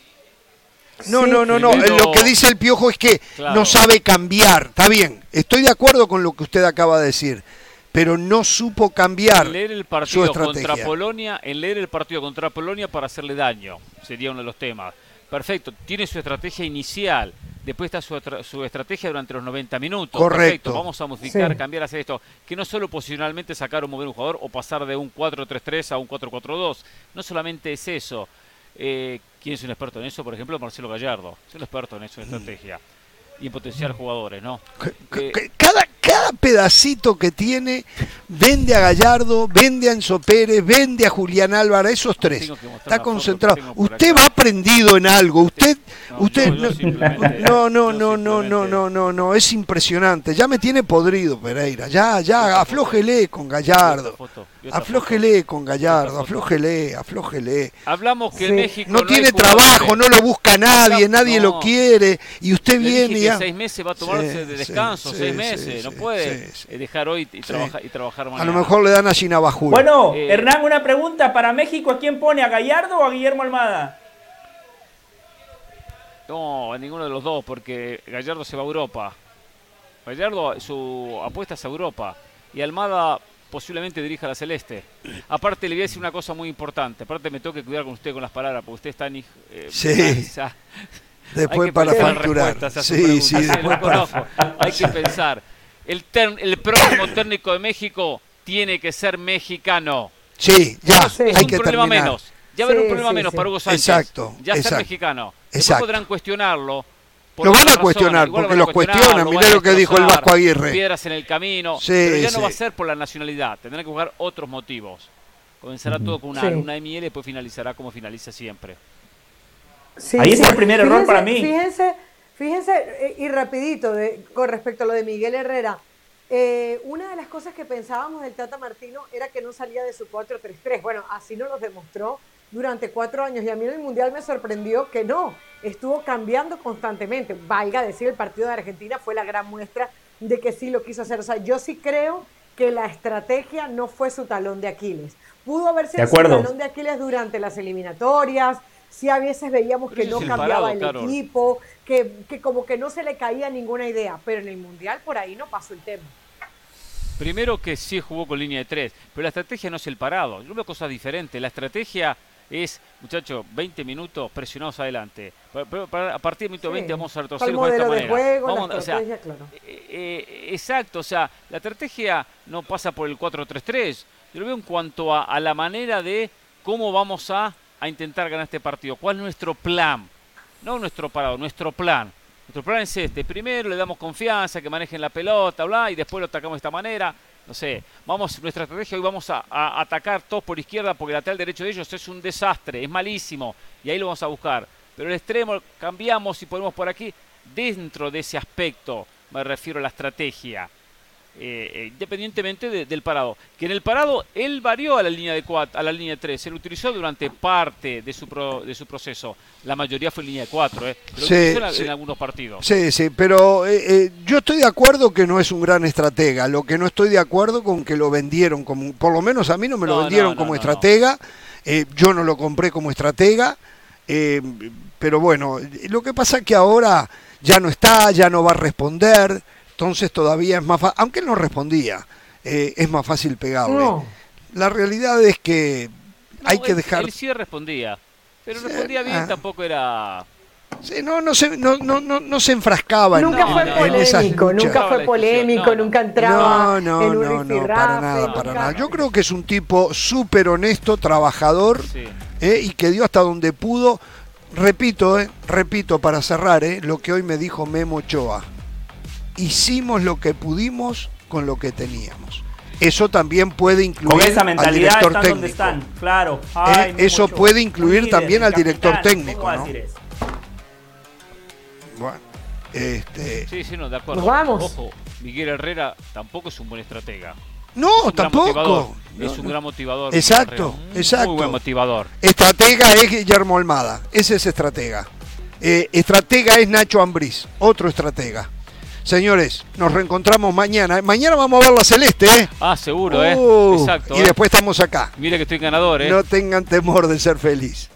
Speaker 1: No, no, no, no. Lo que dice el piojo es que no sabe cambiar. Está bien, estoy de acuerdo con lo que usted acaba de decir, pero no supo cambiar.
Speaker 2: leer el partido contra Polonia, en leer el partido contra Polonia para hacerle daño, sería uno de los temas. Perfecto, tiene su estrategia inicial, después está su, estrategia durante los 90 minutos.
Speaker 1: Correcto. Perfecto,
Speaker 2: vamos a modificar, cambiar, hacer esto. Que no solo posicionalmente sacar o mover un jugador o pasar de un 4-3-3 a un 4-4-2. No solamente es eso. Eh, ¿Quién es un experto en eso? Por ejemplo, Marcelo Gallardo. Es un experto en eso, en estrategia. Y en potenciar jugadores, ¿no?
Speaker 1: Eh, cada, cada pedacito que tiene vende a Gallardo, vende a Enzo Pérez, vende a Julián Álvarez, esos tres. Está concentrado. Usted va aprendido en algo. Usted, usted no, no, no, no, no, no, no, no, es impresionante. Ya me tiene podrido Pereira. Ya, ya, aflójele con Gallardo. Aflójele con Gallardo, aflójele, aflójele.
Speaker 2: Hablamos que México
Speaker 1: no, tiene trabajo, no lo busca nadie, nadie lo quiere y usted viene
Speaker 2: ya. seis meses va a tomarse de descanso, seis meses, no puede dejar hoy y, y trabajar mañana.
Speaker 1: A lo mejor le dan a Ginabajul.
Speaker 3: Bueno, eh, Hernán, una pregunta para México, ¿a quién pone? ¿A Gallardo o a Guillermo Almada?
Speaker 2: No, a ninguno de los dos, porque Gallardo se va a Europa. Gallardo, su apuesta es a Europa. Y Almada posiblemente dirija la Celeste. Aparte, le voy a decir una cosa muy importante. Aparte, me tengo que cuidar con usted con las palabras, porque usted está en.
Speaker 1: Eh, sí. después para facturar. Sí, sí, después
Speaker 2: Hay que pensar. El, el próximo técnico de México tiene que ser mexicano.
Speaker 1: Sí, ya.
Speaker 2: Es hay un que problema menos. Ya habrá un problema menos para Hugo Sánchez.
Speaker 1: Exacto.
Speaker 2: Ya
Speaker 1: ser
Speaker 2: mexicano. Después podrán cuestionarlo
Speaker 1: lo van a cuestionar, porque los cuestionan. Mirá lo que dijo el Vasco Aguirre.
Speaker 2: Piedras en el camino. pero ya no va a ser por la nacionalidad. Tendrán que buscar otros motivos. Comenzará todo con una luna de miel y después finalizará como finaliza siempre.
Speaker 3: Ahí es el primer error para mí.
Speaker 4: Fíjense, fíjense eh, y rapidito con respecto a lo de Miguel Herrera. Eh, una de las cosas que pensábamos del Tata Martino era que no salía de su 4-3-3. Bueno, así nos lo demostró durante cuatro años y a mí en el Mundial me sorprendió que no, estuvo cambiando constantemente. Valga decir, el partido de Argentina fue la gran muestra de que sí lo quiso hacer. O sea, yo sí creo que la estrategia no fue su talón de Aquiles. Pudo haber sido su talón de Aquiles durante las eliminatorias, si a veces veíamos que no cambiaba el equipo, que, que como que no se le caía ninguna idea, pero en el Mundial por ahí no pasó el tema.
Speaker 2: Primero que sí jugó con línea de tres, pero la estrategia no es el parado. Yo veo cosas diferentes. La estrategia es, muchachos, 20 minutos presionados adelante. a partir del minuto 20 vamos a retroceder de esta manera. vamos, o sea, eh, eh, exacto, o sea, la estrategia no pasa por el 4-3-3. Yo lo veo en cuanto a, la manera de cómo vamos a, a intentar ganar este partido. ¿Cuál es nuestro plan? No nuestro parado, nuestro plan. Nuestro plan es este. Primero le damos confianza, que manejen la pelota, bla, y después lo atacamos de esta manera no sé, vamos, nuestra estrategia hoy vamos a, atacar todos por izquierda porque el lateral derecho de ellos es un desastre, es malísimo, y ahí lo vamos a buscar. Pero el extremo cambiamos y ponemos por aquí, dentro de ese aspecto, me refiero a la estrategia. Eh, eh, independientemente del parado. Que en el parado él varió a la línea de 4, a la línea 3, se lo utilizó durante parte de su, de su proceso. La mayoría fue en línea de 4, ¿eh? Lo utilizó en, algunos partidos.
Speaker 1: Sí, sí, pero eh, yo estoy de acuerdo que no es un gran estratega. Lo que no estoy de acuerdo con que lo vendieron como, por lo menos a mí no me lo vendieron como estratega. yo no lo compré como estratega. pero bueno, lo que pasa es que ahora ya no está, ya no va a responder. Entonces todavía es más fácil, aunque él no respondía, eh, es más fácil pegarle. La realidad es que hay que dejar...
Speaker 2: Él sí respondía. Pero respondía bien,
Speaker 1: ah.
Speaker 2: tampoco era.
Speaker 1: Sí, no, no, se, no, no, no, no se enfrascaba en,
Speaker 4: Nunca
Speaker 2: No,
Speaker 4: fue
Speaker 2: no,
Speaker 1: en esas
Speaker 4: polémico,
Speaker 1: luchas.
Speaker 4: nunca
Speaker 2: No,
Speaker 4: fue polémico,
Speaker 2: no,
Speaker 4: nunca
Speaker 1: No,
Speaker 4: entraba
Speaker 1: no,
Speaker 4: en un
Speaker 1: no, no, para nada, para
Speaker 4: nunca-
Speaker 1: nada. Yo creo que es un tipo súper honesto, trabajador,
Speaker 2: Sí.
Speaker 1: ¿eh? y que dio hasta donde pudo. Repito, ¿eh? repito para cerrar, ¿eh? lo que hoy me dijo Memo Ochoa. Hicimos lo que pudimos con lo que teníamos. Eso también puede incluir
Speaker 3: Con esa
Speaker 1: al
Speaker 3: mentalidad
Speaker 1: director
Speaker 3: están
Speaker 1: técnico.
Speaker 3: donde están, claro. Ay,
Speaker 1: Eh, eso puede incluir
Speaker 3: Un
Speaker 1: también al director
Speaker 3: capitán,
Speaker 1: técnico,
Speaker 3: ¿cómo va a
Speaker 1: ¿no?
Speaker 3: decir eso?
Speaker 1: Bueno, este,
Speaker 2: Sí, sí, no, de acuerdo.
Speaker 4: Nos vamos.
Speaker 2: Ojo, Miguel Herrera tampoco es un buen estratega.
Speaker 1: no,
Speaker 2: un
Speaker 1: tampoco. No,
Speaker 2: es un gran motivador.
Speaker 1: Exacto,
Speaker 2: Herrera.
Speaker 1: exacto.
Speaker 2: Muy buen motivador.
Speaker 1: Estratega es Guillermo Almada, ese es estratega. Eh, estratega es Nacho Ambriz, otro estratega. Señores, nos reencontramos mañana. Mañana vamos a ver la celeste, ¿eh?
Speaker 2: Ah, seguro, ¿eh?
Speaker 1: Uh,
Speaker 2: Exacto.
Speaker 1: Y
Speaker 2: ¿eh?
Speaker 1: después estamos acá.
Speaker 2: Mire que estoy ganador, ¿eh?
Speaker 1: No tengan temor de ser feliz.